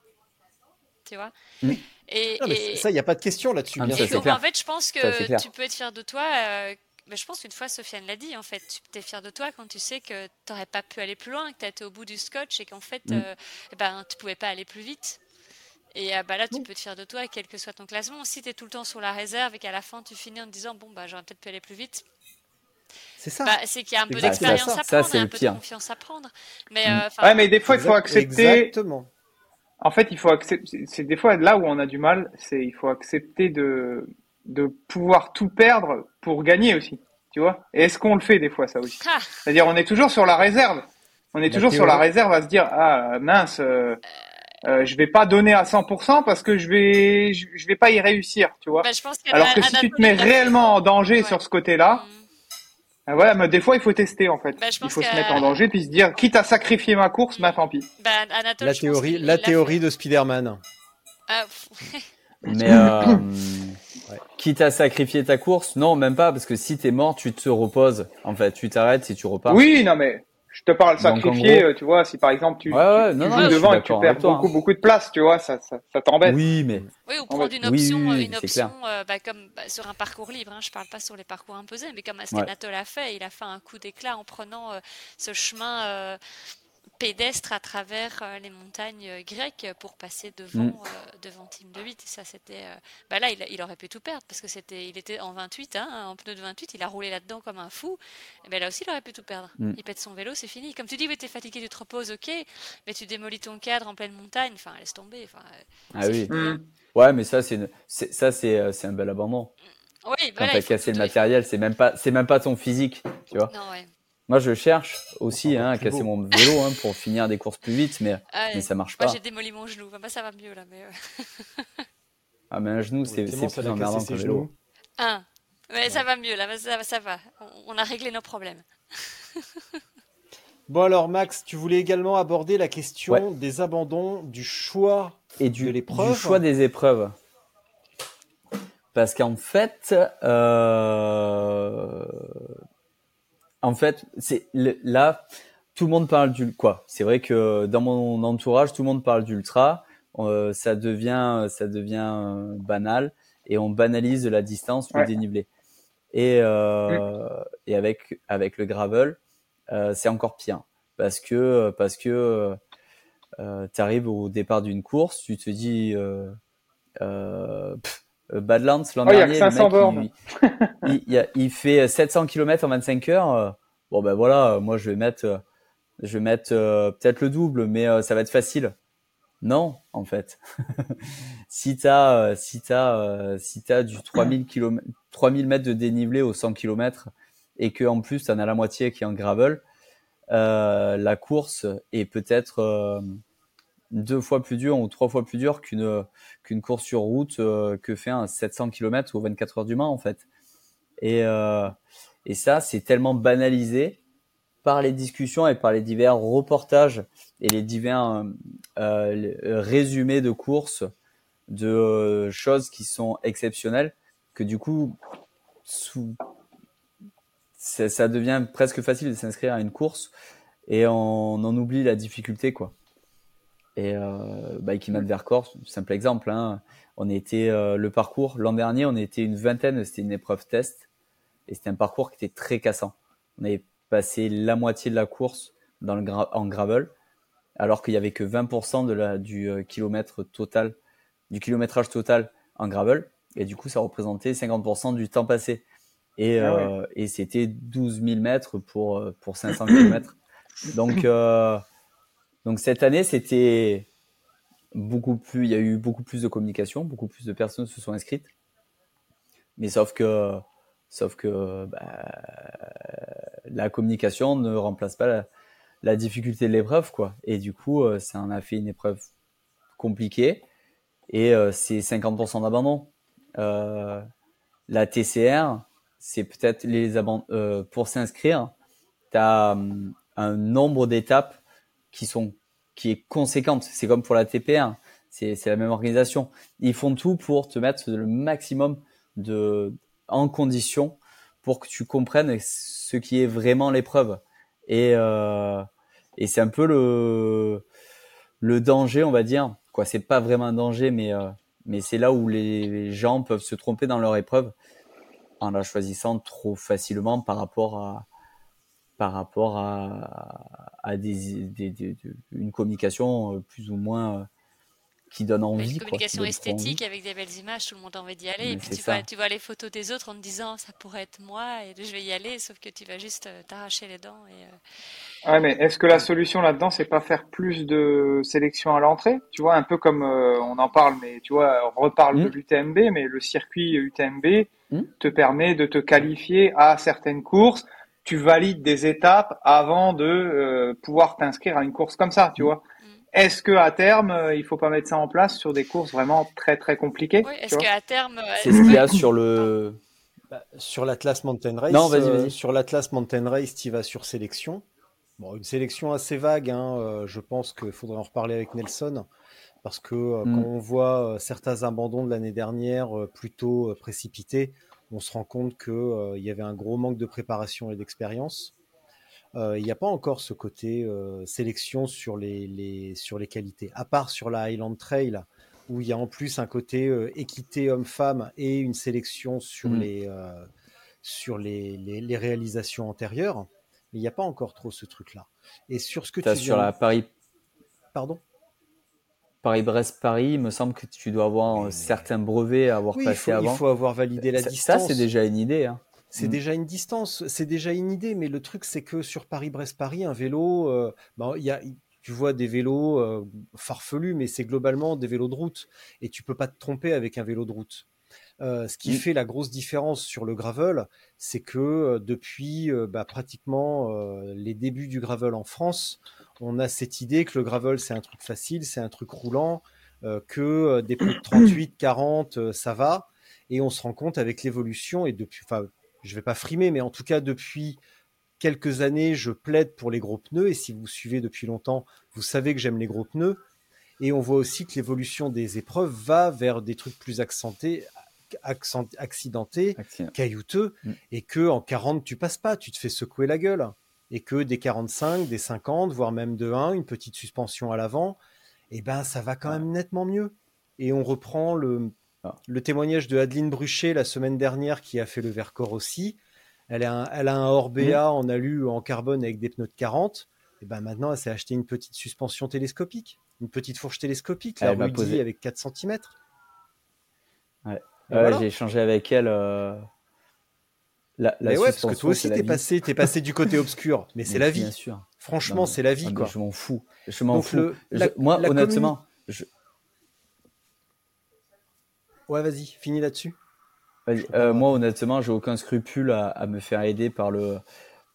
Tu vois? Mm. Et, Non, mais et- ça, il n'y a pas de question là-dessus, Ah, mais bien ça, et c'est sûr. donc, clair. en fait, je pense que tu peux être fier de toi. euh, mais je pense qu'une fois, Sofiane l'a dit, en fait, tu es fier de toi quand tu sais que tu n'aurais pas pu aller plus loin, que tu as été au bout du scotch et qu'en fait, Mm. euh, eh ben, tu pouvais pas aller plus vite. Et euh, bah, là, tu peux te fier de toi, quel que soit ton classement. Si tu es tout le temps sur la réserve et qu'à la fin, tu finis en te disant, bon, bah, j'aurais peut-être pu aller plus vite, C'est ça. bah, c'est qu'il y a un peu d'expérience ça. à Ça, prendre c'est et un peu de confiance à prendre. Mais, euh, Ouais, mais des fois, il faut accepter. Exactement. En fait, il faut accepter. C'est des fois là où on a du mal, c'est il faut accepter de de pouvoir tout perdre pour gagner aussi. Tu vois Et est-ce qu'on le fait des fois ça aussi ah, C'est-à-dire, on est toujours sur la réserve. On est La toujours sur la réserve à se dire ah mince, euh, euh, je vais pas donner à 100% parce que je vais je, je vais pas y réussir. Tu vois bah, je pense Alors que si tu te mets réellement en danger Ouais. sur ce côté-là, Mm. ah, voilà, mais des fois il faut tester en fait. Bah, il faut se mettre en danger puis se dire quitte à sacrifier ma course, bah tant pis. Bah, Anatole, La théorie, la théorie de Spider-Man. Ah, Mais euh, Ouais. quitte à sacrifier ta course, non, même pas, parce que si t'es mort, tu te reposes. En fait, tu t'arrêtes et tu repars. Oui, non mais Je te parle sacrifié, gros- euh, tu vois, si par exemple tu, Ouais, ouais, tu, non, tu non, joues devant et que tu perds toi, beaucoup, hein. beaucoup de place, tu vois, ça, ça, ça t'embête. Oui, mais Oui, ou En prendre une option, oui, oui, une option euh, bah, comme bah, sur un parcours libre. Hein, je parle pas sur les parcours imposés, mais comme Ouais. Askenatol a fait, il a fait un coup d'éclat en prenant euh, ce chemin euh, pédestre à travers euh, les montagnes euh, grecques pour passer devant Mm. euh, devant Team de 8. Et ça, c'était. euh, Bah là, il, il aurait pu tout perdre parce que c'était, il était en 28, hein, en pneu de 28, il a roulé là-dedans comme un fou. Et ben là aussi, il aurait pu tout perdre. Mm. Il pète son vélo, c'est fini. Comme tu dis, oui, t'es fatigué, tu te reposes, ok, mais tu démolis ton cadre en pleine montagne. Enfin, laisse tomber. Enfin, ah oui. Mm. Ouais, mais ça c'est ça c'est c'est un bel abandon. Oui, Quand voilà, t'as cassé le matériel, c'est même pas c'est même pas ton physique, tu vois. Non, ouais. Moi, je cherche aussi hein, à casser beau. mon vélo hein, pour finir des courses plus vite, mais Ah, mais ça marche Moi, pas. j'ai démoli mon genou. Enfin, bah, ça va mieux là, mais. euh, Ah, mais un genou, c'est c'est ça plus emmerdant qu'un vélo. Un. Mais ça va mieux là, bah, ça, va- ça va. On, on a réglé nos problèmes. Bon alors Max, tu voulais également aborder la question Ouais. des abandons, du choix et de du, l'épreuve. du choix des épreuves. Parce qu'en fait, euh, en fait, c'est le- là, tout le monde parle du quoi. C'est vrai que dans mon entourage, tout le monde parle d'ultra. Euh, ça devient, ça devient euh, banal et on banalise la distance, le Ouais. dénivelé. Et, euh, et avec avec le gravel, euh, c'est encore pire parce que parce que euh, tu arrives au départ d'une course, tu te dis euh, euh, pff, Badlands l'an Oh, il y a dernier, que le 500 mec, bornes. il, il, il y a- il fait 700 km en 25 heures. euh, bon ben voilà, euh, moi je vais mettre, euh, je vais mettre euh, peut-être le double, mais euh, ça va être facile. Non, en fait. si t'as, euh, si t'as, euh, si t'as du 3000 km, 3000 mètres de dénivelé au 100 km et que en plus t'en as la moitié qui est en gravel, euh, la course est peut-être euh, deux fois plus dure ou trois fois plus dure qu'une qu'une course sur route euh, que fait un 700 km ou 24 heures du Mans en fait. Et euh, et ça c'est tellement banalisé par les discussions et par les divers reportages et les divers euh, euh, résumés de courses de euh, choses qui sont exceptionnelles que du coup sous ça, ça devient presque facile de s'inscrire à une course et on en oublie la difficulté quoi. Et euh, Bike Iman Vercors, simple exemple, hein, on était euh, le parcours l'an dernier, on était une vingtaine, c'était une épreuve test. Et c'était un parcours qui était très cassant. On avait passé la moitié de la course dans le gra en gravel alors qu'il y avait que 20% de la du euh, kilomètre total du kilométrage total en gravel. Et du coup ça représentait 50% du temps passé. Et, Ah ouais. euh, et c'était 12 000 mètres pour pour 500 km donc donc cette année c'était beaucoup plus il y a eu beaucoup plus de communication beaucoup plus de personnes se sont inscrites. Mais sauf que sauf que bah, la communication ne remplace pas la, difficulté de l'épreuve quoi. Et du coup euh, ça en a fait une épreuve compliquée. Et euh, c'est 50% d'abandon. Euh, la TCR c'est peut-être les euh, pour s'inscrire tu as hum, un nombre d'étapes qui sont qui est conséquente. C'est comme pour la TPR c'est c'est la même organisation. Ils font tout pour te mettre le maximum de en condition pour que tu comprennes ce qui est vraiment l'épreuve. Et euh, et c'est un peu le le danger on va dire. Quoi c'est pas vraiment un danger mais euh, mais c'est là où les gens peuvent se tromper dans leur épreuve en la choisissant trop facilement par rapport à par rapport à, à des, des, des- des- une communication euh, plus ou moins euh, qui donne envie Une communication envie. esthétique avec des belles images, tout le monde a envie d'y aller. Mais Et puis tu vois, tu vois les photos des autres en te disant ça pourrait être moi et je vais y aller, sauf que tu vas juste euh, t'arracher les dents. Et, euh, Ouais, mais est-ce que la solution là-dedans, c'est pas faire plus de sélection à l'entrée? Tu vois, un peu comme euh, on en parle, mais tu vois, on reparle de Mm. l'UTMB, mais le circuit UTMB Mm. te permet de te qualifier à certaines courses. Tu valides des étapes avant de euh, pouvoir t'inscrire à une course comme ça, tu Mm. vois. Est-ce que à terme, euh, il faut pas mettre ça en place sur des courses vraiment très très compliquées, Oui, est-ce qu'à terme. euh, c'est ce qu'il y a sur le Bah, sur l'Atlas Mountain Race, Non, vas-y, euh, vas-y. sur l'Atlas Mountain Race, tu vas sur sélection. Bon, une sélection assez vague, hein, euh, je pense qu'il faudrait en reparler avec Nelson, parce que euh, Mm. quand on voit euh, certains abandons de l'année dernière euh, plutôt euh, précipités, on se rend compte qu'il y avait un gros manque de préparation et d'expérience. euh, il n'y a pas encore ce côté euh, sélection sur les, les, sur les qualités. À part sur la Highland Trail, où il y a en plus un côté euh, équité homme-femme et une sélection sur, Mm. les, euh, sur les, les, les réalisations antérieures. Mais il n'y a pas encore trop ce truc-là. Et sur ce que tu sur viens- la Paris, Pardon? Paris-Brest-Paris, il me semble que tu dois avoir mais- certains brevets à avoir Oui, il passé faut, il avant. faut avoir validé la ça, distance. ça, c'est déjà une idée. Hein. C'est Mm. déjà une distance, c'est déjà une idée, mais le truc c'est que sur Paris-Brest-Paris, un vélo, euh, ben, il y a, tu vois des vélos euh, farfelus, mais c'est globalement des vélos de route, et tu peux pas te tromper avec un vélo de route. Euh, ce qui Mm. fait la grosse différence sur le gravel, c'est que depuis bah, pratiquement les débuts du gravel en France, on a cette idée que le gravel c'est un truc facile, c'est un truc roulant, euh, que euh, des plus de 38, 40, euh, ça va. Et on se rend compte avec l'évolution et depuis, enfin, je vais pas frimer, mais en tout cas depuis quelques années, je plaide pour les gros pneus. Et si vous suivez depuis longtemps, vous savez que j'aime les gros pneus. Et on voit aussi que l'évolution des épreuves va vers des trucs plus accentés, accent- accidentés, Accident. caillouteux, Mm. et que en 40 tu passes pas, tu te fais secouer la gueule, et que des 45, des 50, voire même de 1, une petite suspension à l'avant, et ben ça va quand même nettement mieux. Et on reprend le, Ah. le témoignage de Adeline Bruchet la semaine dernière qui a fait le Vercors aussi. Elle a un, elle a un Orbea en alu en carbone avec des pneus de 40. Et ben maintenant, elle s'est acheté une petite suspension télescopique, une petite fourche télescopique, la Rudy avec 4 cm. Ouais. Voilà. J'ai échangé avec elle. euh, La, la Mais ouais, parce que toi aussi, t'es passé, t'es passé du côté obscur. Mais c'est la Bien vie. sûr. Franchement, c'est la vie, ah, quoi. Je m'en fous. Je m'en fous. le- Je- la- moi, honnêtement, je- Ouais, vas-y, finis là-dessus. Euh, moi, honnêtement, j'ai aucun scrupule à, à me faire aider par le,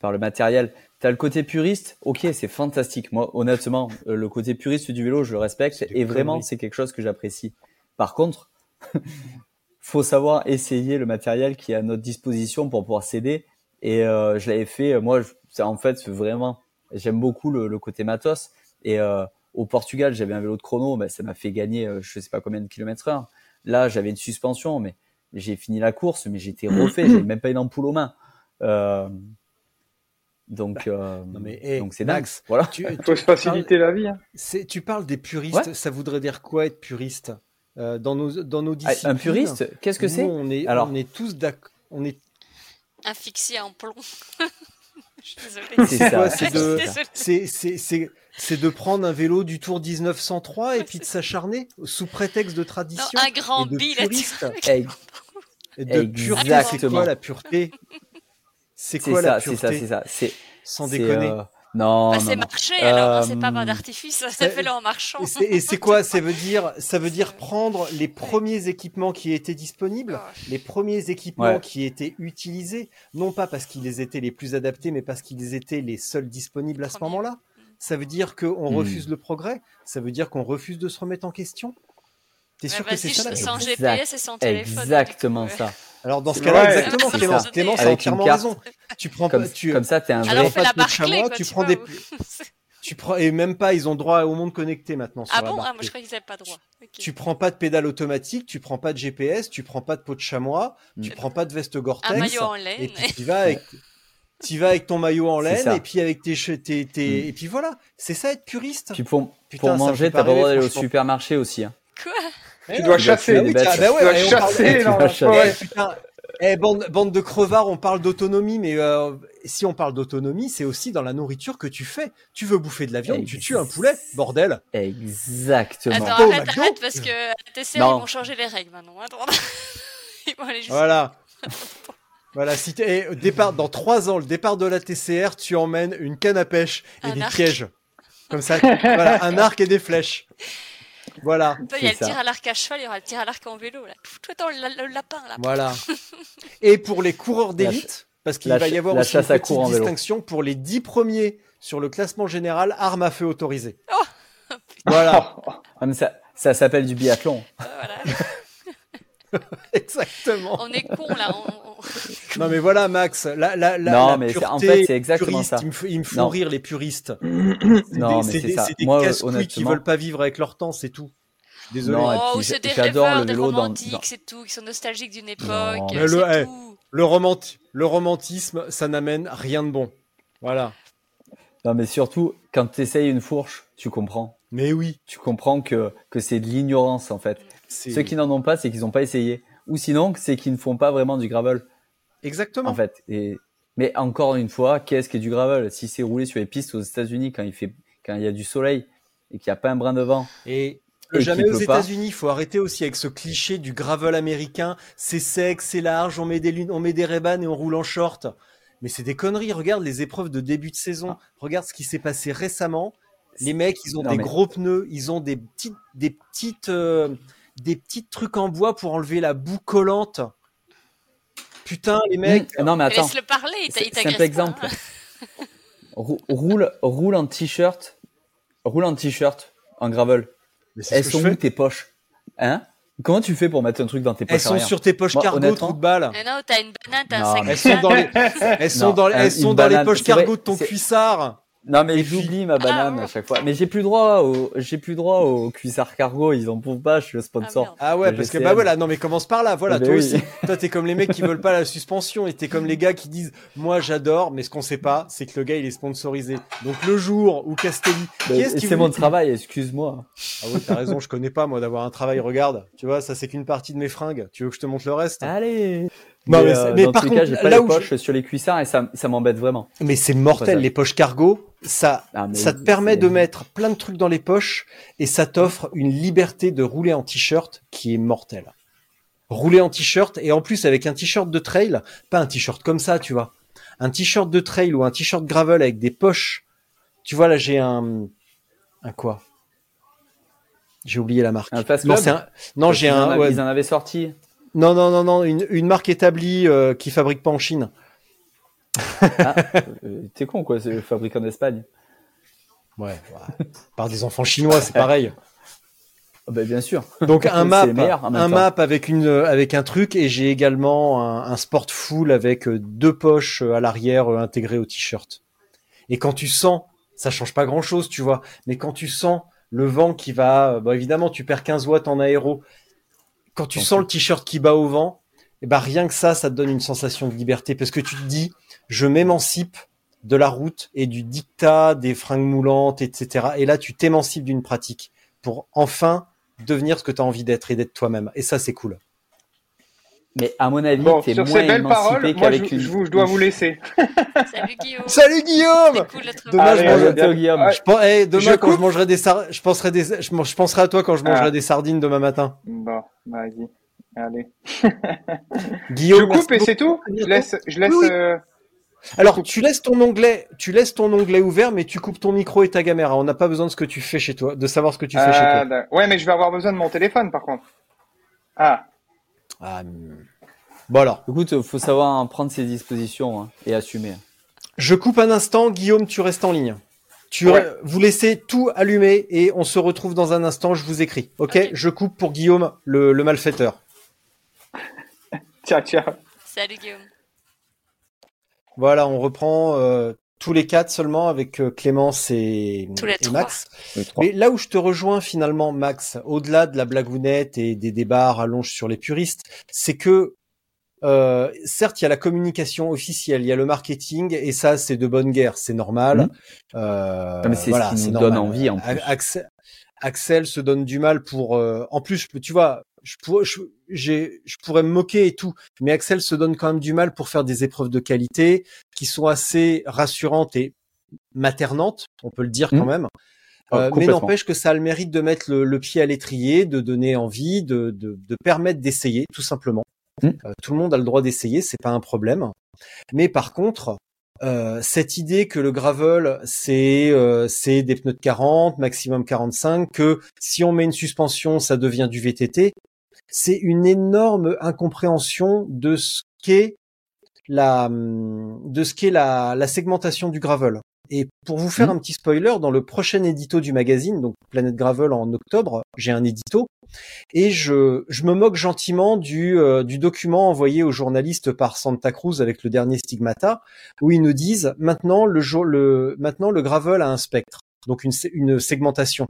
par le matériel. T'as le côté puriste, ok, c'est fantastique. Moi, honnêtement, euh, le côté puriste du vélo, je le respecte et vraiment, c'est quelque chose que j'apprécie. Par contre, faut savoir essayer le matériel qui est à notre disposition pour pouvoir s'aider. Et euh, je l'avais fait, moi, je- c'est en fait vraiment, j'aime beaucoup le, le côté matos. Et euh, au Portugal, j'avais un vélo de chrono, ben, ça m'a fait gagner, euh, je sais pas combien de kilomètres heure. Là, j'avais une suspension, mais j'ai fini la course, mais j'étais refait, j'avais même pas une ampoule aux mains. Euh, donc, euh, Bah, non, mais, hey, donc c'est dingue. Max, Voilà. Tu, tu- faut se faciliter la vie. hein. tu parles des puristes, Ouais. ça voudrait dire quoi être puriste? Euh, dans, nos, dans nos Ah, disciplines Un puriste, qu'est-ce que nous, c'est on est, Alors- on est tous d'accord. On est Un fixie en plomb. Je suis désolée. C'est ça. C'est de, c'est, c'est, c'est, c'est de prendre un vélo du Tour 1903 et puis de s'acharner sous prétexte de Non, tradition un grand et de bi là puriste. Eh, et de pureté. C'est quoi la pureté? C'est quoi la ça, c'est ça, c'est ça. Sans déconner. euh, Non, Bah, c'est marché alors, hein, c'est pas Euh, bain d'artifice, ça c'est- fait le en marchant. Et c'est, quoi Ça veut dire, ça veut dire prendre les premiers équipements qui étaient disponibles, les premiers équipements Ouais. qui étaient utilisés, non pas parce qu'ils étaient les plus adaptés, mais parce qu'ils étaient les seuls disponibles à ce moment-là. Ça veut dire qu'on Hmm. refuse le progrès. Ça veut dire qu'on refuse de se remettre en question. T'es sûr que c'est ça la sans. GPS et sans téléphone. Exactement ça. Alors dans ce cas-là, exactement, C'est Clémence, ça. Clémence a entièrement raison. Tu prends Comme, pas, tu, comme ça, t'es un Alors vrai. pas chamois, quoi, tu tu prends des, tu prends et même pas, ils ont droit au monde connecté maintenant sur Ah la bon? Ah, moi je croyais qu'ils avaient pas droit. Tu prends pas de pédale automatique, tu prends pas de GPS, tu prends pas de peau de chamois, tu Mm. prends pas de veste Un Gore-Tex. maillot en Et laine. puis tu vas avec, tu vas avec ton maillot en laine et puis avec tes, tes, tes- Mm. et puis voilà. C'est ça être puriste. Puis pour, Putain, pour manger, t'as pas le droit d'aller au supermarché aussi. Hein. Quoi? Tu non, dois chasser. Ah bah Tu dois chasser dans la forêt. Eh, bande, bande de crevards, on parle d'autonomie, mais euh, si on parle d'autonomie, c'est aussi dans la nourriture que tu fais. Tu veux bouffer de la viande, tu tues un poulet, bordel. Exactement. Attends, arrête, McDo arrête, parce que à la TCR, ils vont changer les règles maintenant. Attends. Ils vont aller juste. Voilà. Voilà, si eh, départ, dans trois ans, le départ de la TCR, tu emmènes une canne à pêche et Un des arc. pièges. Comme ça, voilà, un arc et des flèches. Voilà, il y a le tir à l'arc à cheval, il y aura le tir à l'arc en vélo. Là. Toi, attends, le, le lapin, là. voilà. Et pour les coureurs d'élite, parce qu'il va y avoir la aussi une petite vélo. distinction pour les dix premiers sur le classement général, armes à feu autorisées. Oh. Voilà, Ah, mais ça, ça s'appelle du biathlon. Euh, voilà. exactement. On est con là. on- on- Non mais voilà Max, la, la, la, Non, la mais c'est- en pureté fait, c'est exactement puriste, ça. Ils me, font Non. rire les puristes. Non, des- mais c'est ça. des Moi, casse-couilles qui honnêtement- veulent pas vivre avec leur temps, c'est tout. Désolé. Non, et Oh, puis ou c'est des rêveurs, le des romantiques, dans- c'est tout. Qui sont nostalgiques d'une époque. Euh, le- eh, tout. Le, romanti- le romantisme, ça n'amène rien de bon. Voilà. Non, mais surtout, quand tu essayes une fourche, tu comprends. Mais oui. Tu comprends que, que c'est de l'ignorance, en fait. Ceux qui n'en ont pas, c'est qu'ils n'ont pas essayé. Ou sinon, c'est qu'ils ne font pas vraiment du gravel, Exactement. en fait. Et, mais encore une fois, qu'est-ce que du gravel? Si c'est roulé sur les pistes aux États-Unis quand il fait, quand il y a du soleil et qu'il n'y a pas un brin de vent, Et Et jamais aux. États-Unis, il faut arrêter aussi avec ce cliché du gravel américain. C'est sec, c'est large, on met des lunes, on met des ray et on roule en short. Mais c'est des conneries. Regarde les épreuves de début de saison. Regarde ce qui s'est passé récemment. Les mecs, ils ont Non, des mais- gros pneus, ils ont des petites, des petites, euh, des petits trucs en bois pour enlever la boue collante. Putain, les mecs. Mmh, non, mais attends. Laisse-le parler, il t'agresse Simple exemple. Rou- roule, roule en t-shirt, roule en t-shirt en gravel. Elles sont où tes poches? Hein? Comment tu fais pour mettre un truc dans tes poches Elles sont arrière? sur tes poches Moi, cargo, trou de balle. Mais non, t'as une banane, t'as Non, un sac. Elles sont dans les, elles sont Non, dans, les- un- elles sont une dans les banane, poches cargo de ton cuissard. Non mais j'oublie ma banane Ah, à chaque fois. Mais j'ai plus droit au, j'ai plus droit au cuissard cargo. Ils en trouvent pas. Je suis le sponsor. merde. Ah ouais, parce que bah voilà, non mais commence par là, voilà, Eh ben toi oui. aussi. Toi t'es comme les mecs qui veulent pas la suspension et t'es comme les gars qui disent moi j'adore, mais ce qu'on sait pas, c'est que le gars il est sponsorisé. Donc le jour où Castelli, qui c'est mon travail. Excuse-moi. Ah ouais, t'as raison, je connais pas moi d'avoir un travail. Regarde, tu vois, ça c'est qu'une partie de mes fringues. Tu veux que je te montre le reste? Allez. Non, mais mais, euh, mais dans par tous les cas, contre, j'ai pas là les où je- poches sur les cuissards et ça, ça m'embête vraiment. Mais c'est mortel, les poches cargo. Ça, Ah, ça te permet de mettre plein de trucs dans les poches et ça t'offre une liberté de rouler en t-shirt qui est mortelle. Rouler en t-shirt et en plus avec un t-shirt de trail, pas un t-shirt comme ça, tu vois. Un t-shirt de trail ou un t-shirt gravel avec des poches. Tu vois, là, j'ai un, un quoi? J'ai oublié la marque. Un non, un, non, j'ai un, ouais. Ils en avaient sorti. Non, non, non, non, une, une marque établie euh, qui fabrique pas en Chine. Ah, euh, T'es con quoi. C'est fabriqué en Espagne. Ouais, ouais. par des enfants chinois, c'est pareil. Bah, bien sûr. Donc un map, un map avec une avec un truc et j'ai également un, un sport full avec deux poches à l'arrière euh, intégrées au t-shirt. Et quand tu sens, ça change pas grand chose, tu vois, mais quand tu sens le vent qui va, euh, bah évidemment tu perds 15 watts en aéro. Quand tu sens le t-shirt qui bat au vent, et bah rien que ça, ça te donne une sensation de liberté parce que tu te dis, je m'émancipe de la route et du dictat des fringues moulantes, etc. Et là, tu t'émancipes d'une pratique pour enfin devenir ce que tu as envie d'être et d'être toi-même. Et ça, c'est cool. Mais à mon avis, Bon, t'es moins ces belles émancipé paroles, moi je, qu'avec une. je vous- je dois vous laisser. Salut Guillaume. Salut Guillaume cool Allez, je- bientôt, Guillaume. Ouais. je, pense- eh, demain, Je quand je mangerai des sar- je penserai des, je, man- je penserai à toi quand je mangerai Ah. des sardines demain matin. Bon, vas-y. Allez. Guillaume, je coupe et c'est tout Je laisse, je laisse. Oui, oui. euh, Alors, tu laisses ton onglet, tu laisses ton onglet ouvert, mais tu coupes ton micro et ta caméra. On n'a pas besoin de ce que tu fais chez toi, de savoir ce que tu fais chez ah, toi. ouais, mais je vais avoir besoin de mon téléphone par contre. Ah, Ah, hum. Bon alors, Écoute, faut savoir en prendre ses dispositions hein, et assumer. je coupe un instant. Guillaume, tu restes en ligne. Tu, Ouais. vous laissez tout allumé et on se retrouve dans un instant. Je vous écris. Ok, Ok. je coupe pour Guillaume, le, le malfaiteur. tiens, tiens. Salut Guillaume. Voilà, on reprend euh, tous les quatre seulement avec euh, Clémence et, Tous les et trois. Max. Les trois. Mais là où je te rejoins finalement, Max, au-delà de la blagounette et des débats à rallonge sur les puristes, c'est que euh, certes, il y a la communication officielle, il y a le marketing, et ça, c'est de bonne guerre, c'est normal. Mhm. Euh, Ah, mais c'est ce qui nous donne envie, en plus. Axel, Axel se donne du mal pour. euh, en plus, tu vois, je pourrais, je, pourrais me moquer et tout, mais Axel se donne quand même du mal pour faire des épreuves de qualité qui sont assez rassurantes et maternantes, on peut le dire quand Mhm. même. Ah, Euh, mais n'empêche que ça a le mérite de mettre le, le pied à l'étrier, de donner envie, de, de, de permettre d'essayer, tout simplement. Mm. Euh, tout le monde a le droit d'essayer, c'est pas un problème. Mais par contre, euh, cette idée que le gravel c'est euh, c'est des pneus de 40, maximum 45, que si on met une suspension, ça devient du VTT, c'est une énorme incompréhension de ce qu'est la de ce qu'est la, la segmentation du gravel. Et pour vous faire Mhm. un petit spoiler, dans le prochain édito du magazine, donc Planète Gravel en octobre, j'ai un édito et je, je me moque gentiment du, euh, du document envoyé aux journalistes par Santa Cruz avec le dernier stigmata, où ils nous disent maintenant le, le, maintenant le gravel a un spectre, donc une, segmentation,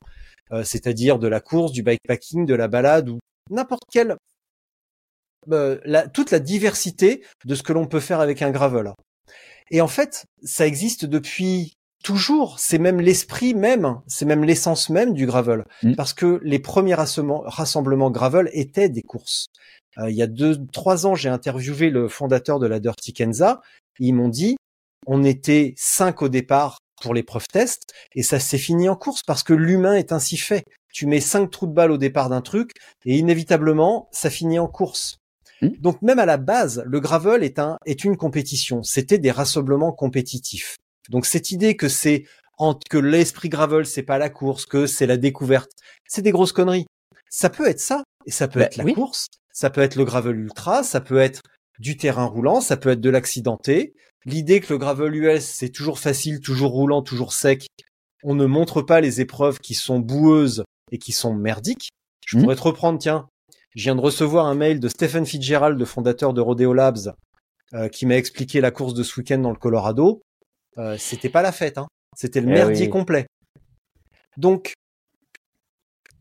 euh, c'est-à-dire de la course, du bikepacking, de la balade ou n'importe quelle euh, la, toute la diversité de ce que l'on peut faire avec un gravel. Et en fait, ça existe depuis toujours, c'est même l'esprit même, c'est même l'essence même du gravel. Mm. Parce que les premiers rassemblements, rassemblements gravel étaient des courses. Euh, il y a deux, trois ans, j'ai interviewé le fondateur de la Dirty Kenza. Ils m'ont dit, on était cinq au départ pour l'épreuve test et ça s'est fini en course parce que l'humain est ainsi fait. Tu mets cinq trous de balle au départ d'un truc et inévitablement, ça finit en course. Mm. Donc même à la base, le gravel est un est une compétition. C'était des rassemblements compétitifs. Donc cette idée que c'est que l'esprit gravel c'est pas la course, que c'est la découverte, c'est des grosses conneries. Ça peut être ça et ça peut Bah, être la oui. course, ça peut être le gravel ultra, ça peut être du terrain roulant, ça peut être de l'accidenté. L'idée que le gravel US c'est toujours facile, toujours roulant, toujours sec. On ne montre pas les épreuves qui sont boueuses et qui sont merdiques. Je Mhm. pourrais te reprendre, tiens. Je viens de recevoir un mail de Stephen Fitzgerald, le fondateur de Rodeo Labs, euh, qui m'a expliqué la course de ce week-end dans le Colorado. Euh, c'était pas la fête, hein. C'était le Eh merdier oui. complet. Donc,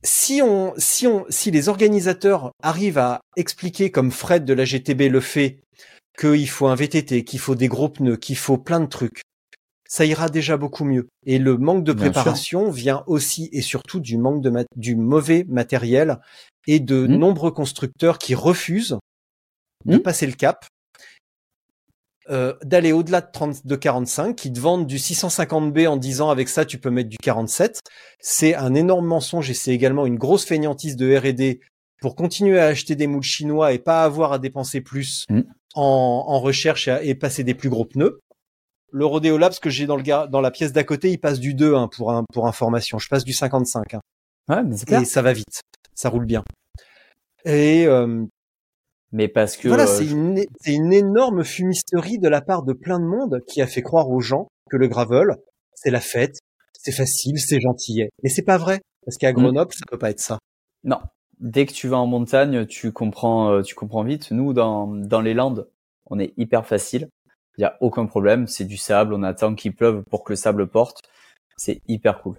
si on, si on, si les organisateurs arrivent à expliquer comme Fred de la GTB le fait, qu'il faut un VTT, qu'il faut des gros pneus, qu'il faut plein de trucs, ça ira déjà beaucoup mieux. Et le manque de préparation vient aussi et surtout du manque de du mauvais matériel et de Mhm. nombreux constructeurs qui refusent de Mhm. passer le cap, euh, d'aller au-delà de 30, de 45, qui te vendent du 650B en disant avec ça tu peux mettre du 47. C'est un énorme mensonge et c'est également une grosse feignantise de R&D pour continuer à acheter des moules chinois et pas avoir à dépenser plus Mhm. en, en recherche et, à- et passer des plus gros pneus. Le Rodeo Labs que j'ai dans le gar- dans la pièce d'à côté, il passe du 2 hein, pour un, pour information. Je passe du 55. hein. Ouais, mais c'est clair. Et ça va vite. Ça roule bien. Et euh, Mais parce que voilà, euh, c'est une, énorme fumisterie de la part de plein de monde qui a fait croire aux gens que le gravel, c'est la fête, c'est facile, c'est gentillet. Mais c'est pas vrai. Parce qu'à Mm. Grenoble, ça peut pas être ça. Non. Dès que tu vas en montagne, tu comprends, euh, tu comprends vite. Nous, dans, dans les Landes, on est hyper facile. Il y a aucun problème. C'est du sable. On attend qu'il pleuve pour que le sable porte. C'est hyper cool.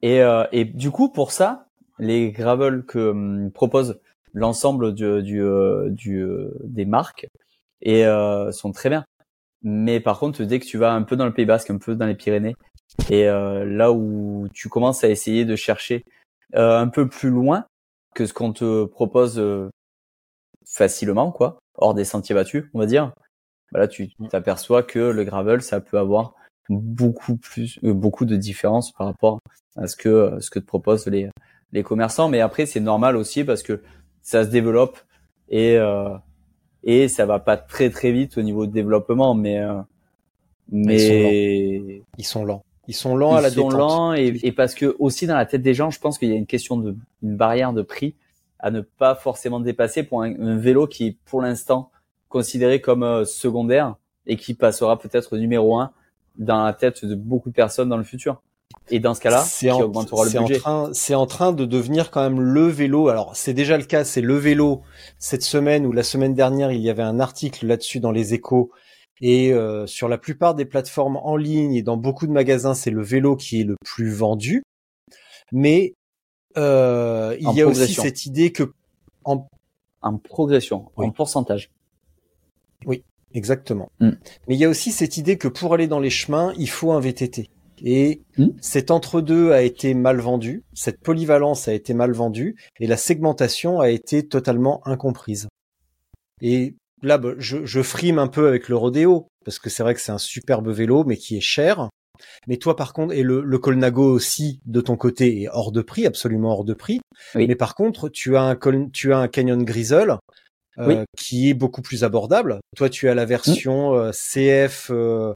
Et, euh, et du coup, pour ça, les gravels que hum, propose l'ensemble du, du, euh, du, euh, des marques et euh, sont très bien. Mais par contre, dès que tu vas un peu dans le Pays Basque, un peu dans les Pyrénées, et euh, là où tu commences à essayer de chercher euh, un peu plus loin que ce qu'on te propose facilement, quoi, hors des sentiers battus, on va dire. Voilà, tu t'aperçois que le gravel, ça peut avoir beaucoup plus, euh, beaucoup de différences par rapport à ce que ce que te proposent les les commerçants. Mais après, c'est normal aussi parce que ça se développe et euh, et ça va pas très très vite au niveau de développement, mais euh, mais Ils sont lents. Ils sont lents à la ils sont détente. lents et, et parce que aussi dans la tête des gens, je pense qu'il y a une question de une barrière de prix à ne pas forcément dépasser pour un, un vélo qui est pour l'instant considéré comme euh, secondaire et qui passera peut-être numéro un dans la tête de beaucoup de personnes dans le futur. Et dans ce cas-là, c'est en, train, c'est en train de devenir quand même le vélo. Alors, c'est déjà le cas, c'est le vélo cette semaine ou la semaine dernière, il y avait un article là-dessus dans les échos. Et euh, sur la plupart des plateformes en ligne et dans beaucoup de magasins, c'est le vélo qui est le plus vendu. Mais euh, il En y a aussi cette idée que, en, En progression, Oui. en pourcentage. exactement. Mm. Mais il y a aussi cette idée que pour aller dans les chemins, il faut un VTT. Et Mm. cet entre-deux a été mal vendu, cette polyvalence a été mal vendue, et la segmentation a été totalement incomprise. Et là, bah, je, je frime un peu avec le rodéo, parce que c'est vrai que c'est un superbe vélo, mais qui est cher. Mais toi, par contre, et le, le Colnago aussi, de ton côté, est hors de prix, absolument hors de prix. Oui. Mais par contre, tu as un, Col- tu as un Canyon Grizzle, euh, Oui. qui est beaucoup plus abordable. Toi, tu as la version euh, CF euh,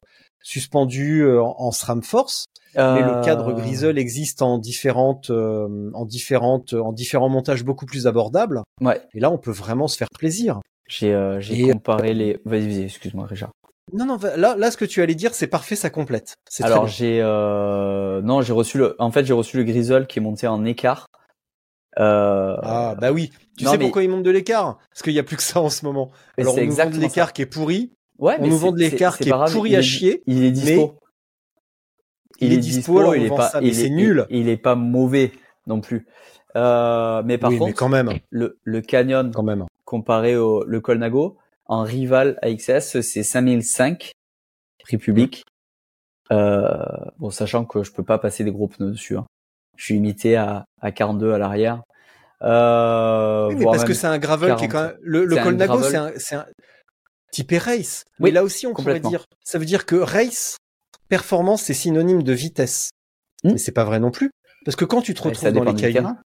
suspendue euh, en, en SRAM Force, mais le cadre Euh, Grizzle existe en différentes, euh, en différentes, en différents montages beaucoup plus abordables. Ouais, Et là, on peut vraiment se faire plaisir. j'ai euh, j'ai Et- comparé les. Vas-y, vas-y, excuse-moi, Richard. Non, non, là, là, ce que tu allais dire, c'est parfait, ça complète. Alors j'ai euh... non j'ai reçu le en fait j'ai reçu le Grizzle qui est monté en écart. Euh... Ah, bah oui. Tu non, sais mais- pourquoi ils montent de l'écart? Parce qu'il y a plus que ça en ce moment. Alors, on nous vend de l'écart qui est pourri. Ouais, on mais nous vend de c'est- l'écart qui est pourri il à est- chier, Il est dispo. il est dispo, alors il est pas ça, il est- nul. Il, il est pas mauvais non plus. Euh, mais par oui, contre mais quand même, le le Canyon quand même. comparé au le Colnago en rival AXS c'est 5005 prix public Euh, bon, sachant que je peux pas passer des gros pneus dessus. hein. Je suis limité à, à 42 à l'arrière. Euh, Oui, mais parce que c'est un gravel qui est quand 40. même. Le, le Colnago, gravel. c'est un, c'est un typé race. Oui, mais là aussi, on pourrait dire. Ça veut dire que race, performance, c'est synonyme de vitesse. Hmm. Mais c'est pas vrai non plus. Parce que quand tu te retrouves dans les cailloux, terrain.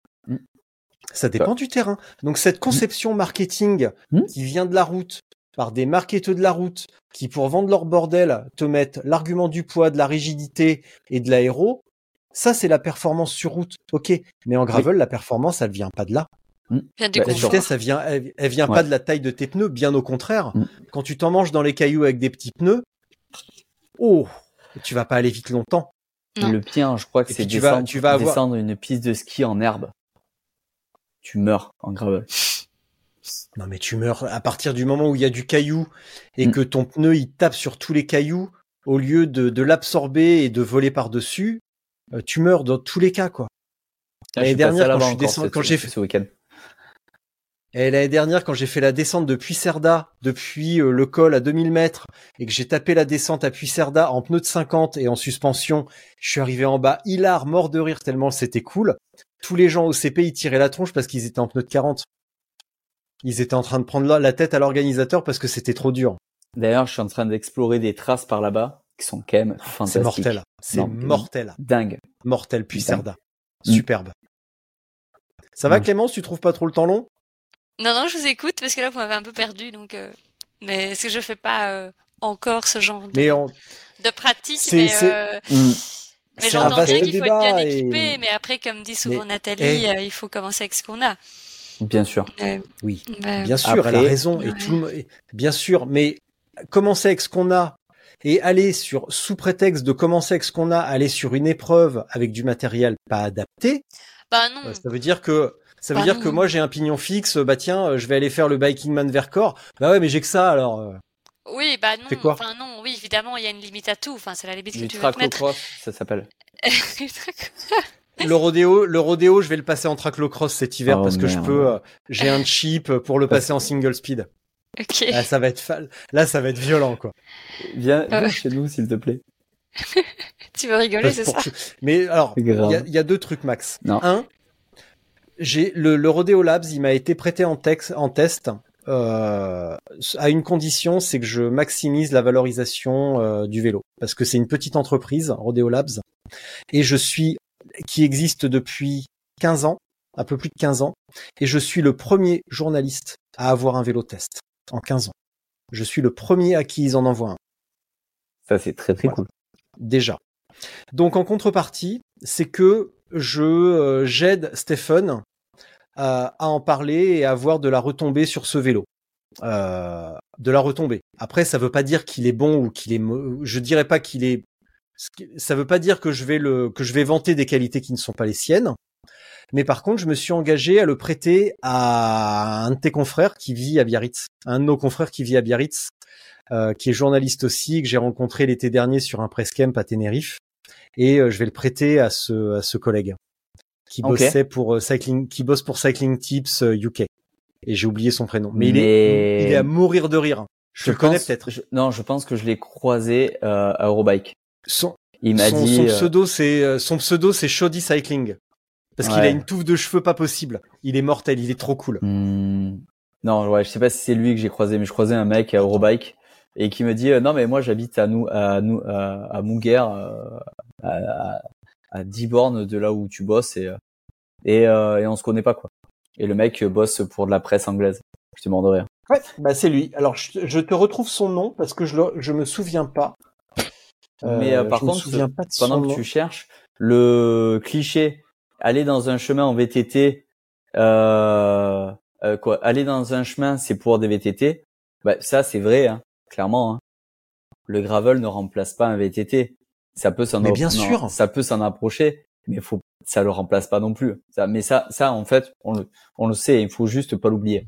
ça dépend du terrain. Donc cette conception marketing Hmm. qui vient de la route, par des marketeurs de la route, qui pour vendre leur bordel te mettent l'argument du poids, de la rigidité et de l'aéro, ça c'est la performance sur route. Ok, mais en gravel, la performance, elle vient pas de là. Bah, La sûr. confort. vitesse, elle vient, elle, elle vient Ouais. pas de la taille de tes pneus, bien au contraire. Mm. Quand tu t'en manges dans les cailloux avec des petits pneus, oh, tu vas pas aller vite longtemps. Non. Le pire, je crois que c'est tu vas- descendre, tu vas avoir- descendre une piste de ski en herbe. Tu meurs en gravel. Non, mais tu meurs à partir du moment où il y a du caillou et Mm. que ton pneu il tape sur tous les cailloux au lieu de, de l'absorber et de voler par dessus, tu meurs dans tous les cas quoi. L'année dernière, quand je suis encore descendu- cette- quand j'ai fait- ce week-end. Et l'année dernière, quand j'ai fait la descente de Puisserda depuis euh, le col à 2000 mètres et que j'ai tapé la descente à Puisserda en pneu de 50 et en suspension, je suis arrivé en bas hilar, mort de rire tellement c'était cool. Tous les gens au CP, ils tiraient la tronche parce qu'ils étaient en pneu de 40. Ils étaient en train de prendre la, tête à l'organisateur parce que c'était trop dur. D'ailleurs, je suis en train d'explorer des traces par là-bas qui sont quand même fantastiques. C'est mortel. C'est mortel. Dingue. Mortel Puisserda. Mm. Superbe. Ça va Mm. Clémence, tu trouves pas trop le temps long? Non, non, je vous écoute parce que là, vous m'avez un peu perdu. Donc, euh, mais c'est que je fais pas euh, encore ce genre de, Mais on- de pratique. C'est- Mais, c'est- euh, Mm. mais c'est un j'entends bien qu'il faut être bien et- équipé. Mais après, comme dit souvent Mais- Nathalie, eh. euh, il faut commencer avec ce qu'on a. Bien sûr. Euh, Oui. bah, Bien sûr, elle a raison. Et tout le bien sûr, mais commencer avec ce qu'on a et aller sur, sous prétexte de commencer avec ce qu'on a, aller sur une épreuve avec du matériel pas adapté, bah non. ça veut dire que ça veut dire que moi j'ai un pignon fixe, bah tiens, euh, je vais aller faire le Biking Man Vercors. Bah ouais, mais j'ai que ça alors. euh. Oui, bah non. Fais quoi Enfin non, oui, évidemment, il y a une limite à tout. Enfin, c'est la limite que tu veux mettre. traclocross, ça s'appelle. Le rodéo, le rodéo, je vais le passer en traclocross cet hiver Oh, parce que je peux. euh, j'ai un chip pour le passer en single speed. ok. Là, ça va être fa- là, ça va être violent quoi. Viens, viens chez nous, s'il te plaît. Tu veux rigoler, c'est ça Mais alors, il y y a deux trucs, Max. Non. Un, j'ai le, le Rodeo Labs, il m'a été prêté en, tex- en test euh, à une condition, c'est que je maximise la valorisation euh, du vélo, parce que c'est une petite entreprise, Rodeo Labs, et je suis qui existe depuis 15 ans, un peu plus de 15 ans, et je suis le premier journaliste à avoir un vélo test en 15 ans. Je suis le premier à qui ils en envoient un Ça, c'est très très Voilà. cool. déjà. Donc en contrepartie, c'est que je euh, j'aide Stephen à, à en parler et à avoir de la retombée sur ce vélo. Euh, de la retombée. Après, ça veut pas dire qu'il est bon ou qu'il est. Je dirais pas qu'il est. Ça veut pas dire que je vais le que je vais vanter des qualités qui ne sont pas les siennes. Mais par contre, je me suis engagé à le prêter à un de tes confrères qui vit à Biarritz, un de nos confrères qui vit à Biarritz, euh, qui est journaliste aussi, que j'ai rencontré l'été dernier sur un press camp à Tenerife, et euh, je vais le prêter à ce à ce collègue qui bossait pour euh, cycling, qui bosse pour Cycling Tips euh, UK. Et j'ai oublié son prénom, mais, il est il est à mourir de rire. Je, le connais peut-être. Non, je pense que je l'ai croisé euh, à Eurobike. Son, Il m'a son, dit. son euh, pseudo c'est euh, son pseudo c'est Shoddy Cycling parce qu'il a une touffe de cheveux pas possible. Il est mortel, il est trop cool. Hmm. Non, ouais, je sais pas si c'est lui que j'ai croisé, mais je croisais un mec à Eurobike et qui me dit euh, non mais moi j'habite à nous à nous à, à Mouguer, euh, à, à, à 10 bornes de là où tu bosses et euh, et, euh, et on se connaît pas quoi. Et le mec bosse pour de la presse anglaise. Je te de rire. Ouais, bah c'est lui. Alors je, je te retrouve son nom parce que je le, je me souviens pas. mais euh, par je contre, souviens pas de pendant son que nom. tu cherches le cliché, aller dans un chemin en VTT, euh, euh, quoi, aller dans un chemin c'est pour des VTT. Bah, ça c'est vrai, hein, clairement. hein. Le gravel ne remplace pas un VTT. Ça peut s'en Mais bien non, sûr. ça peut s'en approcher, mais faut ça le remplace pas non plus. Ça, mais ça, ça en fait, on le, on le sait, il faut juste pas l'oublier.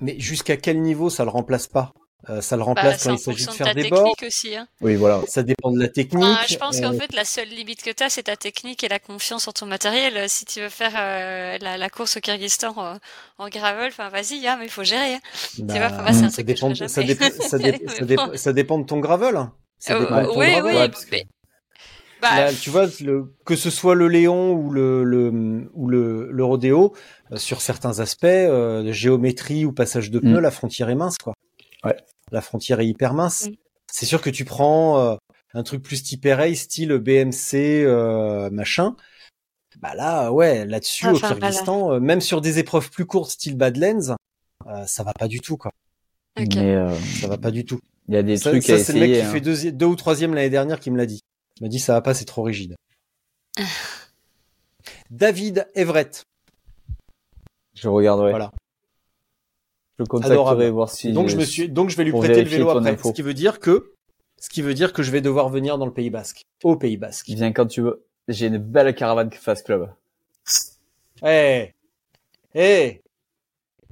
Mais jusqu'à quel niveau ça le remplace pas? Euh, Ça le Bah, remplace c'est quand en il s'agit de fonction de faire ta des bords. technique aussi. Hein. Oui, voilà. Ça dépend de la technique. Enfin, je pense qu'en Euh, fait, la seule limite que tu as, c'est ta technique et la confiance en ton matériel. Euh, Si tu veux faire euh, la, la course au Kyrgyzstan euh, en gravel, enfin vas-y, hein, mais il faut gérer. bah, tu vois, enfin, moi, c'est un ça que dépend, ferais ça, jamais. dépend, ça, dé- Mais ça bon. dé- ça dépend de ton gravel. Ça Euh, dépend de ton oui, gravel. oui, Ouais, parce que- mais- bah, Là, tu vois, le, que ce soit le Léon ou le, le, ou le, le rodéo, euh, sur certains aspects, euh, géométrie ou passage de pneus, Mm. la frontière est mince, quoi. Ouais. La frontière est hyper mince. C'est sûr que tu prends euh, un truc plus type style BMC, euh, machin. Bah là, ouais, là-dessus, au Enfin, Kyrgyzstan, euh, même sur des épreuves plus courtes, style Badlands, euh, ça va pas du tout, quoi. Mais euh, Ça va pas du tout. il y a des Ça, trucs ça, à c'est le mec essayer. qui hein. fait deux, deux ou troisième l'année dernière qui me l'a dit. Il m'a dit ça va pas, c'est trop rigide. David Everett. Je regarderai. Voilà. Je le contacterai Adorable. voir si. donc je me suis, donc je vais lui prêter le vélo après. info. Ce qui veut dire que, ce qui veut dire que je vais devoir venir dans le Pays Basque, au Pays Basque. Viens quand tu veux. J'ai une belle caravane Fast Club. Eh, eh,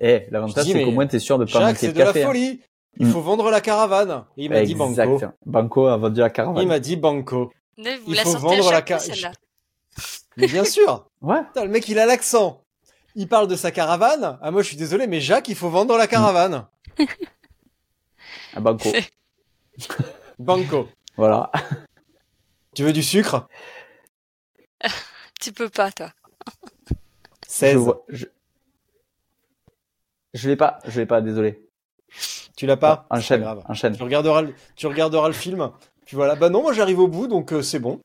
Eh, l'avantage c'est qu'au moins t'es sûr de pas manquer c'est de de la café. hein. folie. Il Mm. faut vendre la caravane. Et il m'a dit banco. Exact. Banco a vendu la Il caravane. m'a dit banco. Vous il la faut vendre la chaque fois, ca- celle-là. Mais bien sûr. Ouais. Putain, le mec, il a l'accent. Il parle de sa caravane. Ah, moi, je suis désolé, mais Jacques, il faut vendre la caravane. Un banco. Banco. voilà. Tu veux du sucre? Tu peux pas, toi. 16. Je, vois- je... je l'ai pas. Je l'ai pas. Désolé. Tu l'as pas? Ah, C'est enchaîne. pas grave. Enchaîne. Tu regarderas, le- tu regarderas le film. Puis voilà. Bah non, moi j'arrive au bout, donc euh, c'est bon.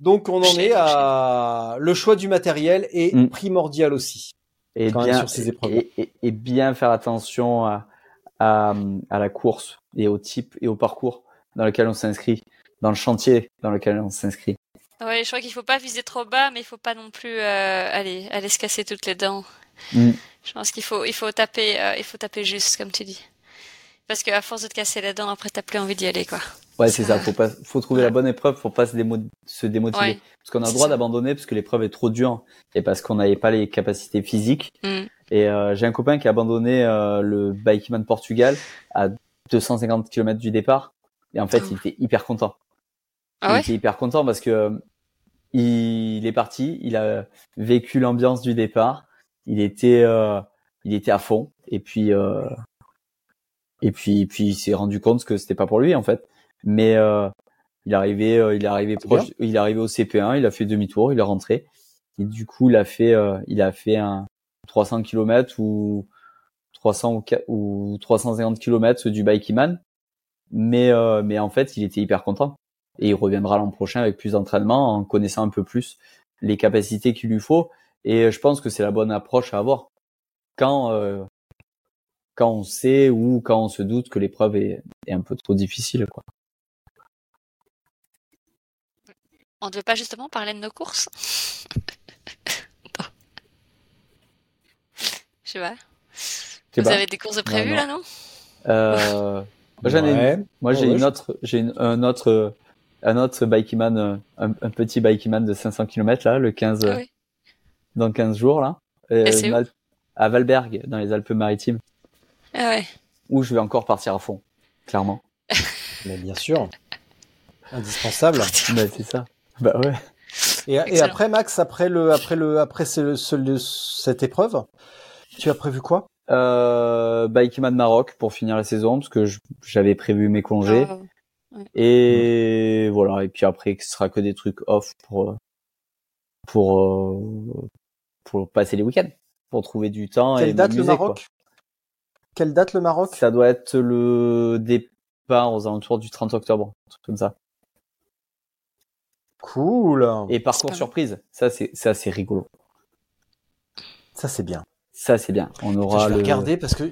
Donc on en est à le choix du matériel est Mm. primordial aussi. Et Quand même bien, sur ces épreuves. et, et- et bien faire attention à, à, à la course et au type et au parcours dans lequel on s'inscrit, dans le chantier dans lequel on s'inscrit. Ouais, je crois qu'il faut pas viser trop bas, mais il faut pas non plus euh, aller, aller se casser toutes les dents. Mm. Je pense qu'il faut, il faut taper, euh, il faut taper juste, comme tu dis. Parce qu'à force de te casser les dents, après t'as plus envie d'y aller, quoi. Ouais, c'est ça. Faut pas, faut trouver la bonne épreuve pour pas se, démo- se démotiver. Ouais. Parce qu'on a le droit d'abandonner parce que l'épreuve est trop dure et parce qu'on n'avait pas les capacités physiques. Mm. Et euh, j'ai un copain qui a abandonné euh, le Bikeman Portugal à 250 km du départ. Et en fait, il était hyper content. Ah il ouais? était hyper content parce que euh, il est parti, il a vécu l'ambiance du départ, il était, euh, il était à fond. Et puis, euh, et puis, puis il s'est rendu compte que c'était pas pour lui en fait. Mais euh, il est arrivé, euh, il est arrivé proche, il est arrivé au CP1, il a fait demi-tour, il est rentré. Et du coup, il a fait, euh, il a fait un 300 km ou 300 ou, qua- ou 350 km du Bikeman. Mais, euh, mais en fait, il était hyper content. Et il reviendra l'an prochain avec plus d'entraînement, en connaissant un peu plus les capacités qu'il lui faut. Et je pense que c'est la bonne approche à avoir. Quand, euh, quand on sait ou quand on se doute que l'épreuve est, est un peu trop difficile, quoi. On ne devait pas justement parler de nos courses? Je sais pas. Vous pas. avez des courses de prévues non. là, non? Euh, moi, j'en ai une. Ouais. Moi, j'ai Ouais, une je- autre, j'ai une- un autre, un autre bikeman, euh, un, un petit bikeman de 500 km là, le 15, Ah oui. dans 15 jours là, Et Mal- à Valberg, dans les Alpes-Maritimes, Ah ouais. où je vais encore partir à fond, clairement. Mais bien sûr. Indispensable. bah, c'est ça. Bah ouais. Et, et après Max, après le, après le, après ce- ce- le- cette épreuve, tu as prévu quoi? Euh, bikeman Maroc pour finir la saison parce que j'avais prévu mes congés Oh. et voilà. Et puis après, ce sera que des trucs off pour euh, pour euh, pour passer les week-ends, pour trouver du temps et Quelle date le quoi. Maroc? Quelle date le Maroc? Ça doit être le départ aux alentours du 30 octobre, un truc comme ça. Cool. Et parcours surprise, ça c'est ça c'est rigolo. Ça c'est bien. Ça c'est bien. On Putain, aura je vais le. regarder parce que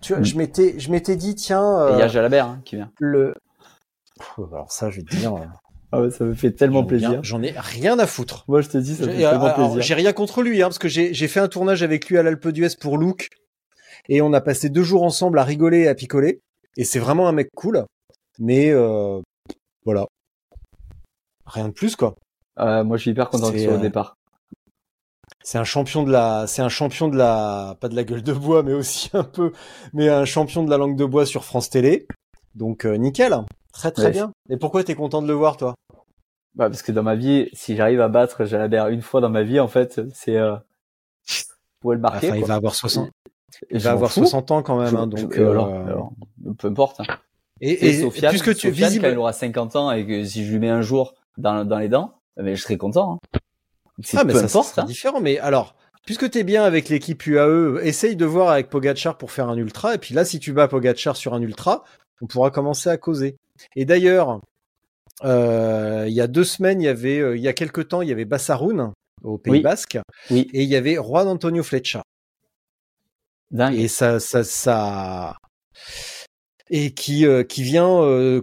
tu- vois, Mm. je m'étais, je m'étais dit tiens Il y a euh, Jalabert hein, qui vient. le. Pff, alors ça, je vais te dire. euh, Ah ouais, ça me fait tellement plaisir. J'en ai rien à foutre. Moi je te dis, ça me fait J'ai euh, tellement alors, plaisir. j'ai rien contre lui, hein, parce que j'ai j'ai fait un tournage avec lui à l'Alpe d'Huez pour Look, et on a passé deux jours ensemble à rigoler et à picoler, et c'est vraiment un mec cool, mais euh, voilà, rien de plus quoi. Euh, moi je suis hyper content soit au euh, départ. C'est un champion de la, c'est un champion de la, pas de la gueule de bois, mais aussi un peu, mais un champion de la langue de bois sur France Télé, donc euh, nickel, très très Ouais. bien. Et pourquoi t'es content de le voir toi? Bah, parce que dans ma vie, si j'arrive à battre Jalabert une fois dans ma vie, en fait, c'est euh, pour le marquer. Enfin, il va avoir 60, il va avoir fous. 60 ans quand même, hein, donc alors, euh, alors, peu importe. hein. Et, et puisque tu Sofiane, visible, quand il aura 50 ans et que si je lui mets un jour dans, dans les dents, mais je serai content. Hein. Ah mais ça, sera hein. différent. Mais alors, puisque t'es bien avec l'équipe UAE, essaye de voir avec Pogachar pour faire un ultra. Et puis là, si tu bats Pogachar sur un ultra, on pourra commencer à causer. Et d'ailleurs, euh, il y a deux semaines, il y avait, euh, il y a quelque temps, il y avait Bassaroun au Pays Oui. Basque, Oui, et il y avait Juan Antonio Flecha. dingue. Et ça, ça, ça, et qui, euh, qui vient euh,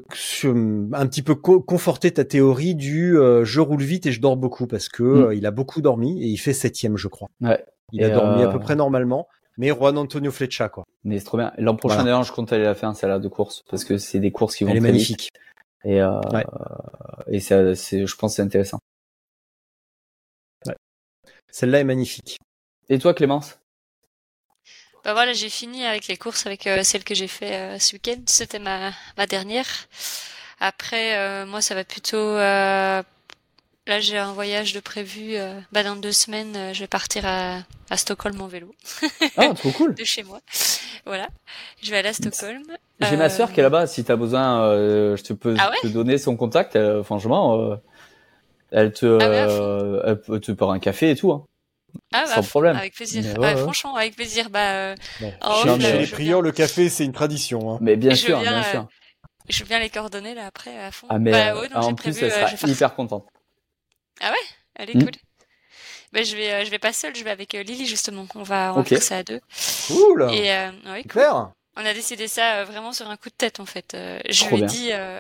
un petit peu co- conforter ta théorie du euh, je roule vite et je dors beaucoup parce que Mm. il a beaucoup dormi et il fait septième, je crois. Ouais. Il Et, a dormi à peu près normalement, mais Juan Antonio Flecha, quoi. Mais c'est trop bien. L'an prochain, Voilà. d'ailleurs, je compte aller la faire, celle-là de course, parce que c'est des courses qui vont Elle est très vite. magnifique. Et, euh, Ouais. et ça, c'est, je pense que c'est intéressant. Celle-là est magnifique. Et toi, Clémence? Bah voilà, j'ai fini avec les courses avec euh, celle que j'ai fait euh, ce week-end. C'était ma, ma dernière. Après, euh, moi, ça va plutôt. euh, là, j'ai un voyage de prévu. euh, bah, dans deux semaines, je vais partir à, à Stockholm en vélo, Ah, trop cool. de chez moi. Voilà, je vais aller à Stockholm. J'ai ma sœur qui est là-bas. Si t'as besoin, euh, je te peux Ah ouais te donner son contact. franchement, elle te, Ah ouais, elle te faire un café et tout. Hein. Ah, sans bah, problème. Avec plaisir. Ouais, Ouais, ouais. Franchement, avec plaisir. Bah, euh, Bon. Oh, chez mais- les prieurs, le café, c'est une tradition. Hein. Mais bien Je sûr, viens, bien euh, sûr. je viens les coordonner là après à fond. Ah mais Bah, ouais, non, en plus, prévu, elle euh, sera je vais faire hyper contente. Allez, Mm. cool. Ben, je vais, euh, je vais pas seule, je vais avec euh, Lily justement. On va, on va Ok. faire ça à deux. Cool. Et euh, ouais, cool. Claire. On a décidé ça euh, vraiment sur un coup de tête en fait. Euh, je Trop lui ai dit, euh,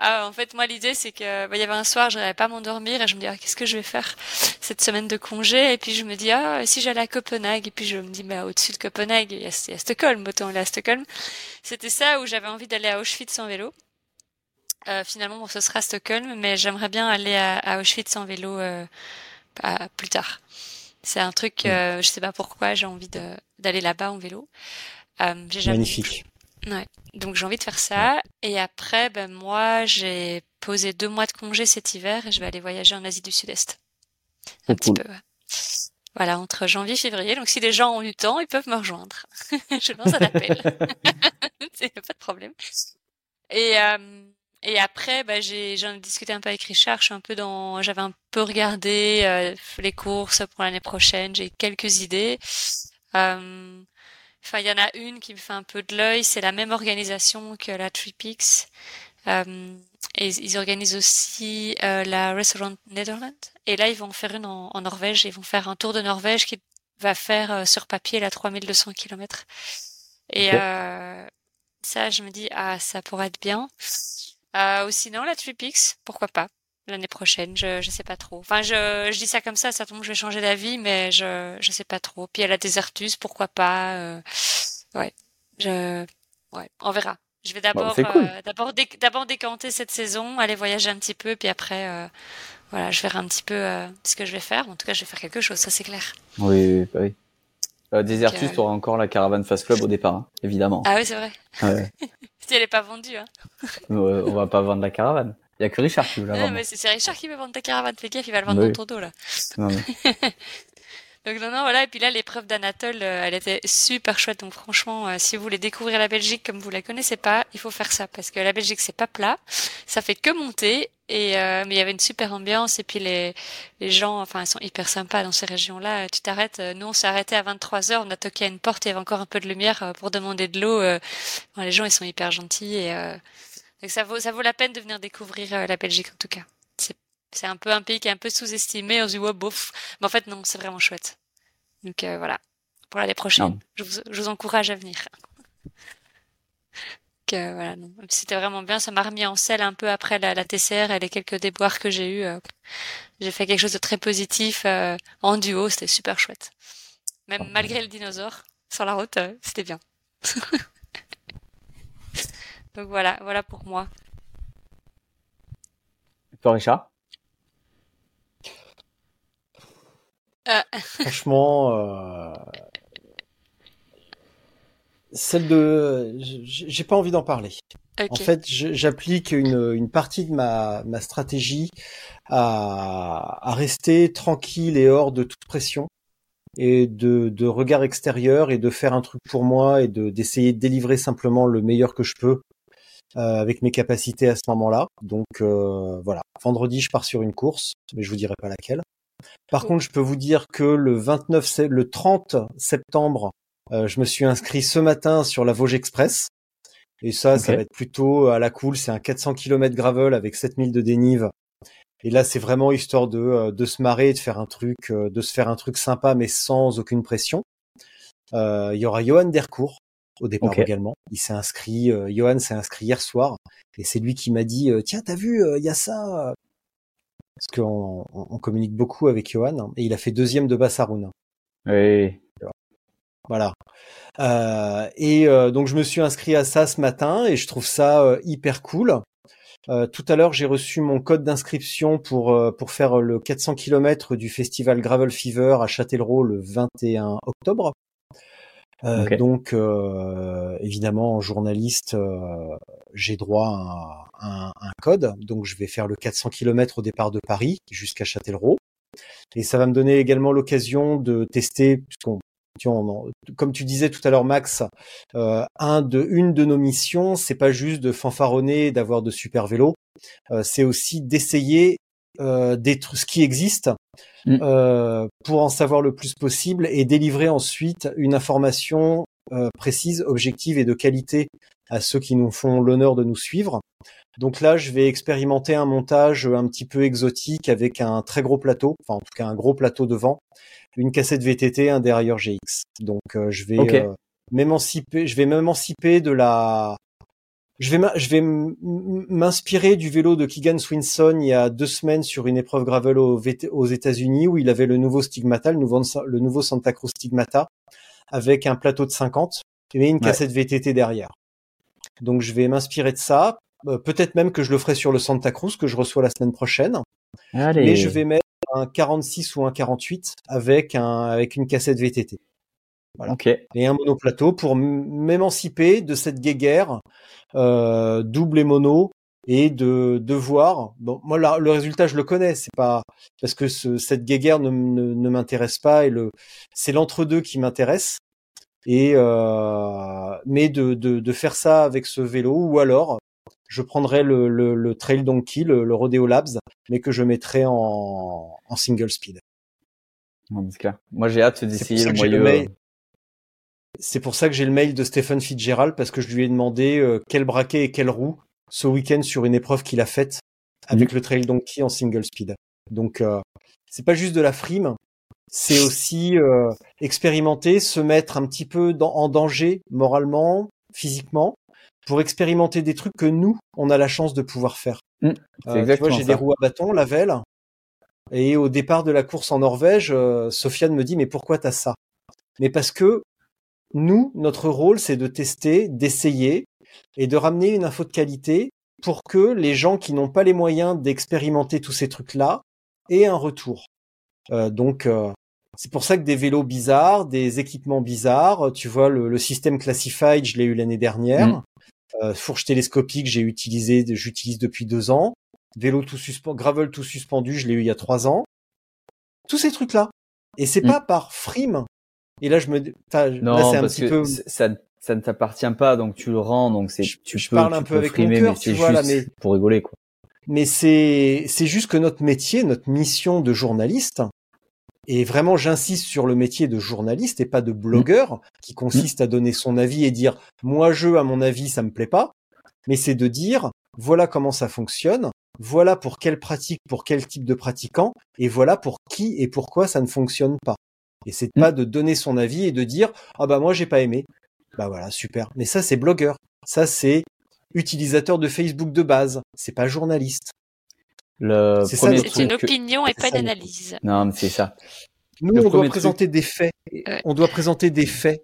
ah en fait moi l'idée c'est que bah, il y avait un soir, je n'arrivais pas à m'endormir et je me dis ah, qu'est-ce que je vais faire cette semaine de congé? Et puis je me dis ah si j'allais à Copenhague? Et puis je me dis bah au-dessus de Copenhague il y a, il y a Stockholm, autant aller à Stockholm. C'était ça où j'avais envie d'aller à Auschwitz en vélo. Euh, finalement bon ce sera Stockholm mais j'aimerais bien aller à, à Auschwitz en vélo euh, à- plus tard. C'est un truc, Mm. euh, je sais pas pourquoi, j'ai envie d'aller là-bas en vélo. Euh, jamais Magnifique. Donc j'ai envie de faire ça. Et après, ben moi, j'ai posé deux mois de congé cet hiver et je vais aller voyager en Asie du Sud-Est. Un petit peu. ouais. Voilà, entre janvier et février. Donc si des gens ont du temps, ils peuvent me rejoindre. je lance un appel. Pas de problème. Et euh, et après, bah, j'ai j'en ai discuté un peu avec Richard. Je suis un peu dans, j'avais un peu regardé euh, les courses pour l'année prochaine. J'ai quelques idées. Euh, Enfin, il y en a une qui me fait un peu de l'œil. C'est la même organisation que la TripX. Euh, et ils organisent aussi euh, la Restaurant Netherlands. Et là, ils vont faire une en, en Norvège. Ils vont faire un tour de Norvège qui va faire euh, sur papier la 3200 km. Et ça, je me dis, ah, ça pourrait être bien. Ou sinon, la TripX, pourquoi pas l'année prochaine, je je sais pas trop. Enfin, je je dis ça comme ça, ça tombe, je vais changer d'avis, mais je je sais pas trop. Puis a la Desertus, pourquoi pas euh, Ouais, je ouais, on verra. Je vais d'abord c'est cool. euh, d'abord d'abord décanter cette saison, aller voyager un petit peu, puis après euh, voilà, je verrai un petit peu euh, ce que je vais faire. En tout cas, je vais faire quelque chose, ça c'est clair. Oui, oui, bah oui. Euh, Desertus, Donc, euh, t'auras encore la caravane Fast Club au départ, hein, évidemment. Ah oui, c'est vrai. Ouais. Si elle est pas vendue, hein. Euh, on va pas vendre la caravane. Il y a que Richard qui veut la vendre. mais c'est Richard qui veut vendre ta caravane. Fais gaffe, il va le vendre Oui. dans ton dos là. Non, mais- Donc non, non, voilà. Et puis là, l'épreuve d'Anatole, euh, elle était super chouette. Donc franchement, euh, si vous voulez découvrir la Belgique comme vous la connaissez pas, il faut faire ça parce que la Belgique c'est pas plat, ça fait que monter. Et euh, mais il y avait une super ambiance et puis les les gens, enfin, ils sont hyper sympas dans ces régions-là. Tu t'arrêtes. Nous, on s'est arrêté à 23 h On a toqué à une porte. Il y avait encore un peu de lumière pour demander de l'eau. Enfin, les gens, ils sont hyper gentils et donc ça vaut ça vaut la peine de venir découvrir euh, la Belgique en tout cas. C'est un peu un pays qui est un peu sous-estimé. On se dit ouais bof, mais en fait non, c'est vraiment chouette. Donc euh, voilà, pour l'année prochaine, je vous, je vous encourage à venir. Donc, euh, voilà. C'était vraiment bien. Ça m'a remis en selle un peu après la, la TCR et les quelques déboires que j'ai eus. euh, j'ai fait quelque chose de très positif euh, en duo. C'était super chouette. Même malgré le dinosaure sur la route, euh, c'était bien. Donc voilà, voilà pour moi. Toi, Richard Euh, Franchement, euh, celle de, j'ai pas envie d'en parler. En fait, j'applique une, une partie de ma, ma stratégie à, à rester tranquille et hors de toute pression et de, de regard extérieur et de faire un truc pour moi et de d'essayer de délivrer simplement le meilleur que je peux avec mes capacités à ce moment-là. Donc euh, voilà, vendredi je pars sur une course, mais je vous dirai pas laquelle. Par contre, je peux vous dire que le 29, sé- le 30 septembre, euh, je me suis inscrit ce matin sur la Vosges Express. Et ça, ça va être plutôt à la cool. C'est un 400 km gravel avec 7000 de dénive. Et là, c'est vraiment histoire de, euh, de se marrer, de faire un truc, euh, de se faire un truc sympa, mais sans aucune pression. Euh, Il y aura Johan Dercourt au départ également. Il s'est inscrit, euh, Johan s'est inscrit hier soir, et c'est lui qui m'a dit euh, tiens, t'as vu, euh, il y a ça. Parce qu'on on, on communique beaucoup avec Johan, hein, et il a fait deuxième de Bassaroun. Oui. Voilà. Euh, et euh, donc je me suis inscrit à ça ce matin et je trouve ça euh, hyper cool. Euh, tout à l'heure, j'ai reçu mon code d'inscription pour euh, pour faire le 400 km du festival Gravel Fever à Châtellerault le 21 octobre. Euh, Ok. Donc, euh, évidemment, en journaliste, euh, j'ai droit à un, un code. Donc, je vais faire le 400 km au départ de Paris jusqu'à Châtellerault. Et ça va me donner également l'occasion de tester, puisqu'on comme tu disais tout à l'heure, Max, euh, un de, une de nos missions, c'est pas juste de fanfaronner, et d'avoir de super vélos, euh, c'est aussi d'essayer euh, des ce qui existe, Mm. euh, pour en savoir le plus possible et délivrer ensuite une information euh, précise, objective et de qualité à ceux qui nous font l'honneur de nous suivre. Donc là, je vais expérimenter un montage un petit peu exotique avec un très gros plateau, enfin en tout cas un gros plateau devant, une cassette VTT, un dérailleur GX. Donc euh, je vais euh, m'émanciper, je vais m'émanciper de la, je vais, je m'inspirer du vélo de Keegan Swinson il y a deux semaines sur une épreuve gravel aux, États-Unis où il avait le nouveau Stigmata, le nouveau, le nouveau Santa Cruz Stigmata, avec un plateau de 50 et une Ouais. cassette VTT derrière. Donc je vais m'inspirer de ça. Euh, Peut-être même que je le ferai sur le Santa Cruz que je reçois la semaine prochaine. Allez. Mais je vais mettre un 46 ou un 48 avec un avec une cassette VTT Voilà. Et un monoplateau pour m'émanciper de cette guéguerre euh, double et mono et de de voir. Bon, moi le résultat je le connais, c'est pas parce que ce, cette guéguerre ne, ne, ne m'intéresse pas et le c'est l'entre-deux qui m'intéresse. Et euh, mais de, de de faire ça avec ce vélo ou alors je prendrai le, le, le Trail Donkey, le, le Rodeo Labs, mais que je mettrai en, en single speed. Non, c'est clair. Moi, j'ai hâte d'essayer le moyeu. C'est pour ça que j'ai le mail de Stephen Fitzgerald parce que je lui ai demandé euh, quel braquet et quelle roue ce week-end sur une épreuve qu'il a faite avec le Trail Donkey en single speed. Donc euh, c'est pas juste de la frime, c'est aussi euh, expérimenter, se mettre un petit peu dans- en danger moralement, physiquement, pour expérimenter des trucs que nous on a la chance de pouvoir faire. Mm, Euh, tu vois, j'ai des roues à bâton, la velle, et au départ de la course en Norvège, euh, Sofiane me dit mais pourquoi t'as ça? Mais parce que nous, notre rôle, c'est de tester, d'essayer et de ramener une info de qualité pour que les gens qui n'ont pas les moyens d'expérimenter tous ces trucs-là aient un retour. Euh, donc, euh, c'est pour ça que des vélos bizarres, des équipements bizarres, tu vois, le, le système Classified, je l'ai eu l'année dernière. Mm. Euh, fourche télescopique, j'ai utilisé, j'utilise depuis deux ans. Vélo tout suspendu, gravel tout suspendu, je l'ai eu il y a trois ans. Tous ces trucs-là. Et c'est Mm. pas par frime. Et là, je me, enfin, Non, là, c'est un parce petit que peu, ça, ça ne t'appartient pas, donc tu le rends, donc c'est, tu je peux, parle tu un peu avec mon frimer, cœur, mais tu vois, là, mais- pour rigoler, quoi. mais c'est c'est juste que notre métier, notre mission de journaliste, et vraiment j'insiste sur le métier de journaliste et pas de blogueur, qui consiste à donner son avis et dire moi je à mon avis ça me plaît pas, mais c'est de dire voilà comment ça fonctionne, voilà pour quelle pratique, pour quel type de pratiquant, et voilà pour qui et pourquoi ça ne fonctionne pas. Et c'est pas de donner son avis et de dire ah bah moi j'ai pas aimé. Bah voilà super. Mais ça c'est blogueur, ça c'est utilisateur de Facebook de base, c'est pas journaliste. Le C'est ça, une que- opinion et pas ça, une le- analyse. Non, mais c'est ça. Nous, Le on doit présenter des faits. Ouais. On doit présenter des faits.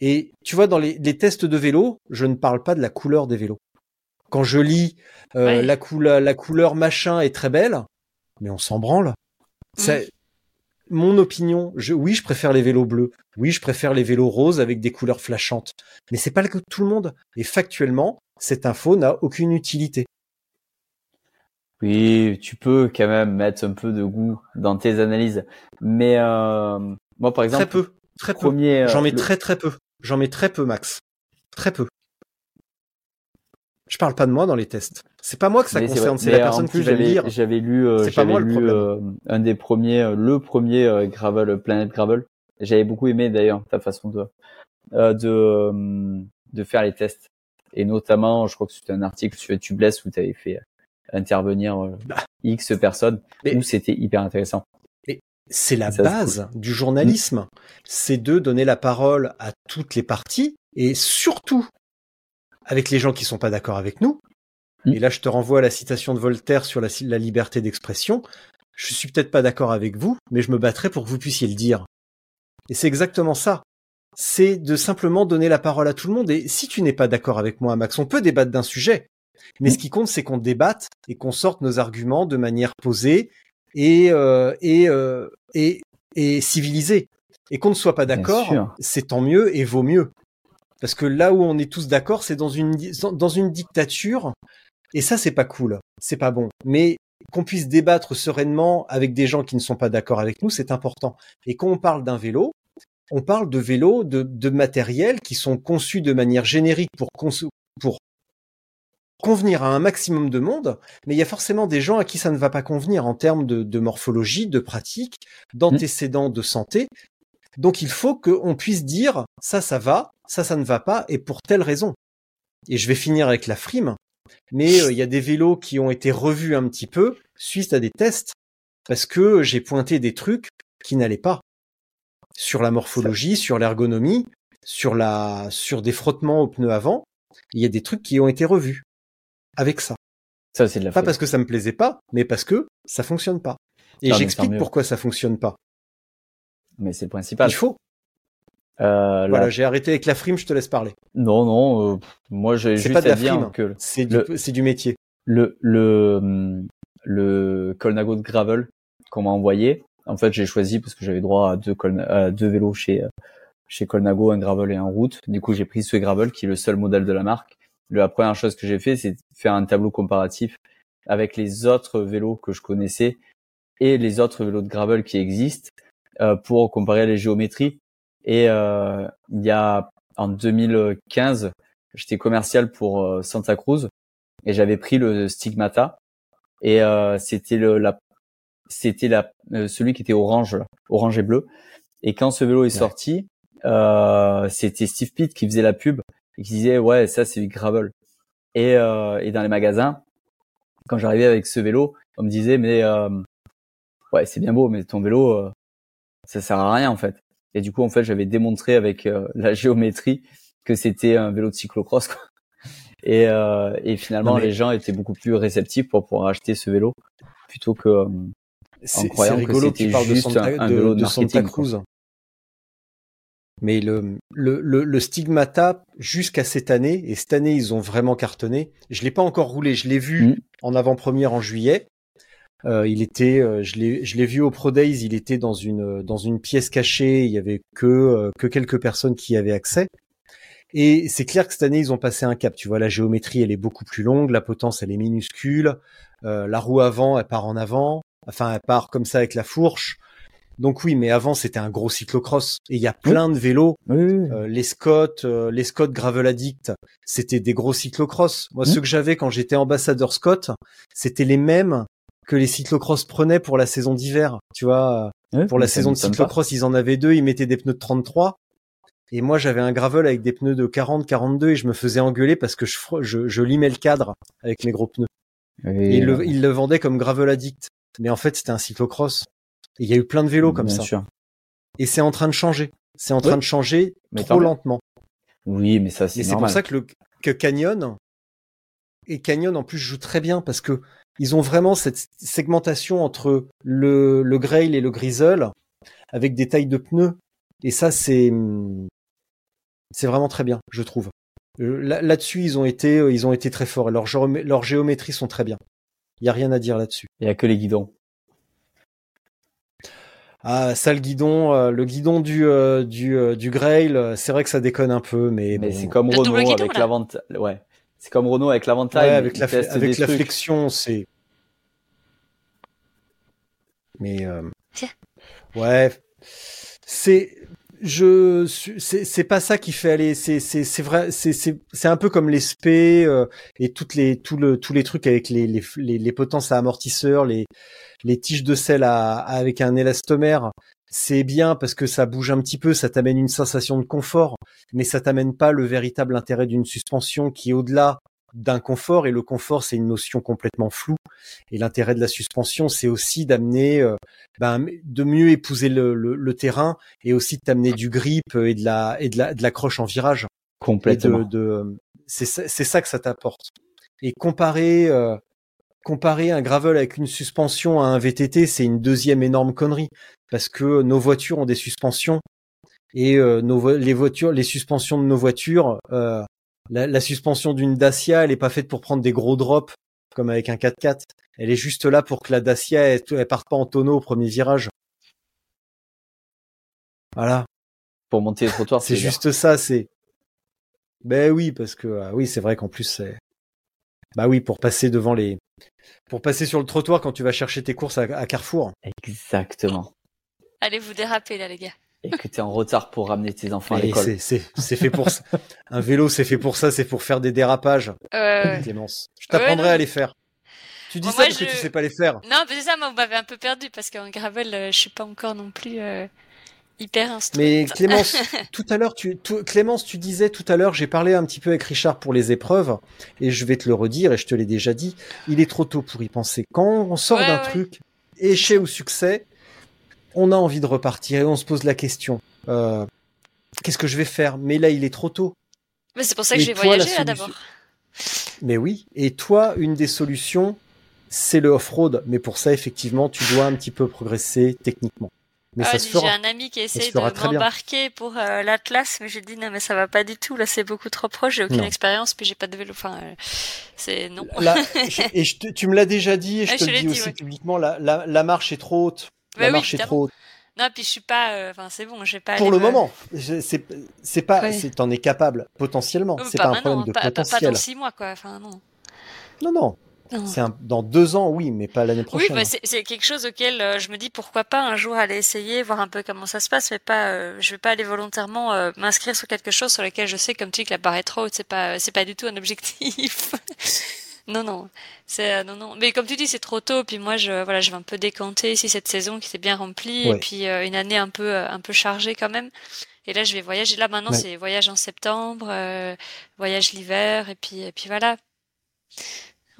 Et tu vois, dans les, les tests de vélo, je ne parle pas de la couleur des vélos. Quand je lis euh, Ouais. la, couleur, la couleur machin est très belle, mais on s'en branle. C'est mon opinion. Je, oui, je préfère les vélos bleus. Oui, je préfère les vélos roses avec des couleurs flashantes. Mais c'est pas le cas de tout le monde. Et factuellement, cette info n'a aucune utilité. Oui, tu peux quand même mettre un peu de goût dans tes analyses. Mais euh, moi, par exemple, très peu. Très peu. euh, J'en mets le- très très peu. J'en mets très peu, Max. Très peu. Je parle pas de moi dans les tests. C'est pas moi que ça Mais concerne, c'est la en personne plus, qui va le j'avais- lire. J'avais lu, euh, C'est pas moi j'avais le lu euh, un des premiers, euh, le premier euh, Gravel, Planète Gravel. J'avais beaucoup aimé d'ailleurs ta façon de euh, de euh, de faire les tests. Et notamment, je crois que c'était un article sur Tubeless où tu avais fait intervenir euh, X personnes, Bah. Mais- où c'était hyper intéressant. C'est la Ça, base du journalisme. C'est de donner la parole à toutes les parties et surtout avec les gens qui sont pas d'accord avec nous. Mm. Et là, je te renvoie à la citation de Voltaire sur la, la liberté d'expression. Je suis peut-être pas d'accord avec vous, mais je me battrai pour que vous puissiez le dire. Et c'est exactement ça. C'est de simplement donner la parole à tout le monde. Et si tu n'es pas d'accord avec moi, Max, on peut débattre d'un sujet. Mais ce qui compte, c'est qu'on débatte et qu'on sorte nos arguments de manière posée et euh, et, euh, et et civilisée. Et qu'on ne soit pas d'accord, c'est tant mieux et vaut mieux. Parce que là où on est tous d'accord, c'est dans une dans une dictature. Et ça, c'est pas cool. C'est pas bon. Mais qu'on puisse débattre sereinement avec des gens qui ne sont pas d'accord avec nous, c'est important. Et quand on parle d'un vélo, on parle de vélos, de, de matériel qui sont conçus de manière générique pour, convenir à un maximum de monde, mais il y a forcément des gens à qui ça ne va pas convenir en termes de, de morphologie, de pratique, d'antécédents de santé. Donc il faut qu'on puisse dire ça, ça va, ça, ça ne va pas, et pour telle raison. Et je vais finir avec la frime, mais euh, il y a des vélos qui ont été revus un petit peu suite à des tests, parce que j'ai pointé des trucs qui n'allaient pas sur la morphologie, sur l'ergonomie, sur la, sur des frottements aux pneus avant. Il y a des trucs qui ont été revus avec ça. Ça, c'est de la Pas parce que ça me plaisait pas, mais parce que ça fonctionne pas. Et j'explique pourquoi ça fonctionne pas. Mais c'est le principal. Il faut. Euh, la- Voilà, j'ai arrêté avec la frime, je te laisse parler. Non, non. euh, moi, j'ai juste pas de à la dire frime. que C'est Le- du, c'est du métier. le le le Colnago de gravel qu'on m'a envoyé. En fait, j'ai choisi parce que j'avais droit à deux Colna- à deux vélos chez chez Colnago, un gravel et un route. Du coup, j'ai pris ce gravel qui est le seul modèle de la marque. La première chose que j'ai fait, c'est faire un tableau comparatif avec les autres vélos que je connaissais et les autres vélos de gravel qui existent pour comparer les géométries. Et euh, il y a en 2015, j'étais commercial pour euh, Santa Cruz et j'avais pris le Stigmata. Et euh, c'était le la c'était la euh, celui qui était orange là, orange et bleu. Et quand ce vélo est sorti euh, c'était Steve Pitt qui faisait la pub et qui disait ouais ça c'est du gravel. Et euh, et dans les magasins quand j'arrivais avec ce vélo on me disait mais euh, ouais c'est bien beau mais ton vélo euh, ça sert à rien en fait et du coup en fait j'avais démontré avec euh, la géométrie que c'était un vélo de cyclocross quoi. Et, euh, et finalement, mais- les gens étaient beaucoup plus réceptifs pour pouvoir acheter ce vélo plutôt que euh, C'est croyant que rigolo que tu c'était de juste Santa, un- un de- vélo de de Santa quoi. Cruz. Mais le, le, le, le Stigmata, jusqu'à cette année, et cette année, ils ont vraiment cartonné. Je l'ai pas encore roulé, je l'ai vu Mm. en avant-première en juillet. Euh, il était, euh, je l'ai, je l'ai vu au Pro Days, il était dans une, dans une pièce cachée, il y avait que, euh, que quelques personnes qui y avaient accès. Et c'est clair que cette année, ils ont passé un cap. Tu vois, la géométrie, elle est beaucoup plus longue, la potence, elle est minuscule, euh, la roue avant, elle part en avant, enfin, elle part comme ça avec la fourche. Donc oui, mais avant, c'était un gros cyclocross. Et il y a plein de vélos. Euh, les Scott, euh, les Scott Gravel Addict, c'était des gros cyclocross. Moi, Mhm. ceux que j'avais quand j'étais ambassadeur Scott, c'était les mêmes que les cyclocross prenaient pour la saison d'hiver. Tu vois, Ouais, pour la saison de pas. cyclocross, ils en avaient deux, ils mettaient des pneus de 33. Et moi, j'avais un gravel avec des pneus de 40, 42 et je me faisais engueuler parce que je, fr- je, je limais le cadre avec mes gros pneus. Et euh, le, ils le vendaient comme gravel addict. Mais en fait, c'était un cyclocross. Et il y a eu plein de vélos comme bien ça. sûr. Et c'est en train de changer. C'est en train de changer Mais trop lentement. Oui, mais ça Et c'est c'est pour ça que, le, que Canyon, et Canyon en plus joue très bien parce que ils ont vraiment cette segmentation entre le, le Grail et le Grizzle avec des tailles de pneus. Et ça, c'est, c'est vraiment très bien, je trouve. Euh, Là- Là-dessus, ils ont été, euh, ils ont été très forts et leurs géomé- leurs géométries sont très bien. Il y a rien à dire là-dessus. Il y a que les guidons. Ah, ça, le guidon, euh, le guidon du, euh, du, euh, du Grail, c'est vrai que ça déconne un peu, mais, Mais bon. c'est comme Renault guidon, avec là. l'avantage. Ouais. C'est comme Renault avec l'avantage. Ouais, avec la, avec la flexion, c'est. Mais euh, Tiens. ouais, c'est je c'est c'est pas ça qui fait aller c'est c'est c'est vrai c'est c'est c'est un peu comme les SP euh, et toutes les tout le tous les trucs avec les les les, les potences à amortisseurs les les tiges de sel à, avec un élastomère c'est bien parce que ça bouge un petit peu ça t'amène une sensation de confort mais ça t'amène pas le véritable intérêt d'une suspension qui est au-delà d'un confort et le confort c'est une notion complètement floue et l'intérêt de la suspension c'est aussi d'amener euh, ben, de mieux épouser le, le, terrain et aussi de t'amener du grip et de la et de la de l'accroche en virage. Complètement. de, c'est c'est ça que ça t'apporte. Et comparer euh, comparer un gravel avec une suspension à un VTT c'est une deuxième énorme connerie parce que nos voitures ont des suspensions et euh, nos les voitures les suspensions de nos voitures euh, la, suspension d'une Dacia, elle est pas faite pour prendre des gros drops comme avec un 4x4. Elle est juste là pour que la Dacia elle, elle parte pas en tonneau au premier virage. Voilà. Pour monter le trottoir, c'est juste ça. C'est. Ben oui, parce que ah oui, c'est vrai qu'en plus c'est. Bah oui, pour passer devant les, pour passer sur le trottoir quand tu vas chercher tes courses à Carrefour. Exactement. Allez vous déraper là, les gars et que tu es en retard pour ramener tes enfants à l'école. C'est fait pour ça. Un vélo, c'est fait pour ça, c'est pour faire des dérapages. Euh... Clémence. Je t'apprendrai à les faire. Tu dis ça parce que tu sais pas les faire. Non, mais c'est ça, moi, vous m'avez un peu perdu parce qu'en gravel, euh, je suis pas encore non plus euh, hyper instruite. Mais Clémence, tout à l'heure, tu, Clémence, tu disais tout à l'heure, j'ai parlé un petit peu avec Richard pour les épreuves et je vais te le redire et je te l'ai déjà dit, il est trop tôt pour y penser. Quand on sort d'un truc, échec ou succès, on a envie de repartir et on se pose la question euh, qu'est-ce que je vais faire? Mais là, il est trop tôt. Mais c'est pour ça que j'ai voyagé là d'abord. Mais oui. Et toi, une des solutions, c'est le off-road. Mais pour ça, effectivement, tu dois un petit peu progresser techniquement. Mais ah, J'ai un ami qui essaie de m'embarquer pour euh, l'Atlas, mais j'ai dit non mais ça va pas du tout. Là c'est beaucoup trop proche. J'ai aucune expérience, puis j'ai pas de vélo. Enfin, euh, c'est non. et tu me l'as déjà dit, et je te le dis aussi publiquement. la marche est trop haute la oui, marche est trop haute. Non, puis je suis pas. Euh, enfin, c'est bon, j'ai pas. Pour le moment, c'est c'est pas. T'en es capable potentiellement. c'est pas, un problème de potentiel. Pas, dans six mois, quoi. Enfin, non. Non, non. C'est dans deux ans, oui, mais pas l'année prochaine. Oui, bah, c'est quelque chose auquel euh, je me dis pourquoi pas un jour aller essayer, voir un peu comment ça se passe, mais pas, euh, je vais pas aller volontairement m'inscrire sur quelque chose sur lequel je sais, comme tu dis, que la barre est trop haute. C'est pas, c'est pas du tout un objectif. Non, non, c'est euh, non, non. Mais comme tu dis, c'est trop tôt. Puis moi, je voilà, je vais un peu décanter ici cette saison qui s'est bien remplie et puis euh, une année un peu euh, un peu chargée quand même. Et là, je vais voyager. Là maintenant, c'est voyage en septembre, voyage l'hiver et puis et puis voilà.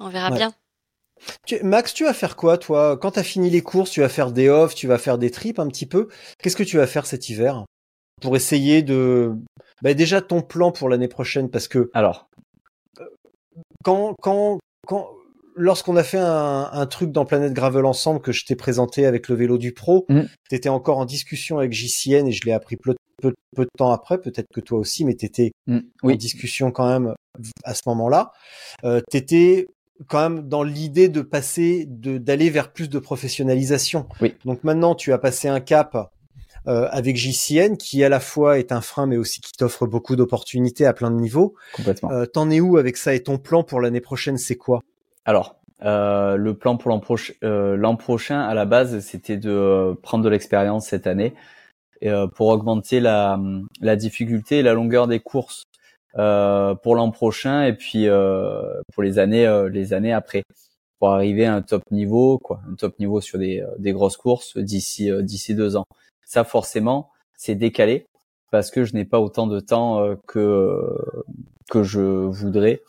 On verra bien. Max, tu vas faire quoi, toi? Quand t'as fini les courses, tu vas faire des offs, tu vas faire des trips un petit peu. Qu'est-ce que tu vas faire cet hiver? Pour essayer de bah, déjà ton plan pour l'année prochaine Parce que alors quand, quand, quand, lorsqu'on a fait un, un, truc dans Planète Gravel ensemble que je t'ai présenté avec le vélo du pro, mm. tu étais encore en discussion avec JCN et je l'ai appris peu, peu, peu, de temps après, peut-être que toi aussi, mais tu étais mm. en discussion quand même à ce moment-là. Euh, tu étais quand même dans l'idée de passer, d'aller vers plus de professionnalisation. Oui. Donc maintenant, tu as passé un cap euh, avec JCN, qui à la fois est un frein, mais aussi qui t'offre beaucoup d'opportunités à plein de niveaux. Complètement. Euh, T'en es où avec ça et ton plan pour l'année prochaine, c'est quoi? Alors, euh, le plan pour l'an prochain, euh, l'an prochain, à la base, c'était de prendre de l'expérience cette année euh, pour augmenter la, la difficulté et la longueur des courses euh, pour l'an prochain et puis pour les années, les années après, pour arriver à un top niveau, quoi, un top niveau sur des, des grosses courses d'ici d'ici deux ans ça forcément c'est décalé parce que je n'ai pas autant de temps euh, que que je voudrais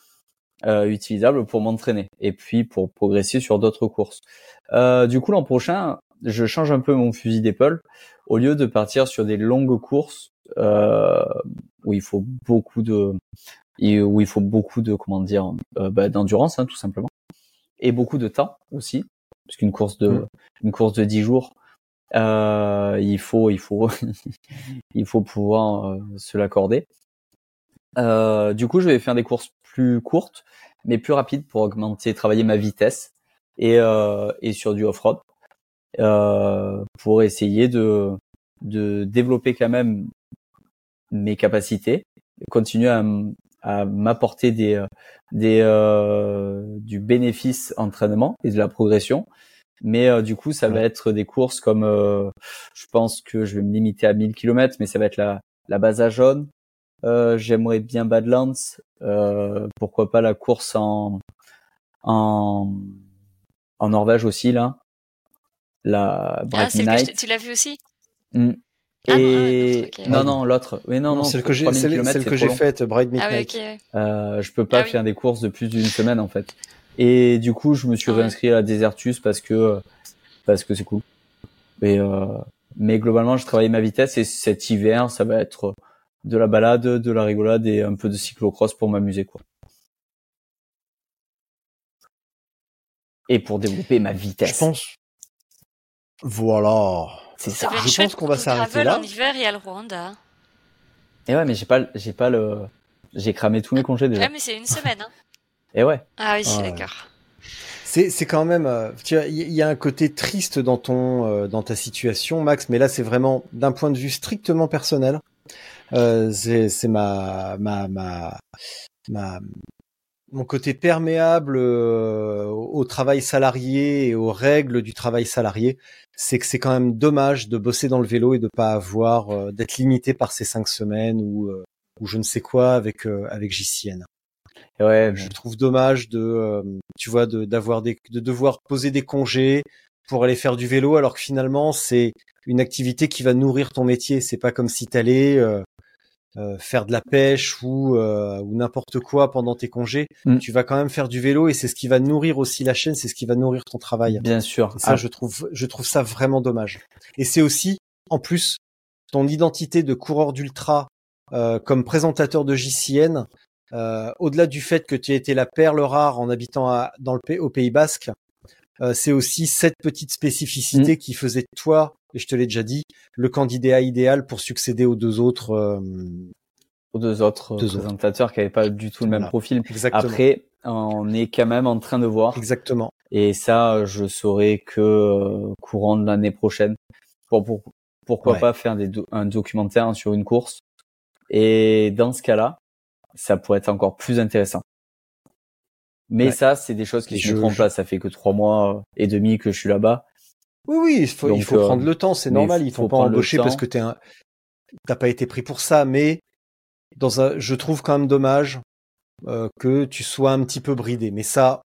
euh, utilisable pour m'entraîner et puis pour progresser sur d'autres courses. Euh, du coup l'an prochain, je change un peu mon fusil d'épaule au lieu de partir sur des longues courses euh, où il faut beaucoup de où il faut beaucoup de comment dire euh, bah, d'endurance hein, tout simplement et beaucoup de temps aussi parce qu'une course de mmh. une course de 10 jours euh, il faut, il faut, il faut pouvoir euh, se l'accorder. Euh, du coup, je vais faire des courses plus courtes, mais plus rapides pour augmenter, travailler ma vitesse et, euh, et sur du off-road euh, pour essayer de, de développer quand même mes capacités, continuer à, à m'apporter des, des du bénéfice entraînement et de la progression, Mais euh, du coup, ça va être des courses comme, euh, je pense que je vais me limiter à 1000 km, mais ça va être la, la base à jaune. Euh, J'aimerais bien Badlands. Euh, pourquoi pas la course en, en, en Norvège aussi, là. La Ah, que je Night. t'ai- tu l'as vu aussi? Mm. Ah, non, Et non, non, l'autre. Oui, non, non. celle que j'ai, 3000 celle, celle c'est que j'ai faite, Bright Ah ouais, Midnight. ouais. Euh, je peux pas Ah oui. faire des courses de plus d'une semaine en fait. Et du coup, je me suis Ah ouais. réinscrit à la Desertus parce que parce que c'est cool. Et euh, mais globalement, je travaille ma vitesse et cet hiver, ça va être de la balade, de la rigolade et un peu de cyclocross pour m'amuser quoi. Et pour développer ma vitesse. Je pense. Voilà. C'est Ça Je pense qu'on va s'arrêter là. En hiver, il y a le Rwanda. Et ouais, mais j'ai pas j'ai pas le j'ai cramé tous mes congés déjà. Ouais, mais c'est une semaine. Hein. Et ouais. Ah oui, Ah ouais. d'accord. C'est, c'est quand même, euh, tu vois, il y, a un côté triste dans ton, euh, dans ta situation, Max, mais là, c'est vraiment d'un point de vue strictement personnel. Euh, c'est, c'est ma, ma, ma, ma, mon côté perméable euh, au travail salarié et aux règles du travail salarié. C'est que c'est quand même dommage de bosser dans le vélo et de pas avoir, euh, d'être limité par ces cinq semaines ou, euh, ou je ne sais quoi avec, euh, avec JCN. Ouais, Je trouve dommage de, euh, tu vois, de d'avoir des, de devoir poser des congés pour aller faire du vélo, alors que finalement c'est une activité qui va nourrir ton métier. C'est pas comme si t'allais euh, euh, faire de la pêche ou euh, ou n'importe quoi pendant tes congés. Mm. Tu vas quand même faire du vélo et c'est ce qui va nourrir aussi la chaîne, c'est ce qui va nourrir ton travail. bien sûr. Et ça, Ah, je trouve, je trouve ça vraiment dommage. Et c'est aussi, en plus, ton identité de coureur d'ultra euh, comme présentateur de JCN. euh, au-delà du fait que tu as été la perle rare en habitant à- dans le au Pays Basque, euh, c'est aussi cette petite Mm. spécificité qui faisait de toi, et je te l'ai déjà dit, le candidat idéal pour succéder aux deux autres. euh, aux deux autres Deux autres. présentateurs qui avaient pas du tout le même Voilà. profil. exactement. Après, on est quand même en train de voir, Exactement. et ça, je saurai que euh, courant de l'année prochaine. Pour, pour- pourquoi Ouais. pas faire des do- un documentaire sur une course Et dans ce cas-là, ça pourrait être encore plus intéressant. Mais Ouais. ça, c'est des choses qui se je- mettront en place. Ça fait que trois mois et demi que je suis là-bas. Oui, oui, il faut, il Donc, faut euh, prendre le temps, c'est normal. il Ils faut pas embaucher parce que t'es un, t'as pas été pris pour ça, mais dans un, je trouve quand même dommage euh, que tu sois un petit peu bridé. Mais ça,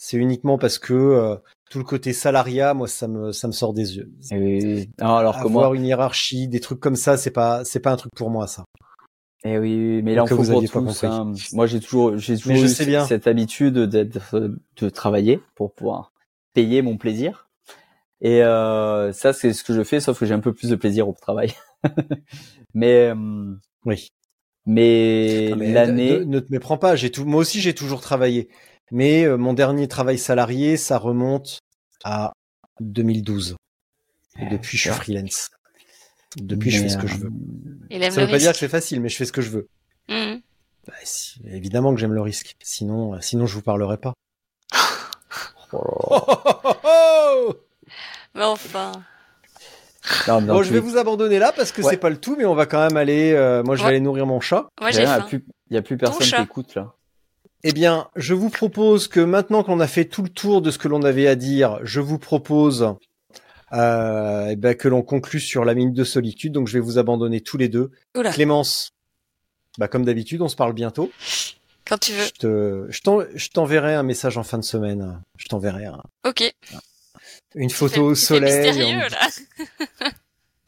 c'est uniquement parce que euh, tout le côté salariat, moi, ça me, ça me sort des yeux. Et, alors que Avoir moi, une hiérarchie, des trucs comme ça, c'est pas, c'est pas un truc pour moi, ça. Eh oui, mais là, on que faut vous pour aviez pas tous. compris. hein. Moi, j'ai toujours, j'ai toujours je eu sais bien. cette habitude d'être, de travailler pour pouvoir payer mon plaisir. Et euh, ça, c'est ce que je fais, sauf que j'ai un peu plus de plaisir au travail. mais, euh, Oui. mais l'année, ne, ne te méprends pas. J'ai tout, moi aussi, j'ai toujours travaillé. Mais euh, mon dernier travail salarié, ça remonte à 2012. Et depuis, je suis freelance. Depuis, je fais ce que je euh, veux. Il aime Ça le veut pas dire que c'est facile, mais je fais ce que je veux. Mhm. Bah, si- évidemment que j'aime le risque. Sinon, euh, sinon je vous parlerai pas. Mais enfin. non, mais dans Bon, je vais vous abandonner là parce que Ouais. c'est pas le tout, mais on va quand même aller. euh, moi, je vais Ouais. aller nourrir mon chat. Moi, j'ai il y a faim. il a plus personne qui écoute là. Eh bien, je vous propose que maintenant qu'on a fait tout le tour de ce que l'on avait à dire, je vous propose euh, eh ben, que l'on conclue sur la minute de solitude. Donc, je vais vous abandonner tous les deux. Oula, Clémence, bah, comme d'habitude, on se parle bientôt. quand tu veux. Je te, je t'en- je t'enverrai un message en fin de semaine. Je t'enverrai un- Ok. une Tu photo au soleil. mystérieux, en- là.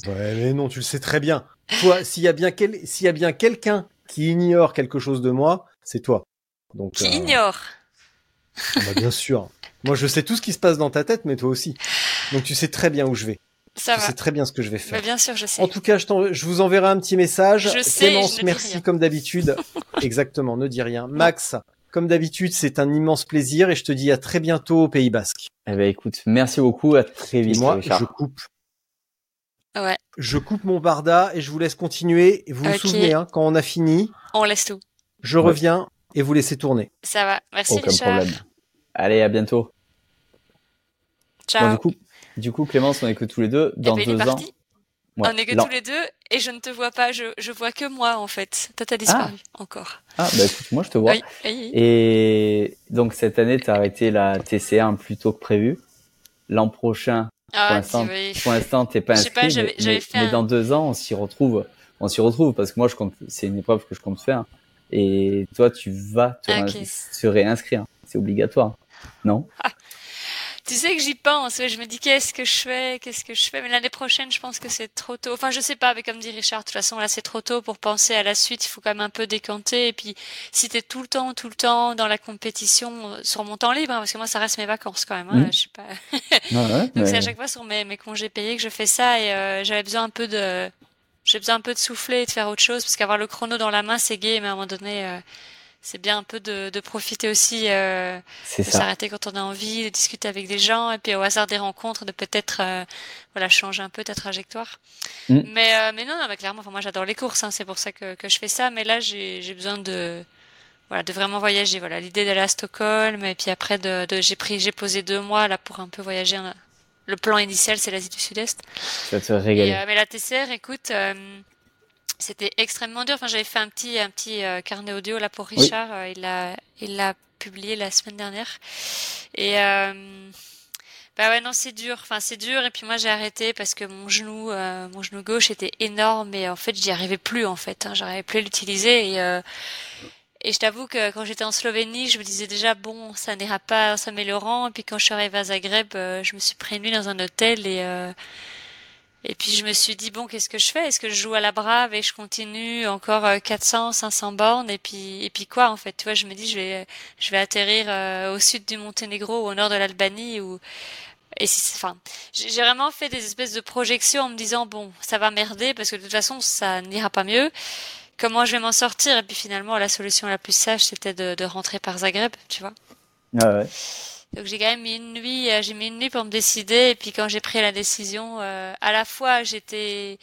Ouais, mais non, tu le sais très bien. Toi, s'il y a bien quel... s'il y a bien quelqu'un qui ignore quelque chose de moi, c'est toi. Donc, Qui euh, ignore. bah, bien sûr. Moi, je sais tout ce qui se passe dans ta tête, mais toi aussi. Donc, tu sais très bien où je vais. Ça tu va. sais très bien ce que je vais Bah, faire. bien sûr, je sais. En tout cas, je, vous enverrai un petit message. Je sais, Clémence, je ne dis merci rien. comme d'habitude. Exactement, ne dis rien. Max, comme d'habitude, c'est un immense plaisir et je te dis à très bientôt au Pays Basque. Eh ben, écoute, merci beaucoup, à très Et vite, moi, Richard. je coupe. Ouais. Je coupe mon barda et je vous laisse continuer. Et vous vous souvenez, hein, quand on a fini, On laisse tout. je Ouais. reviens et vous laissez tourner. Ça va. Merci, Aucun Richard. problème. Allez, à bientôt. Ciao. Bon, du coup, du coup, Clémence, on est que tous les deux. Eh Dans ben, deux ans. Ouais, On est que tous les deux et je ne te vois pas. Je, je vois que moi, en fait. Toi, t'as disparu encore. Ah, bah écoute, moi je te vois. Oui, oui, oui. Et donc cette année, tu as arrêté la TC1 plus tôt que prévu. l'an prochain, pour Ah, pour l'instant, t'es pas sais pas, inscrit, j'avais- mais, fait mais un- dans deux ans, on s'y retrouve, on s'y retrouve parce que moi, je compte, c'est une épreuve que je compte faire et toi, tu vas te, Ah, réinscrire. C'est obligatoire. Non? Tu sais que j'y pense, je me dis qu'est-ce que je fais, qu'est-ce que je fais, mais l'année prochaine, je pense que c'est trop tôt. Enfin, je sais pas, mais comme dit Richard, de toute façon, là, c'est trop tôt pour penser à la suite, il faut quand même un peu décanter, et puis, si t'es tout le temps, tout le temps dans la compétition, euh, sur mon temps libre, hein, parce que moi, ça reste mes vacances quand même, hein, Mhm. je sais pas. Ouais, ouais, Donc, mais- c'est à chaque fois sur mes, mes congés payés que je fais ça, et euh, j'avais besoin un peu de, j'ai besoin un peu de souffler et de faire autre chose, parce qu'avoir le chrono dans la main, c'est gai, mais à un moment donné, euh, c'est bien un peu de, de profiter aussi, euh, de s'arrêter quand on a envie, de discuter avec des gens, et puis au hasard des rencontres, de peut-être euh, voilà changer un peu ta trajectoire. Mm. Mais euh, mais non, non, mais clairement, enfin, moi j'adore les courses, hein, c'est pour ça que, que je fais ça. Mais là, j'ai besoin de voilà de vraiment voyager. Voilà, l'idée d'aller à Stockholm, et puis après de, de j'ai pris j'ai posé deux mois là pour un peu voyager. hein. Le plan initial, c'est l'Asie du Sud-Est. Ça te régaler. euh, mais la TCR, écoute, euh, c'était extrêmement dur. Enfin, j'avais fait un petit, un petit euh, carnet audio là pour Oui. Richard. euh, il l'a, il l'a publié la semaine dernière. Et euh, bah ouais, non, c'est dur. Enfin, c'est dur. Et puis moi, j'ai arrêté parce que mon genou, mon genou gauche était énorme et en fait, j'y arrivais plus en fait. Hein, J'arrivais plus à l'utiliser et et je t'avoue que quand j'étais en Slovénie, je me disais déjà bon, ça n'ira pas en s'améliorant. Et puis quand je suis arrivée à Zagreb, je me suis pris une nuit dans un hôtel et et puis je me suis dit bon, qu'est-ce que je fais? Est-ce que je joue à la brave et je continue encore euh, 400, 500 bornes? Et puis et puis quoi en fait? Tu vois, je me dis je vais je vais atterrir euh, au sud du Monténégro ou au nord de l'Albanie ou et si, enfin, j'ai j'ai vraiment fait des espèces de projections en me disant bon, ça va merder parce que de toute façon ça n'ira pas mieux. Comment je vais m'en sortir? Et puis finalement, la solution la plus sage, c'était de, de rentrer par Zagreb, tu vois. Ouais, ouais. Donc j'ai quand même mis une nuit, euh, j'ai mis une nuit pour me décider. Et puis quand j'ai pris la décision, euh, à la fois j'étais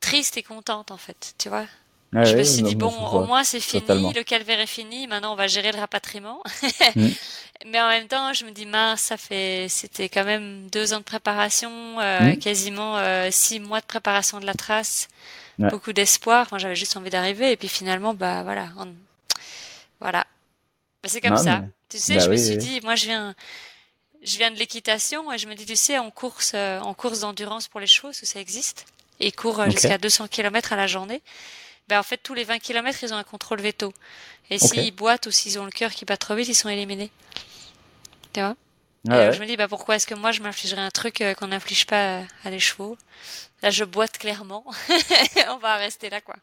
triste et contente en fait, tu vois. Ouais, je me suis dit bon, au moins c'est fini, totalement. le calvaire est fini. Maintenant on va gérer le rapatriement. Mm. Mais en même temps, je me dis mince, ça fait, c'était quand même deux ans de préparation, euh, Mm. quasiment euh, six mois de préparation de la trace, Ouais. beaucoup d'espoir. Enfin, j'avais juste envie d'arriver. Et puis finalement, bah voilà, on- voilà. Bah, c'est comme Non, ça. mais- Tu sais, bah je me suis oui. dit, moi je viens, je viens de l'équitation et je me dis, tu sais, en course, euh, en course d'endurance pour les chevaux, parce que ça existe, et ils courent euh, jusqu'à 200 km à la journée. Ben, en fait, tous les 20 km, ils ont un contrôle veto. Et Ok. s'ils boitent ou s'ils ont le cœur qui bat trop vite, ils sont éliminés. Tu vois? Et, Ouais, euh, je me dis, bah, pourquoi est-ce que moi, je m'infligerais un truc euh, qu'on n'inflige pas euh, à les chevaux? Là, je boite clairement. On va rester là, quoi.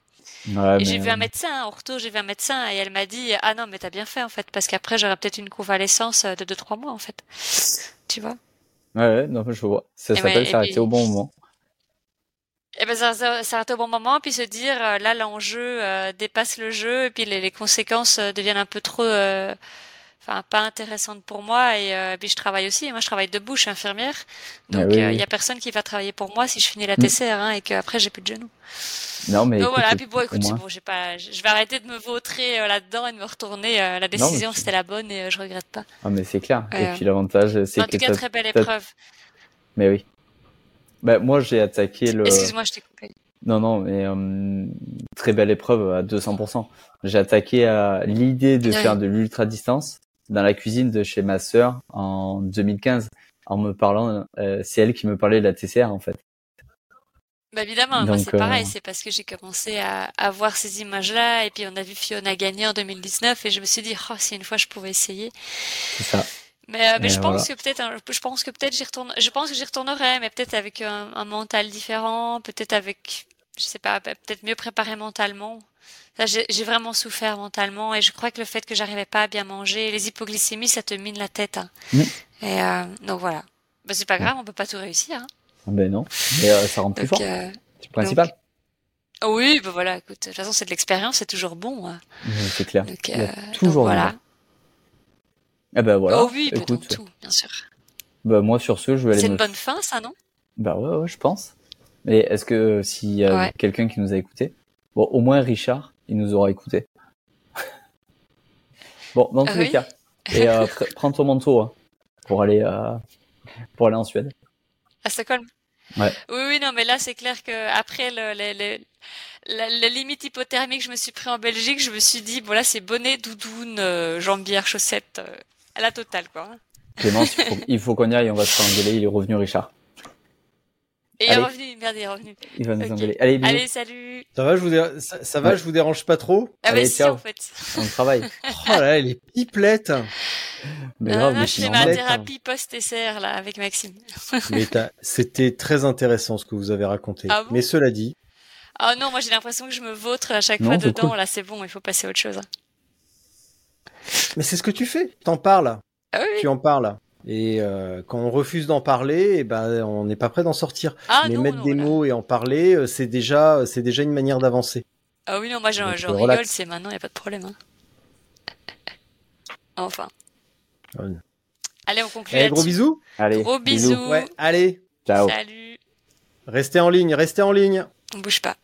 Ouais, Et j'ai vu un médecin, hein, au retour, j'ai vu un médecin et elle m'a dit, ah non, mais t'as bien fait, en fait, parce qu'après, j'aurais peut-être une convalescence de 2-3 mois, en fait. Tu vois? Ouais, non, je vois. Ça Et s'appelle et s'arrêter puis- au bon moment. Eh ben, ça, arrête au bon moment, puis se dire, là, l'enjeu euh, dépasse le jeu, et puis les, les conséquences euh, deviennent un peu trop, euh, enfin, pas intéressantes pour moi, et euh, puis je travaille aussi. Moi, je travaille debout, je suis infirmière, donc Ah oui, il oui. y a personne qui va travailler pour moi si je finis la Mm. TCR, hein, et qu'après j'ai plus de genoux. Non, mais Donc écoute, voilà, puis bon, écoute, bon, j'ai pas, je vais arrêter de me vautrer euh, là-dedans et de me retourner. euh, la décision, c'était la bonne et euh, je regrette pas. Ah, mais c'est clair. Et puis l'avantage, c'est En que tout cas, très belle épreuve. Mais oui. Bah, moi, j'ai attaqué le. Excuse-moi, je t'ai coupé. Non, non, mais euh, très belle épreuve à 200%. J'ai attaqué à l'idée de Ouais. faire de l'ultra distance dans la cuisine de chez ma sœur en 2015 en me parlant. euh, c'est elle qui me parlait de la TCR en fait. Bah évidemment, moi c'est pareil, euh, c'est parce que j'ai commencé à, à voir ces images-là et puis on a vu Fiona gagner en 2019 et je me suis dit, oh, si une fois je pouvais essayer. C'est ça. Mais, euh, mais je pense voilà. que peut-être, hein, je pense que peut-être j'y retourne, je pense que j'y retournerai, mais peut-être avec un, un mental différent, peut-être avec, je sais pas, peut-être mieux préparé mentalement. J'ai vraiment souffert mentalement et je crois que le fait que j'arrivais pas à bien manger, les hypoglycémies, ça te mine la tête. hein. Mm. Et euh, donc voilà. Bah, c'est pas grave, on peut pas tout réussir. Hein. Ben non, mais euh, ça rend plus Donc, fort. euh, C'est le principal. oh oui, bah voilà, écoute, de toute façon, c'est de l'expérience, c'est toujours bon. hein. Ouais, C'est clair. Donc, Il y a toujours donc, voilà. Eh ben voilà. Oh oui, bah, donc Écoute, tout, bien sûr. bah moi sur ce, je vais aller C'est me. une bonne fin, ça, non? Bah ouais, ouais, je pense. Mais est-ce que a Ouais. quelqu'un qui nous a écouté, bon, au moins Richard, il nous aura écouté. bon, dans Ah tous les oui cas. Et euh, pr- prends ton manteau hein, pour aller euh, pour aller en Suède. À Stockholm Ouais. Oui, oui, non, mais là, c'est clair que après le, le, le- la, la limite hypothermique que je me suis pris en Belgique, je me suis dit, bon, là, c'est bonnet, doudoune, euh, jambière, chaussettes, euh, à la totale, quoi. Clémence, il faut, faut qu'on y aille, on va se faire engueuler. Il est revenu, Richard. Et il est Allez. revenu, merde, il est revenu. Il va nous engueuler. Allez, bisous. Allez, salut. Ça va, je vous, dé- ça, ça va, Ouais. je vous dérange pas trop? Ah bah Allez, si, ciao. en fait. On travaille. Oh là là, les pipelettes Mais Ah, grave, là, mais je c'est fais ma thérapie post-SR, là, avec Maxime. Mais c'était très intéressant ce que vous avez raconté. Ah bon? Mais cela dit, Ah non, moi j'ai l'impression que je me vautre à chaque Non, fois dedans. cool. Là, c'est bon, il faut passer à autre chose. mais c'est ce que tu fais. T'en parles. Ah oui. Tu en parles. Et euh, quand on refuse d'en parler, eh ben, on n'est pas prêt d'en sortir. Ah mais non, mettre non, des mots et en parler, euh, c'est déjà, c'est déjà une manière d'avancer. Ah oui, non, moi j'en euh, rigole, c'est maintenant, y a pas de problème. hein. Enfin. Ouais. Allez, on conclut Allez, gros là-dessus. bisous. Allez, Gros bisous. Ouais, allez, Ciao. Salut. restez en ligne, restez en ligne. On bouge pas.